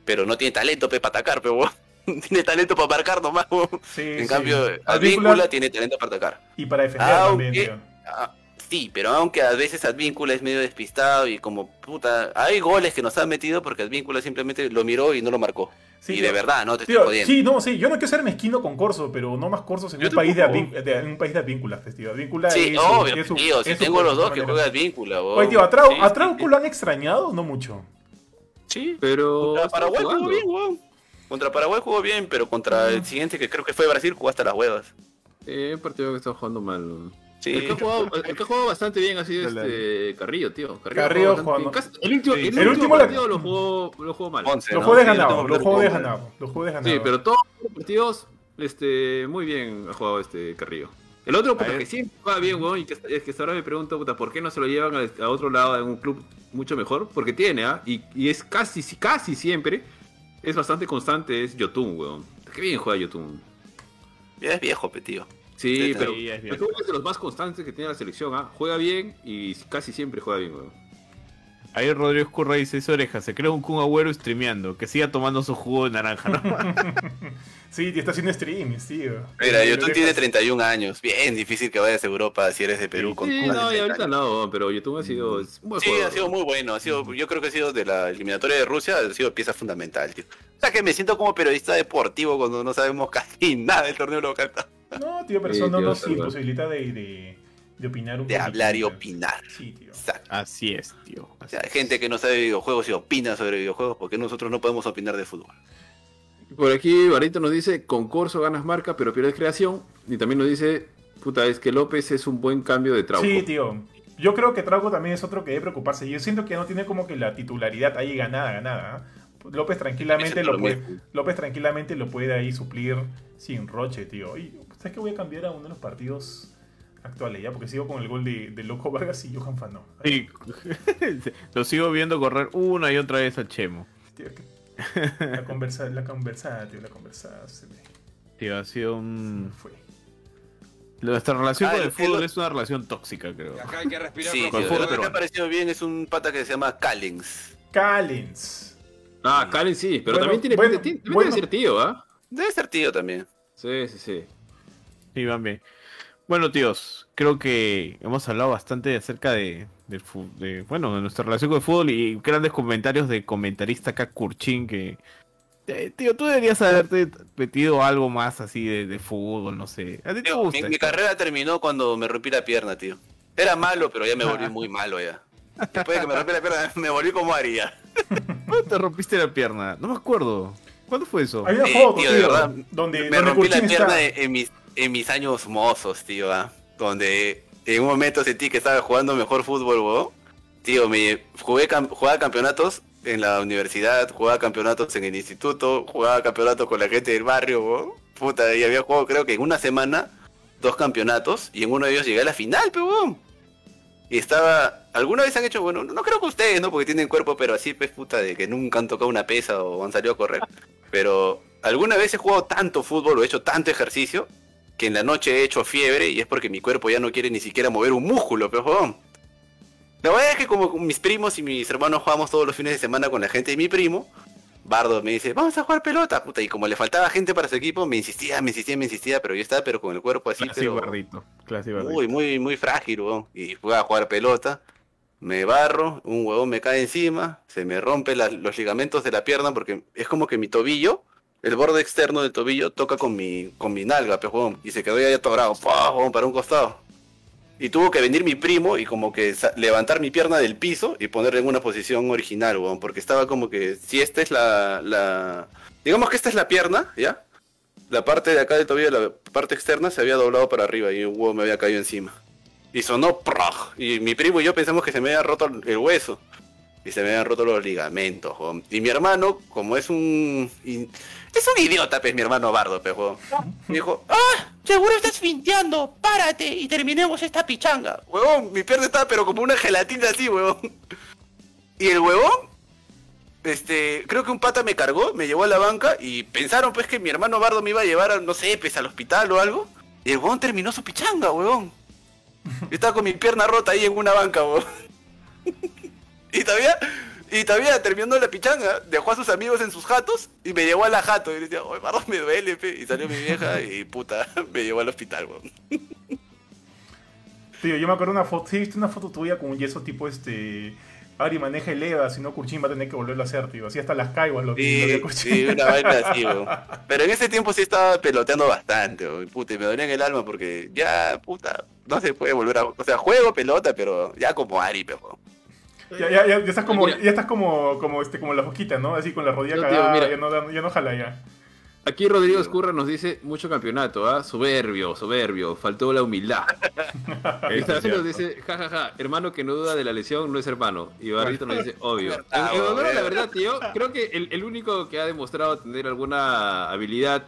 Pero no tiene talento, pe, para atacar, pero weón. Tiene talento para marcar nomás, weón. Sí, En sí. cambio, Advíncula Advíncula tiene talento para atacar. y para defender Aunque- también, tío. Ah, sí, pero aunque a veces Advíncula es medio despistado y como puta, hay goles que nos han metido porque Advíncula simplemente lo miró y no lo marcó. Sí, y tío. de verdad, no te estoy Tío, jodiendo. sí, no, sí, yo no quiero ser mezquino con Corso, pero no más Corsos en un país de, de- en un país de advínculas, pues, tío. Advíncula Sí, es, obvio, es su- tío, si es tengo los Corso, dos que todas juega maneras. Advíncula, weón. Oye, tío, ¿a Trau- Sí, a sí, Trauco sí. lo han extrañado? No mucho. Sí, Pero. Paraguay jugó bien, weón. Contra Paraguay jugó bien, pero contra el siguiente que creo que fue Brasil jugó hasta las huevas. Eh, un partido que está jugando mal. Sí. El, que ha jugado, el que ha jugado bastante bien ha sido este Carrillo, tío. Carrillo ha jugado jugando- el último, Sí. el El último último la- partido lo jugó, lo jugó mal. Once, Los ¿no? juegos de Sí, el ganado, último los juegos de partido. ganado, los juegos de ganado. Sí, pero todos los partidos, este, muy bien ha jugado este Carrillo. El otro, puta, que siempre juega bien, weón, y que, es que hasta ahora me pregunto, puta, ¿por qué no se lo llevan a, a otro lado en un club mucho mejor? Porque tiene, ¿ah? Y, y es casi, casi siempre, es bastante constante, es Yotun, weón. Qué bien juega Yotun. Ya es viejo, pe, tío. Sí, Sí, pero sí, es. Yotun es de los más constantes que tiene la selección, ¿ah? Juega bien y casi siempre juega bien, weón. Ahí Rodrigo Escurra dice, esa oreja, se crea un Kun Agüero streameando, que siga tomando su jugo de naranja, ¿no? Sí, está haciendo streams, tío. Mira, lo tiene dejas- 31 años. Bien difícil que vayas a Europa si eres de Perú Sí, con Sí, con no, y 30 ahorita años. no, pero Yotun ha sido un buen Sí, jugador. ha sido muy bueno. Ha sido, yo creo que ha sido de la eliminatoria de Rusia, ha sido pieza fundamental, tío. O sea que me siento como periodista deportivo cuando no sabemos casi nada del torneo local. No, tío, pero Sí, eso no nos imposibilita de, de, de opinar un De poquito, hablar y tío. opinar. Sí, tío. Exacto. Así es, tío. O así sea, hay es. gente que no sabe de videojuegos y opina sobre videojuegos porque nosotros no podemos opinar de fútbol. Por aquí Barito nos dice, con Corso ganas marca, pero pierdes creación. Y también nos dice, puta, es que López es un buen cambio de Trauco. Sí, tío. Yo creo que Trauco también es otro que debe preocuparse. Yo siento que no tiene como que la titularidad ahí ganada, ganada. ¿ah? López tranquilamente lo puede. López tranquilamente lo puede ahí suplir sin roche, tío. Y ¿sabes que voy a cambiar a uno de los partidos actuales ya? Porque sigo con el gol de, de Loco Vargas y Johan Fano. Sí. Lo sigo viendo correr una y otra vez al Chemo. Tío, que- la conversa, la conversada, tío, la conversada se me, Tío, ha sido se me un... fue. Nuestra relación Ah, con el el- fútbol el- es una relación tóxica, creo. Acá hay que respirar Sí, con tío, fútbol lo que me ha parecido bien es un pata que se llama Callens. Callens. Ah, Karen sí, pero Bueno, también tiene bueno, pinta- también bueno. debe ser tío, ¿ah? Debe ser tío también. Sí, sí, sí. Sí, van bien. Bueno, tíos, creo que hemos hablado bastante acerca de, del fu- de, bueno, de nuestra relación con el fútbol y grandes comentarios de comentarista acá Kurchin que... eh, tío, tú deberías haberte metido algo más así de, de fútbol, no sé. ¿A ti te gusta? mi, carrera terminó cuando me rompí la pierna, tío. Era malo, pero ya me volví muy malo ya. Después de que me rompí la pierna, me volví como haría. ¿Cuándo te rompiste la pierna? No me acuerdo. ¿Cuándo fue eso? Sí, foto, tío, tío, de verdad, donde, me donde rompí la pierna está. en, en mis, en mis años mozos, tío, ah, donde en un momento sentí que estaba jugando mejor fútbol, weón. Tío, me jugué cam- jugaba campeonatos en la universidad, jugaba campeonatos en el instituto, jugaba campeonatos con la gente del barrio. Puta, y había jugado creo que en una semana dos campeonatos y en uno de ellos llegué a la final, pe, weón. Y estaba. ¿Alguna vez han hecho, bueno, no creo que ustedes, ¿no? Porque tienen cuerpo, pero así, pues puta, de que nunca han tocado una pesa o han salido a correr. Pero alguna vez he jugado tanto fútbol o he hecho tanto ejercicio que en la noche he hecho fiebre y es porque mi cuerpo ya no quiere ni siquiera mover un músculo, pero jodón. La verdad es que como mis primos y mis hermanos jugamos todos los fines de semana con la gente de mi primo, Bardo me dice, vamos a jugar pelota, puta, y como le faltaba gente para su equipo, me insistía, me insistía, me insistía, pero yo estaba pero con el cuerpo así, Clásico pero Bardito. Clásico muy, muy, muy frágil, weón. Y fui a jugar pelota, me barro, un huevón me cae encima, se me rompe la- los ligamentos de la pierna porque es como que mi tobillo, el borde externo del tobillo toca con mi, con mi nalga, pues, y se quedó ahí atorado, para un costado. Y tuvo que venir mi primo y como que levantar mi pierna del piso y ponerla en una posición original, porque estaba como que, si esta es la, la... Digamos que esta es la pierna, ¿ya? La parte de acá del tobillo, la parte externa, se había doblado para arriba y un huevo me había caído encima. Y sonó. Y mi primo y yo pensamos que se me había roto el hueso. Y se me habían roto los ligamentos. Y mi hermano, como es un... Es un idiota, pues, mi hermano Bardo, pues, weón. Me dijo, ¡ah! Seguro estás finteando, párate y terminemos esta pichanga. Huevón, mi pierna estaba pero como una gelatina así, huevón. Y el huevón, este, creo que un pata me cargó, me llevó a la banca y pensaron pues que mi hermano Bardo me iba a llevar, a, no sé, pues al hospital o algo. Y el huevón terminó su pichanga, huevón. Yo estaba con mi pierna rota ahí en una banca, huevón. Y todavía, y todavía terminando la pichanga, dejó a sus amigos en sus jatos y me llevó a la jato. Y le decía, oye, Bardo, me duele, pe. Y salió mi vieja y puta, me llevó al hospital, huevón. Tío, yo me acuerdo una foto, sí, viste una foto tuya con un yeso tipo este. Ari maneja el EVA, si no Kurchin va a tener que volverlo a hacer, tío. Así hasta las caiguas lo, lo Sí, sí, una vaina así, weón. Pero en ese tiempo sí estaba peloteando bastante, weón. Puta, y me dolía en el alma porque ya, puta, no se puede volver a... O sea, juego pelota, pero ya como Ari, pero... Ya, ya, ya, ya estás como, Mira. ya estás como, como, este, como la foquita, ¿no? Así con la rodilla No, tío, cagada, mira. ya, no, ya no jala ya. Aquí Rodrigo Escurra nos dice mucho campeonato, ¿ah? Soberbio, soberbio, faltó la humildad. También nos dice, jajaja, hermano que no duda de la lesión no es hermano. Y Barrito nos dice, obvio. En, Verdad, en honor a la verdad, tío, creo que el, el único que ha demostrado tener alguna habilidad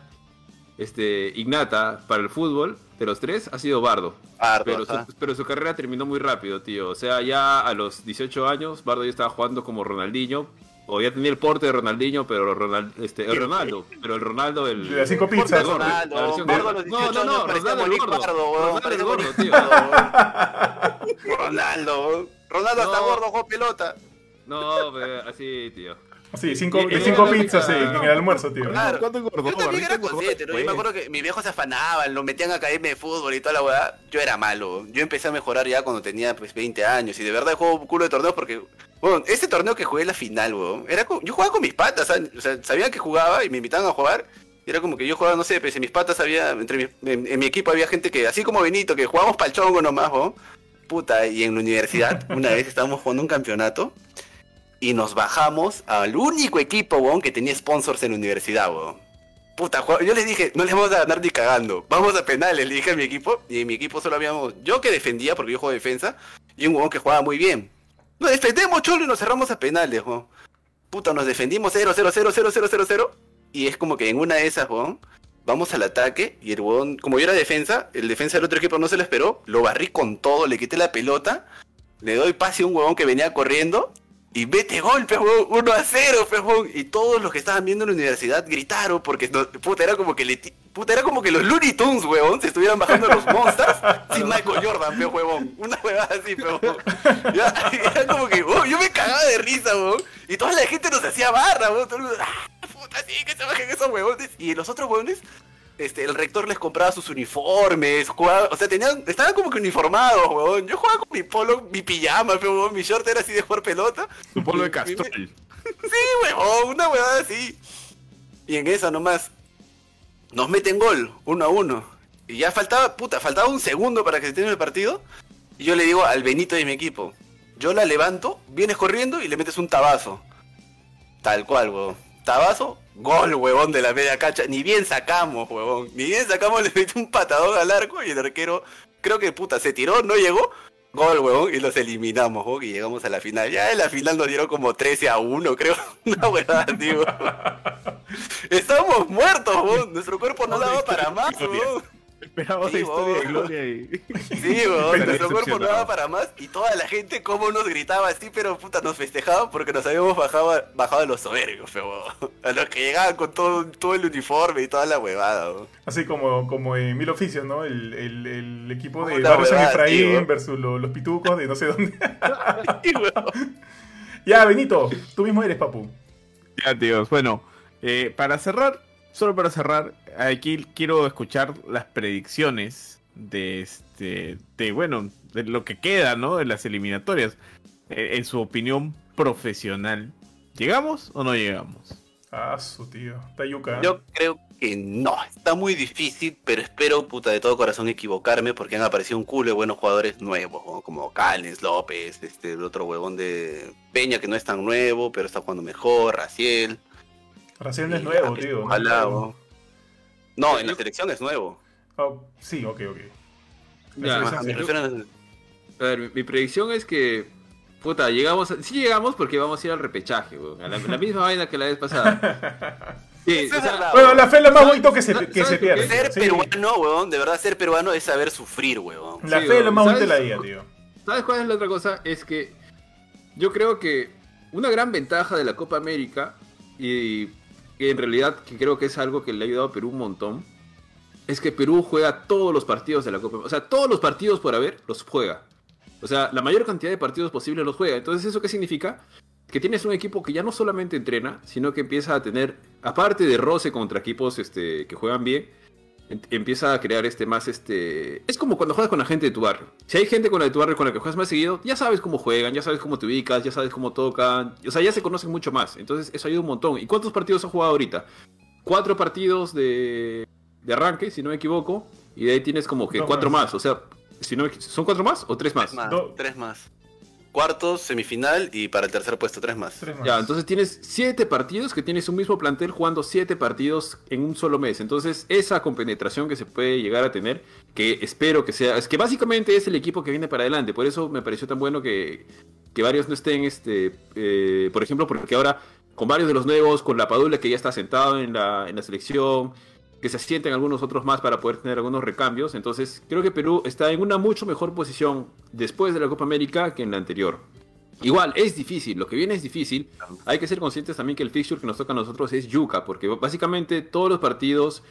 este, innata para el fútbol de los tres ha sido Bardo. Harto, Pero su, pero su carrera terminó muy rápido, tío. O sea, ya a los 18 años, Bardo ya estaba jugando como Ronaldinho. O ya tenía el porte de Ronaldinho, pero Ronald, este, el Ronaldo. Pero el Ronaldo, el. De las cinco el pizzas. gordo, Ronaldo, la versión Bardo No, 18 no, no, Ronaldo el gordo. Pardo, Ronaldo el gordo, tío. Ronaldo. Ronaldo hasta No. gordo jugó pelota. No, pero así, tío. Sí, cinco, cinco pizzas en, en el almuerzo, tío. Claro. ¿Cuánto engordó? Yo también era consciente, ¿no? Yo me acuerdo que mis viejos se afanaban, lo metían a caerme de fútbol y toda la weá. Yo era malo. Yo empecé a mejorar ya cuando tenía pues 20 años. Y de verdad juego un culo de torneos porque, bueno, ese torneo que jugué la final, weón, era con- yo jugaba con mis patas, ¿sabes? o sea, sabían que jugaba y me invitaban a jugar. Y era como que yo jugaba, no sé, pues en mis patas había, entre mi- en, en mi equipo había gente que, así como Benito, que jugábamos pa'l chongo nomás, weón. Puta, y en la universidad, una vez estábamos jugando un campeonato y nos bajamos al único equipo, weón, que tenía sponsors en la universidad, weón. Puta, yo les dije, no les vamos a ganar ni cagando. Vamos a penales, le dije a mi equipo. Y en mi equipo solo habíamos yo que defendía, porque yo juego defensa, y un huevón que jugaba muy bien. Nos defendemos, cholo, y nos cerramos a penales, weón. Puta, nos defendimos 0, 0, 0, 0, 0, 0, 0. Y es como que en una de esas, weón, vamos al ataque. Y el huevón, como yo era defensa, el defensa del otro equipo no se lo esperó. Lo barrí con todo, le quité la pelota. Le doy pase a un huevón que venía corriendo. Y mete golpe, huevón, 1 a 0, pe, huevón. Y todos los que estaban viendo en la universidad gritaron porque, no- puta, era como que le puta, era como que los Looney Tunes, huevón, se estuvieran bajando los Monsters sin Michael Jordan, pe, huevón. Una huevada así, pe, huevón. Ya, era como que, huevón, yo me cagaba de risa, huevón. Y toda la gente nos hacía barra, huevón. Todo el mundo, ah, puta, sí, que se bajen esos huevones. Y los otros huevones, este, el rector les compraba sus uniformes, jugaba, o sea, tenían, estaban como que uniformados, huevón. Yo jugaba con mi polo, mi pijama, mi short era así de jugar pelota. Tu polo de Mi- castrol. Sí, huevón, una huevada así. Y en esa nomás, nos meten gol, uno a uno. Y ya faltaba, puta, faltaba un segundo para que se termine el partido. Y yo le digo al Benito de mi equipo, yo la levanto, vienes corriendo y le metes un tabazo. Tal cual, huevón. Tabazo, gol, huevón, de la media cancha. Ni bien sacamos, huevón. Ni bien sacamos, le metí un patadón al arco y el arquero, creo que puta, se tiró, no llegó. Gol, huevón, y los eliminamos, huevón, y llegamos a la final. Ya en la final nos dieron como 13 a 1, creo. Una huevada, huevón. Estábamos muertos, huevón. Nuestro cuerpo no daba para más, huevón. Esperaba Sí, historia de gloria y... Sí, weón, nuestro cuerpo no daba para más y toda la gente como nos gritaba así, pero puta, nos festejaba porque nos habíamos bajado, bajado a los soberbios, fe, weón. A los que llegaban con todo, todo el uniforme y toda la huevada, weón. Así como, como en Mil Oficios, ¿no? El, el, el equipo de Barrio San Efraín tío. versus lo- los pitucos de no sé dónde. Sí, weón. ya, Benito, tú mismo eres papu. Ya, tíos. Bueno, eh, para cerrar, solo para cerrar, aquí quiero escuchar las predicciones de este, de bueno, de lo que queda, ¿no? De las eliminatorias. Eh, en su opinión profesional, ¿llegamos o no llegamos? Ah, su tío. Tayuca. Yo creo que no, está muy difícil, pero espero, puta, de todo corazón equivocarme porque han aparecido un culo de buenos jugadores nuevos, ¿no? como Callens, López, este, el otro huevón de Peña que no es tan nuevo, pero está jugando mejor, Raciel. Raciel no es nuevo, tío. Ojalá. ¿no? No, en la selección es nuevo. Oh, sí, ok, ok. Ya, sí, a- A ver, mi, mi predicción es que. Puta, llegamos. a- sí llegamos porque vamos a ir al repechaje, weón. A la, la misma vaina que la vez pasada. Sí, o sea, Bueno, la fe es lo más bonito que se, ¿Sabes- que se pierde. Ser Sí. peruano, huevón, de verdad ser peruano es saber sufrir, huevón. La Sí, fe es lo más bonito de la vida, tío. ¿Sabes cuál es la otra cosa? Es que yo creo que una gran ventaja de la Copa América, y que en realidad que creo que es algo que le ha ayudado a Perú un montón, es que Perú juega todos los partidos de la Copa O sea, todos los partidos por haber los juega. O sea, la mayor cantidad de partidos posibles los juega. Entonces, ¿eso qué significa? Que tienes un equipo que ya no solamente entrena, sino que empieza a tener, aparte de roce contra equipos este, que juegan bien, empieza a crear este más este es como cuando juegas con la gente de tu barrio. Si hay gente con la de tu barrio con la que juegas más seguido ya sabes cómo juegan ya sabes cómo te ubicas ya sabes cómo tocan o sea ya se conocen mucho más. Entonces eso ayuda un montón. Y cuántos partidos has jugado ahorita cuatro partidos de, de arranque si no me equivoco y de ahí tienes como que cuatro más. más o sea si no me- son cuatro más o tres más Tres más, Do- tres más. Cuartos, semifinal y para el tercer puesto tres más. Tres más. Ya, entonces tienes siete partidos que tienes un mismo plantel jugando siete partidos en un solo mes. Entonces, esa compenetración que se puede llegar a tener, que espero que sea, es que básicamente es el equipo que viene para adelante. Por eso me pareció tan bueno que, que varios no estén, este, eh, por ejemplo, porque ahora con varios de los nuevos, con la Padula que ya está sentado en la, en la selección, que se asienten algunos otros más para poder tener algunos recambios. Entonces, creo que Perú está en una mucho mejor posición después de la Copa América que en la anterior. Igual, es difícil, lo que viene es difícil. Hay que ser conscientes también que el fixture que nos toca a nosotros es Yuca, porque básicamente todos los partidos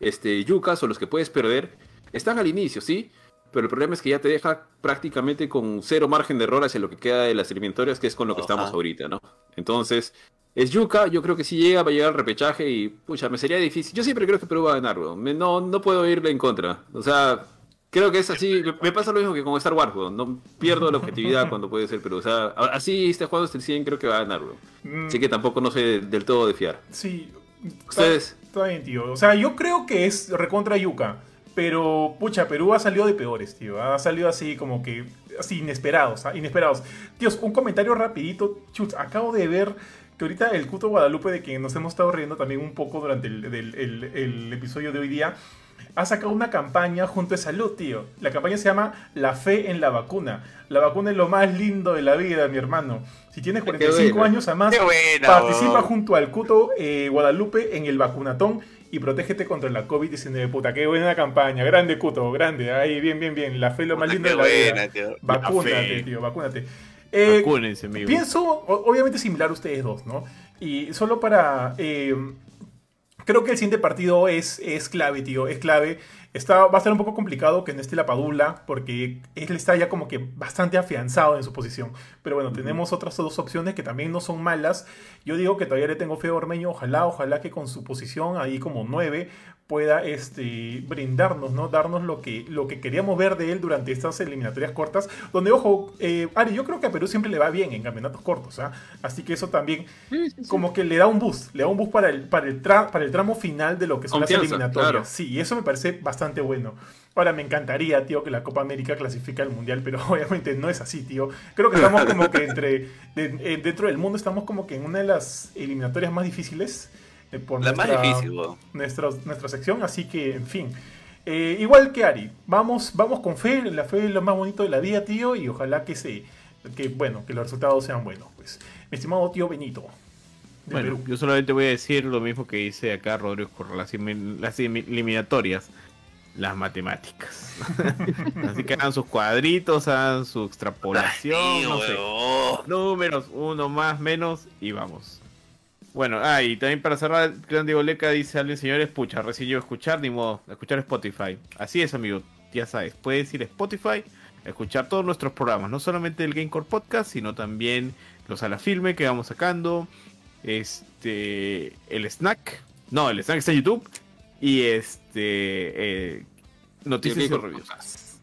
este, Yucas o los que puedes perder están al inicio, ¿sí? Pero el problema es que ya te deja prácticamente con cero margen de error hacia lo que queda de las eliminatorias, que es con lo que Ajá. estamos ahorita, ¿no? Entonces, es Yuca, yo creo que si llega, va a llegar al repechaje y, pucha, me sería difícil. Yo siempre creo que Perú va a ganar, weón. Me- No, no puedo irle en contra. O sea, creo que es así. Me, me pasa lo mismo que con Star Wars. No pierdo la objetividad cuando puede ser Perú. O sea, así este juego hasta el 100 creo que va a ganar, weón. Mm, Así que tampoco no sé del todo de fiar. Sí. Ustedes. Está bien, tío. O sea, yo creo que es recontra yuca. Pero, pucha, Perú ha salido de peores, tío. Ha salido así como que, así, inesperados, ¿ah? inesperados. Tíos, un comentario rapidito. Chut, acabo de ver que ahorita el Cuto Guadalupe, de quien nos hemos estado riendo también un poco durante el, del- el- el episodio de hoy día, ha sacado una campaña junto a Salud, tío. La campaña se llama La fe en la vacuna. La vacuna es lo más lindo de la vida, mi hermano. Si tienes 45 buena. años, Qué buena, participa junto al Cuto eh, Guadalupe en el vacunatón y protégete contra la COVID-19. Puta, qué buena campaña. Grande, Cuto, grande. Ahí, bien, bien, bien. La fe lo más lindo qué de la vida. buena, tío. Vacúnate, tío, vacúnate. Eh, Vacúnense, amigo. Pienso, obviamente similar a ustedes dos, ¿no? Y solo para... eh, creo que el siguiente partido es, es clave, tío, es clave. Está, va a estar un poco complicado que no esté la Padula, porque él está ya como que bastante afianzado en su posición. Pero bueno, tenemos otras dos opciones que también no son malas. Yo digo que todavía le tengo fe a Ormeño. Ojalá, ojalá que con su posición ahí como 9 pueda este, brindarnos, ¿no? Darnos lo que, lo que queríamos ver de él durante estas eliminatorias cortas. Donde, ojo, eh, Ari, yo creo que a Perú siempre le va bien en campeonatos cortos, ¿ah? Así que eso también como que le da un boost, le da un boost para el, para el, tra- para el tramo final de lo que son las eliminatorias. claro. Sí, y eso me parece bastante bueno. Ahora, me encantaría, tío, que la Copa América clasifique al Mundial, pero obviamente no es así, tío. Creo que estamos como que entre, de- eh, dentro del mundo estamos como que en una de las eliminatorias más difíciles. eh, por La más nuestra- difícil, weón. nuestra, nuestra sección, así que, en fin. Eh, igual que Ari, vamos, vamos con fe, la fe es lo más bonito de la vida, tío, y ojalá que se, que bueno, que los resultados sean buenos, pues. Mi estimado tío Benito, de Bueno, Perú. yo solamente voy a decir lo mismo que dice acá Rodrigo por las, las eliminatorias. Las matemáticas. Así que hagan sus cuadritos, hagan su extrapolación, no sé. Números, uno más, menos y vamos. Bueno, ah, y también para cerrar, Gran Diego Leca dice alguien, señores, pucha, recién escuchar, ni modo, escuchar Spotify. Así es, amigo, ya sabes, puedes ir a Spotify, escuchar todos nuestros programas, no solamente el Gamecore Podcast, sino también los a la filme que vamos sacando, este, el snack, no, el snack está en YouTube, y este, eh, noticias y reviews.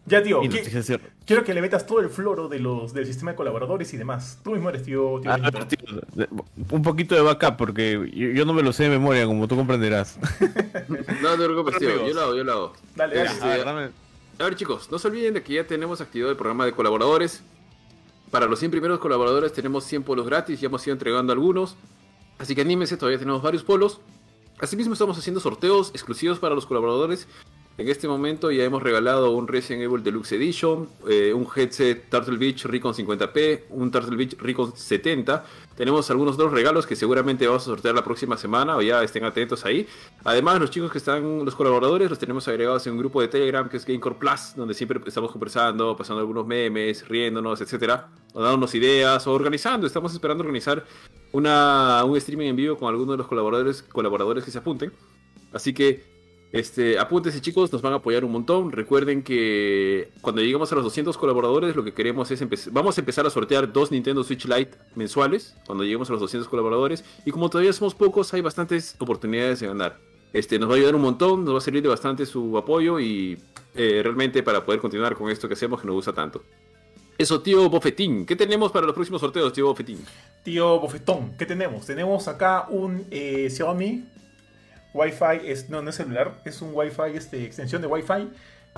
Ya, tío, Y ¿qué- noticias y- quiero que le metas todo el floro de los, del sistema de colaboradores y demás. Tú mismo eres tío. tío Ah, tío, un poquito de backup porque yo, yo no me lo sé de memoria, como tú comprenderás. No te preocupes, tío. Yo lo hago, yo lo hago. Dale, dale. Este, A ver, dame- A ver chicos, no se olviden de que ya tenemos activado el programa de colaboradores. Para los 100 primeros colaboradores tenemos 100 polos gratis, ya hemos ido entregando algunos. Así que anímense, todavía tenemos varios polos. Asimismo estamos haciendo sorteos exclusivos para los colaboradores. En este momento ya hemos regalado un Resident Evil Deluxe Edition, eh, un headset Turtle Beach Recon 50p, un Turtle Beach Recon 70. Tenemos algunos otros regalos que seguramente vamos a sortear la próxima semana o ya estén atentos ahí. Además, los chicos que están, los colaboradores, los tenemos agregados en un grupo de Telegram que es Gamecore Plus, donde siempre estamos conversando, pasando algunos memes, riéndonos, etcétera, o dándonos ideas o organizando. Estamos esperando organizar una, un streaming en vivo con algunos de los colaboradores, colaboradores que se apunten. Así que este, apúntense chicos, nos van a apoyar un montón. Recuerden que cuando lleguemos a los 200 colaboradores, lo que queremos es empezar, vamos a empezar a sortear dos Nintendo Switch Lite mensuales cuando lleguemos a los 200 colaboradores. Y como todavía somos pocos, hay bastantes oportunidades de ganar. Este, nos va a ayudar un montón, nos va a servir de bastante su apoyo y eh, realmente para poder continuar con esto que hacemos que nos gusta tanto. Eso, tío Bofetín. ¿Qué tenemos para los próximos sorteos, tío Bofetín? Tío Bofetón, ¿qué tenemos? Tenemos acá un eh, Xiaomi Wi-Fi, es, no, no es celular, es un Wi-Fi, este, extensión de Wi-Fi.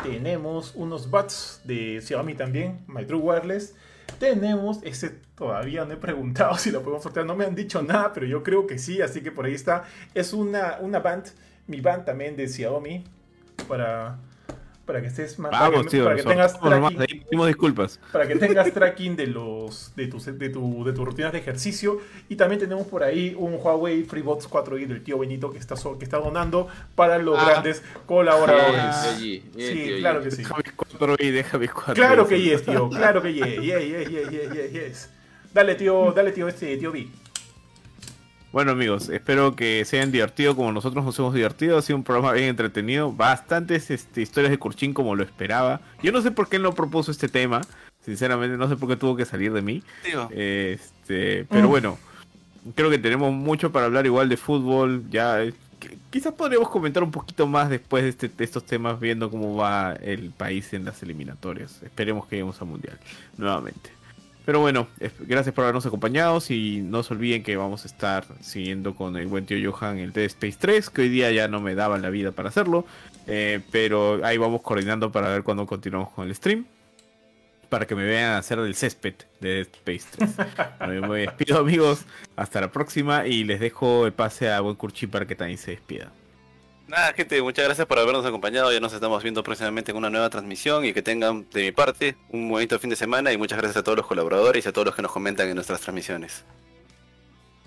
Tenemos unos buds de Xiaomi también, My True Wireless. Tenemos, ese todavía no he preguntado si lo podemos sortear, no me han dicho nada, pero yo creo que sí, así que por ahí está. Es una, una band, mi band también de Xiaomi, para, para que estés más, para que, tío, para que tengas tracking pedimos disculpas. para que tengas tracking de los de tus de tu, de tus rutinas de ejercicio y también tenemos por ahí un Huawei FreeBots 4i del tío Benito que está que está donando para los Ah. grandes colaboradores. Bien, sí, tío, claro que sí. Deja mis cuatro y deja mis cuatro. Claro que yes, tío, claro que yes, yes, yes, yes, yes. Dale, tío, dale, tío, este tío B. Bueno amigos, espero que se hayan divertido como nosotros nos hemos divertido. Ha sido un programa bien entretenido. Bastantes este, historias de Kurchin como lo esperaba. Yo no sé por qué él no propuso este tema. Sinceramente, no sé por qué tuvo que salir de mí. Tío, Este, pero Mm. bueno, creo que tenemos mucho para hablar igual de fútbol. Ya, eh, qu- quizás podríamos comentar un poquito más después de, este- de estos temas, viendo cómo va el país en las eliminatorias. Esperemos que lleguemos al mundial nuevamente. Pero bueno, gracias por habernos acompañado. Y no se olviden que vamos a estar siguiendo con el buen tío Johan el Dead Space 3, que hoy día ya no me daba la vida para hacerlo. eh, pero ahí vamos coordinando para ver cuándo continuamos con el stream para que me vean hacer el césped de Dead Space 3. Bueno, me despido amigos, hasta la próxima y les dejo el pase a Buen Curchi para que también se despida. Nada, gente, muchas gracias por habernos acompañado. Ya nos estamos viendo próximamente en una nueva transmisión y que tengan de mi parte un bonito fin de semana y muchas gracias a todos los colaboradores y a todos los que nos comentan en nuestras transmisiones.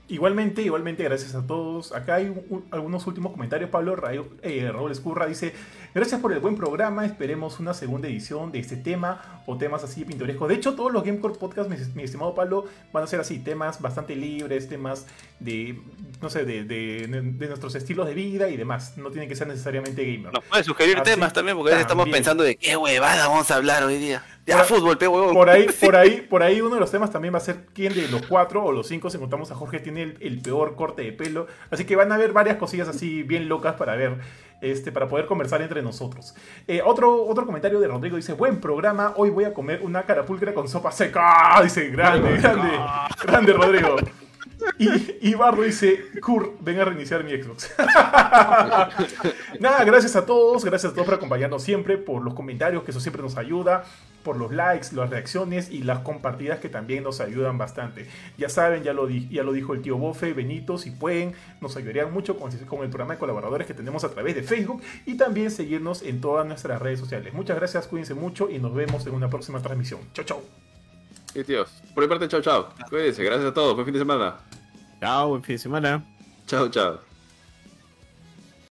Igualmente, igualmente, gracias a todos. Acá hay un- un- algunos últimos comentarios. Pablo Rayo- eh, Raúl Escurra dice: Gracias por el buen programa. Esperemos una segunda edición de este tema o temas así pintorescos. De hecho, todos los Gamecore Podcasts, mi, mi estimado Pablo, van a ser así: temas bastante libres, temas de, no sé, de, de- de nuestros estilos de vida y demás. No tienen que ser necesariamente gamer. Nos puede sugerir Así temas también, porque a veces estamos pensando de qué huevada vamos a hablar hoy día. Ya, Por- fútbol, pe huevón. Por ahí, por ahí, por ahí uno de los temas también va a ser quién de los cuatro o los cinco, si encontramos a Jorge, tiene el, el peor corte de pelo. Así que van a haber varias cosillas así bien locas para ver, este, para poder conversar entre nosotros. Eh, otro, otro comentario de Rodrigo dice, buen programa, hoy voy a comer una carapulcra con sopa seca. Dice, grande, grande, grande Rodrigo. Y, y Bardo dice, Kur, ven a reiniciar mi Xbox. Nada, gracias a todos, gracias a todos por acompañarnos siempre, por los comentarios, que eso siempre nos ayuda, por los likes, las reacciones y las compartidas que también nos ayudan bastante. Ya saben, ya lo, di- ya lo dijo el tío Bofe, Benito, si pueden, nos ayudarían mucho con, con el programa de colaboradores que tenemos a través de Facebook y también seguirnos en todas nuestras redes sociales. Muchas gracias, cuídense mucho y nos vemos en una próxima transmisión. Chau, chau. Sí, tíos. Por mi parte, chao, chao. Cuídense, gracias a todos. Buen fin de semana. Chao, buen fin de semana. Chao, chao.